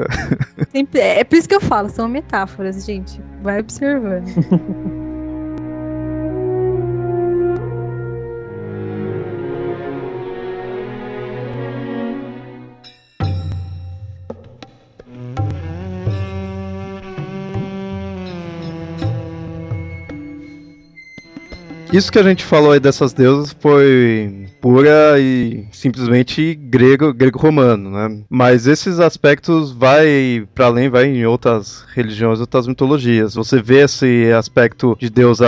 Sempre, é, é por isso que eu falo, são metáforas, gente. Vai observando. Isso que a gente falou aí dessas deusas foi pura e simplesmente grego, grego-romano, né? Mas esses aspectos vai para além, vai em outras religiões, outras mitologias. Você vê esse aspecto de deusa,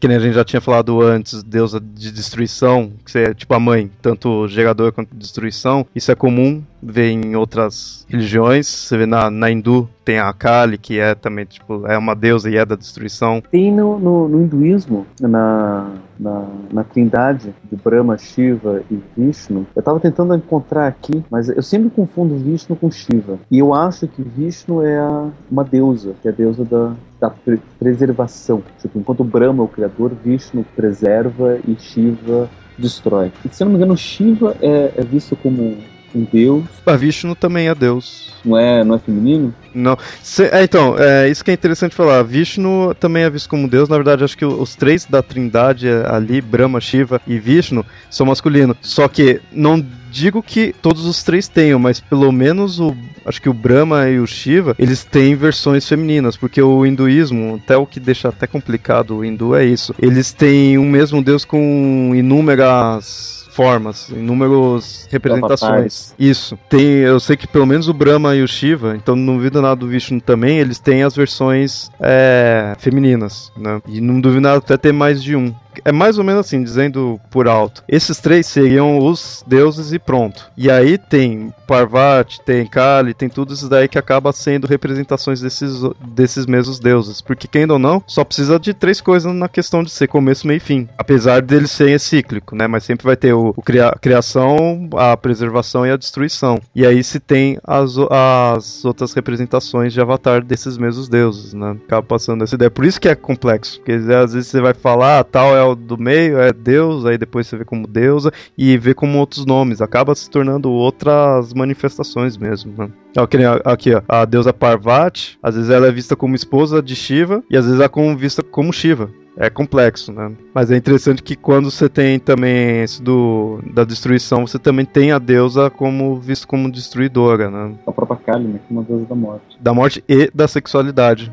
que nem a gente já tinha falado antes, deusa de destruição, que é tipo a mãe, tanto geradora quanto destruição. Isso é comum vê em outras religiões. Você vê na, na hindu, tem a Kali, que é também, tipo, é uma deusa e é da destruição. Tem no, no, no hinduísmo, na, na, na trindade de Brahma, Shiva e Vishnu. Eu tava tentando encontrar aqui, mas eu sempre confundo Vishnu com Shiva. E eu acho que Vishnu é a, uma deusa, que é a deusa da, da preservação. Tipo, enquanto Brahma é o criador, Vishnu preserva e Shiva destrói. E, se eu não me engano, Shiva é, é visto como um deus. A Vishnu também é deus. Não é, não é feminino? Não. Cê, é, então, é, isso que é interessante falar. Vishnu também é visto como deus. Na verdade, acho que os três da trindade ali, Brahma, Shiva e Vishnu, são masculinos. Só que não digo que todos os três tenham, mas pelo menos o acho que o Brahma e o Shiva, eles têm versões femininas, porque o hinduísmo, até o que deixa até complicado o hindu é isso. Eles têm um mesmo deus com inúmeras formas, inúmeras representações. Isso. Tem, eu sei que pelo menos o Brahma e o Shiva, então não duvido nada do Vishnu também, eles têm as versões é, femininas, né? E não duvido nada até ter mais de um é mais ou menos assim, dizendo por alto. Esses três seriam os deuses e pronto. E aí tem Parvati, tem Kali, tem tudo isso daí que acaba sendo representações desses, desses mesmos deuses. Porque, quem ou não, só precisa de três coisas na questão de ser começo, meio e fim. Apesar deles serem cíclico, né? Mas sempre vai ter o, o cria, criação, a preservação e a destruição. E aí se tem as, as outras representações de avatar desses mesmos deuses, né? Acaba passando essa ideia. Por isso que é complexo. Porque às vezes você vai falar, ah, tal é o do meio é Deus, aí depois você vê como deusa e vê como outros nomes. Acaba se tornando outras manifestações mesmo. Né? Aqui, ó, a deusa Parvati, às vezes ela é vista como esposa de Shiva e às vezes ela é vista como Shiva é complexo, né? Mas é interessante que quando você tem também esse do da destruição, você também tem a deusa como visto como destruidora, né? A própria Kali, né? É uma deusa da morte. Da morte e da sexualidade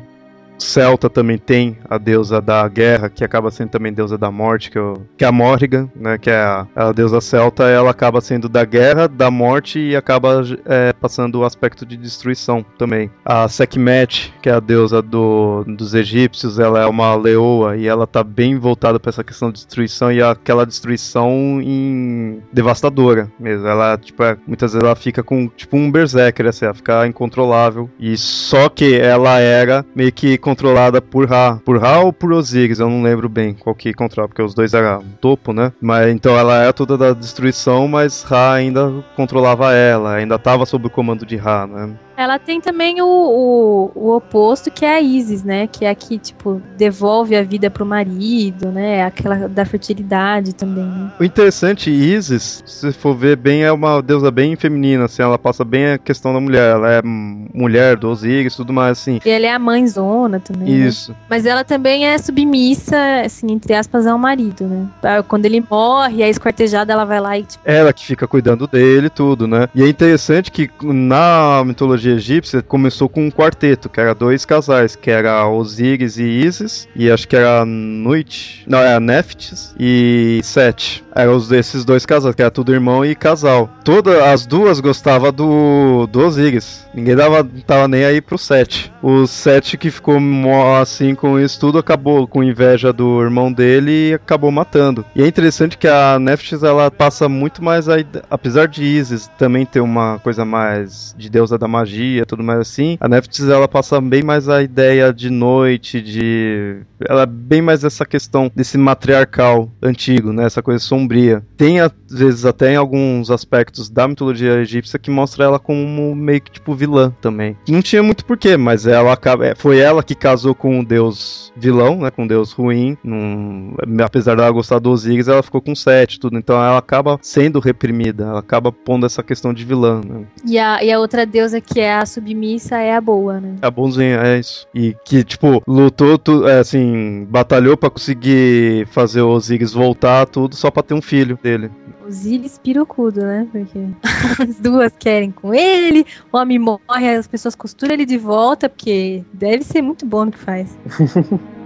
celta também tem a deusa da guerra, que acaba sendo também deusa da morte, que, eu, que é a Morrigan, né, que é a, a, deusa celta, ela acaba sendo da guerra, da morte e acaba é, passando o aspecto de destruição também. A Sekhmet, que é a deusa do, dos egípcios, ela é uma leoa e ela tá bem voltada para essa questão de destruição e aquela destruição em devastadora mesmo. Ela, tipo, é, muitas vezes ela fica com, tipo, um berserker, assim, ela fica incontrolável. E só que ela era meio que controlada por Ra. Por Ra ou por Osiris, eu não lembro bem qual que controla, porque os dois eram topo, né? Mas então ela é toda da destruição, mas Ra ainda controlava ela, ainda estava sob o comando de Ra, né? Ela tem também o, o, o, oposto, que é a Isis, né? Que é a que, tipo, devolve a vida pro marido, né? Aquela da fertilidade também. Né? O interessante, Isis, se for ver bem, é uma deusa bem feminina, assim. Ela passa bem a questão da mulher. Ela é mulher do Osiris tudo mais, assim. E ela é a mãezona também. Né? Isso. Né? Mas ela também é submissa, assim, entre aspas, ao marido, né? Quando ele morre, a esquartejada, ela vai lá e, tipo... Ela que fica cuidando dele tudo, né? E é interessante que na mitologia mitologia egípcia começou com um quarteto, que era dois casais, que era Osíris e Isis, e acho que era Noite, não, era Neftis e Sete. Eram esses dois casais, que era tudo irmão e casal. Todas as duas gostavam do, do Osiris. Ninguém dava, tava nem aí pro Sete. O Sete que ficou assim com isso tudo acabou com inveja do irmão dele e acabou matando. E é interessante que a Neftis ela passa muito mais a, apesar de Isis também ter uma coisa mais de deusa da magia magia, tudo mais assim. A Neftis ela passa bem mais a ideia de noite, de ela é bem mais essa questão desse matriarcal antigo, né? Essa coisa sombria. Tem às vezes até em alguns aspectos da mitologia egípcia que mostra ela como meio que tipo vilã também. Não tinha muito porquê, mas ela é, foi ela que casou com o deus vilão, né? Com o deus ruim. Num, apesar dela gostar dos Osiris, ela ficou com sete, tudo. Então ela acaba sendo reprimida, ela acaba pondo essa questão de vilã. Né? E, a, e a outra deusa que é a submissa é a boa, né? A bonzinha, é isso. E que, tipo, lutou, tu, é, assim, batalhou para conseguir fazer o Osiris voltar, tudo, só pra ter um filho dele. Osiris pirocudo, né? Porque as duas querem com ele, o homem morre, as pessoas costuram ele de volta, porque deve ser muito bom no que faz.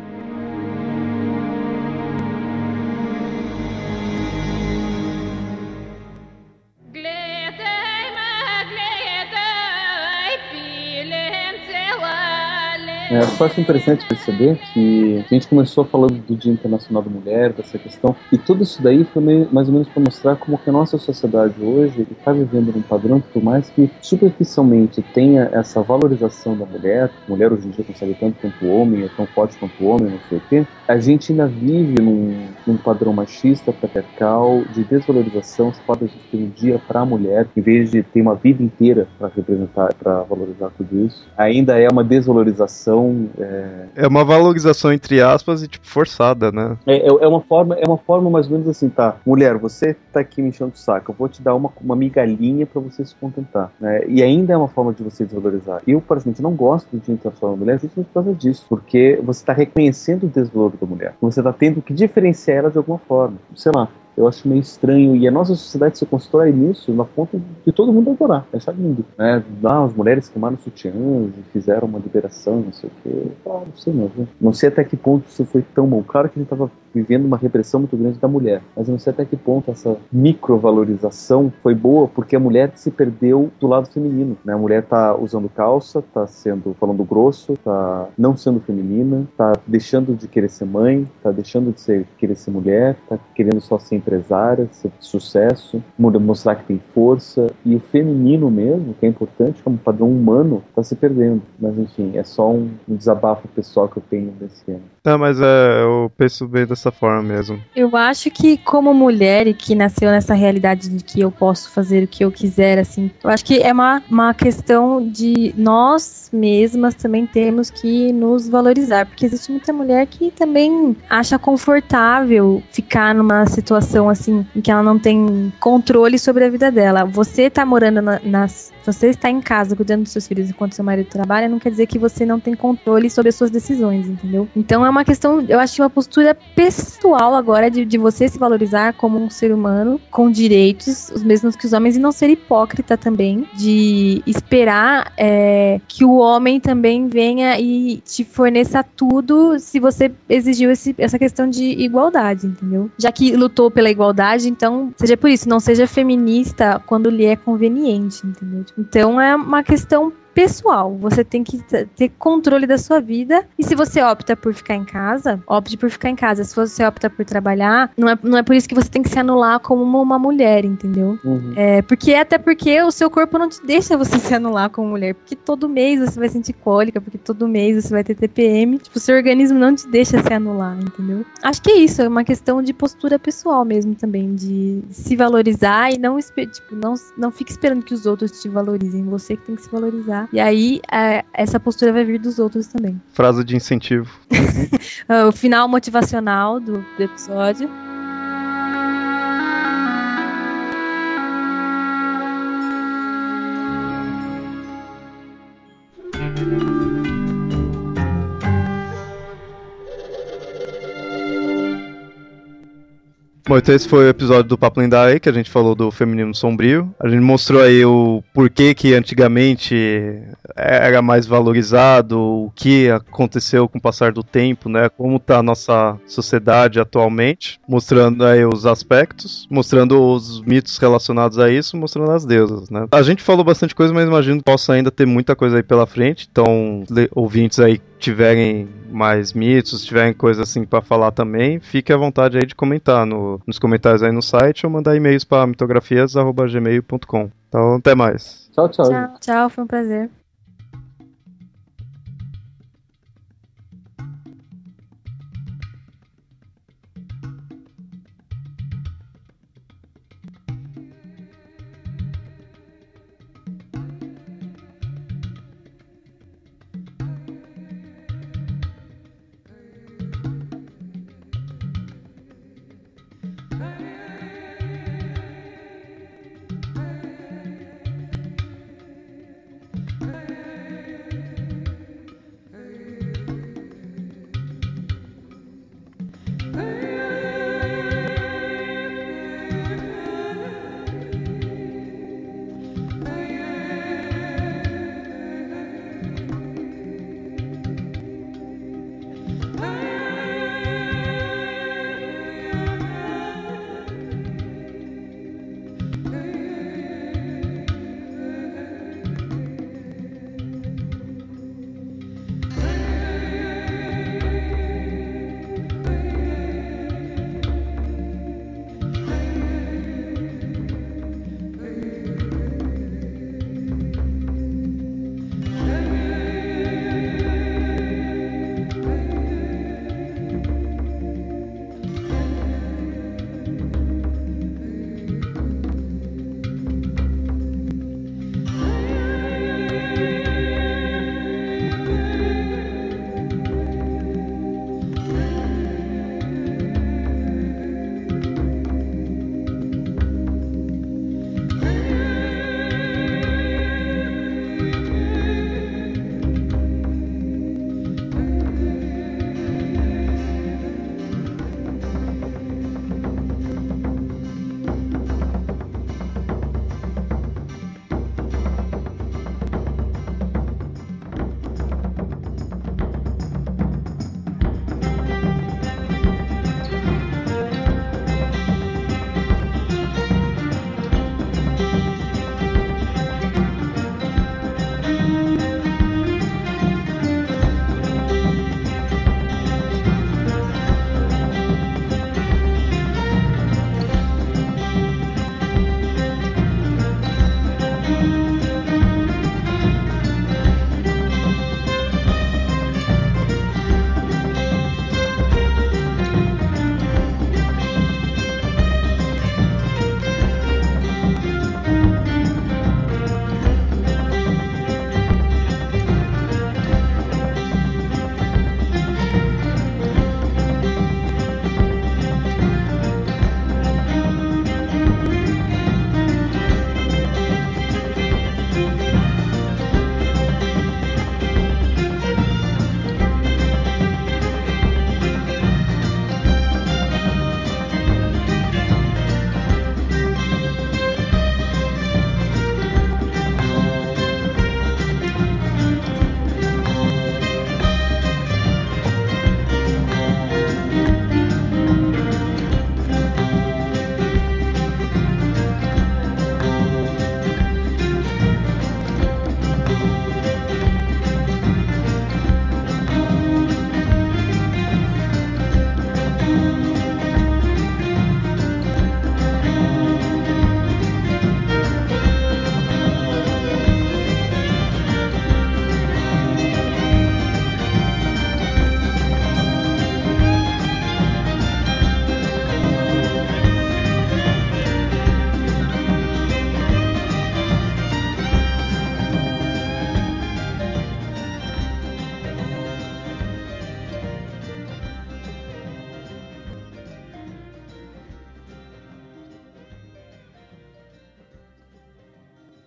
É, só acho interessante perceber que a gente começou falando do Dia Internacional da Mulher, dessa questão, e tudo isso daí foi meio, mais ou menos para mostrar como que a nossa sociedade hoje está vivendo num padrão que, por mais que superficialmente tenha essa valorização da mulher, mulher hoje em dia consegue tanto quanto o homem, é tão forte quanto o homem, não sei o quê, a gente ainda vive num, num padrão machista, patriarcal, de desvalorização, se pode existir um dia para a mulher, em vez de ter uma vida inteira para representar, para valorizar tudo isso. Ainda é uma desvalorização é... é uma valorização entre aspas e tipo forçada, né? É, é, é, uma forma, é uma forma mais ou menos assim, tá? Mulher, você tá aqui me enchendo o saco, eu vou te dar uma, uma migalhinha para você se contentar, né? E ainda é uma forma de você desvalorizar. Eu, particularmente, não gosto do Dia Internacional da Mulher justamente por causa disso, porque você está reconhecendo o desvalor da mulher. Você está tendo que diferenciar ela de alguma forma. Sei lá, eu acho meio estranho. E a nossa sociedade se constrói nisso na ponta de todo mundo adorar. Achar lindo. Né? Ah, as mulheres queimaram sutiãs e fizeram uma liberação, não sei o quê. Ah, não sei não. Não sei até que ponto isso foi tão bom. Claro que gente estava vivendo uma repressão muito grande da mulher. Mas eu não sei até que ponto essa microvalorização foi boa, porque a mulher se perdeu do lado feminino. Né? A mulher tá usando calça, tá sendo falando grosso, tá não sendo feminina, tá deixando de querer ser mãe, tá deixando de ser, querer ser mulher, tá querendo só ser empresária, ser de sucesso, mostrar que tem força. E o feminino mesmo, que é importante como padrão humano, tá se perdendo. Mas enfim, é só um, desabafo pessoal que eu tenho desse ano. Não, mas é, eu penso bem dessa forma mesmo. Eu acho que como mulher e que nasceu nessa realidade de que eu posso fazer o que eu quiser, assim, eu acho que é uma, uma questão de nós mesmas também temos que nos valorizar, porque existe muita mulher que também acha confortável ficar numa situação assim em que ela não tem controle sobre a vida dela. Você tá morando na, nas você está em casa cuidando dos seus filhos enquanto seu marido trabalha, não quer dizer que você não tem controle sobre as suas decisões, entendeu? Então é uma questão, eu acho uma postura pessoal agora de, de você se valorizar como um ser humano com direitos, os mesmos que os homens, e não ser hipócrita também, de esperar é, que o homem também venha e te forneça tudo se você exigiu esse, essa questão de igualdade, entendeu? Já que lutou pela igualdade, então seja por isso, não seja feminista quando lhe é conveniente, entendeu? Então é uma questão pessoal. Você tem que ter controle da sua vida. E se você opta por ficar em casa, opte por ficar em casa. Se você opta por trabalhar, não é, não é por isso que você tem que se anular como uma, uma mulher, entendeu? Uhum. É, porque até porque o seu corpo não te deixa você se anular como mulher. Porque todo mês você vai sentir cólica, porque todo mês você vai ter TPM. Tipo, o seu organismo não te deixa se anular, entendeu? Acho que é isso, é uma questão de postura pessoal mesmo também, de se valorizar e não, tipo, não, não fique esperando que os outros te valorizem. Você que tem que se valorizar e aí, é, essa postura vai vir dos outros também. Frase de incentivo. o final motivacional do, do episódio. Bom, então esse foi o episódio do Papo Lindai, que a gente falou do feminino sombrio. A gente mostrou aí o porquê que antigamente era mais valorizado, o que aconteceu com o passar do tempo, né? Como tá a nossa sociedade atualmente, mostrando aí os aspectos, mostrando os mitos relacionados a isso, mostrando as deusas, né? A gente falou bastante coisa, mas imagino que possa ainda ter muita coisa aí pela frente, então ouvintes aí tiverem mais mitos, tiverem coisa assim para falar também, fique à vontade aí de comentar no, nos comentários aí no site ou mandar e-mails para mitografias@gmail.com. Então, até mais. Tchau, tchau. Tchau, tchau, foi um prazer.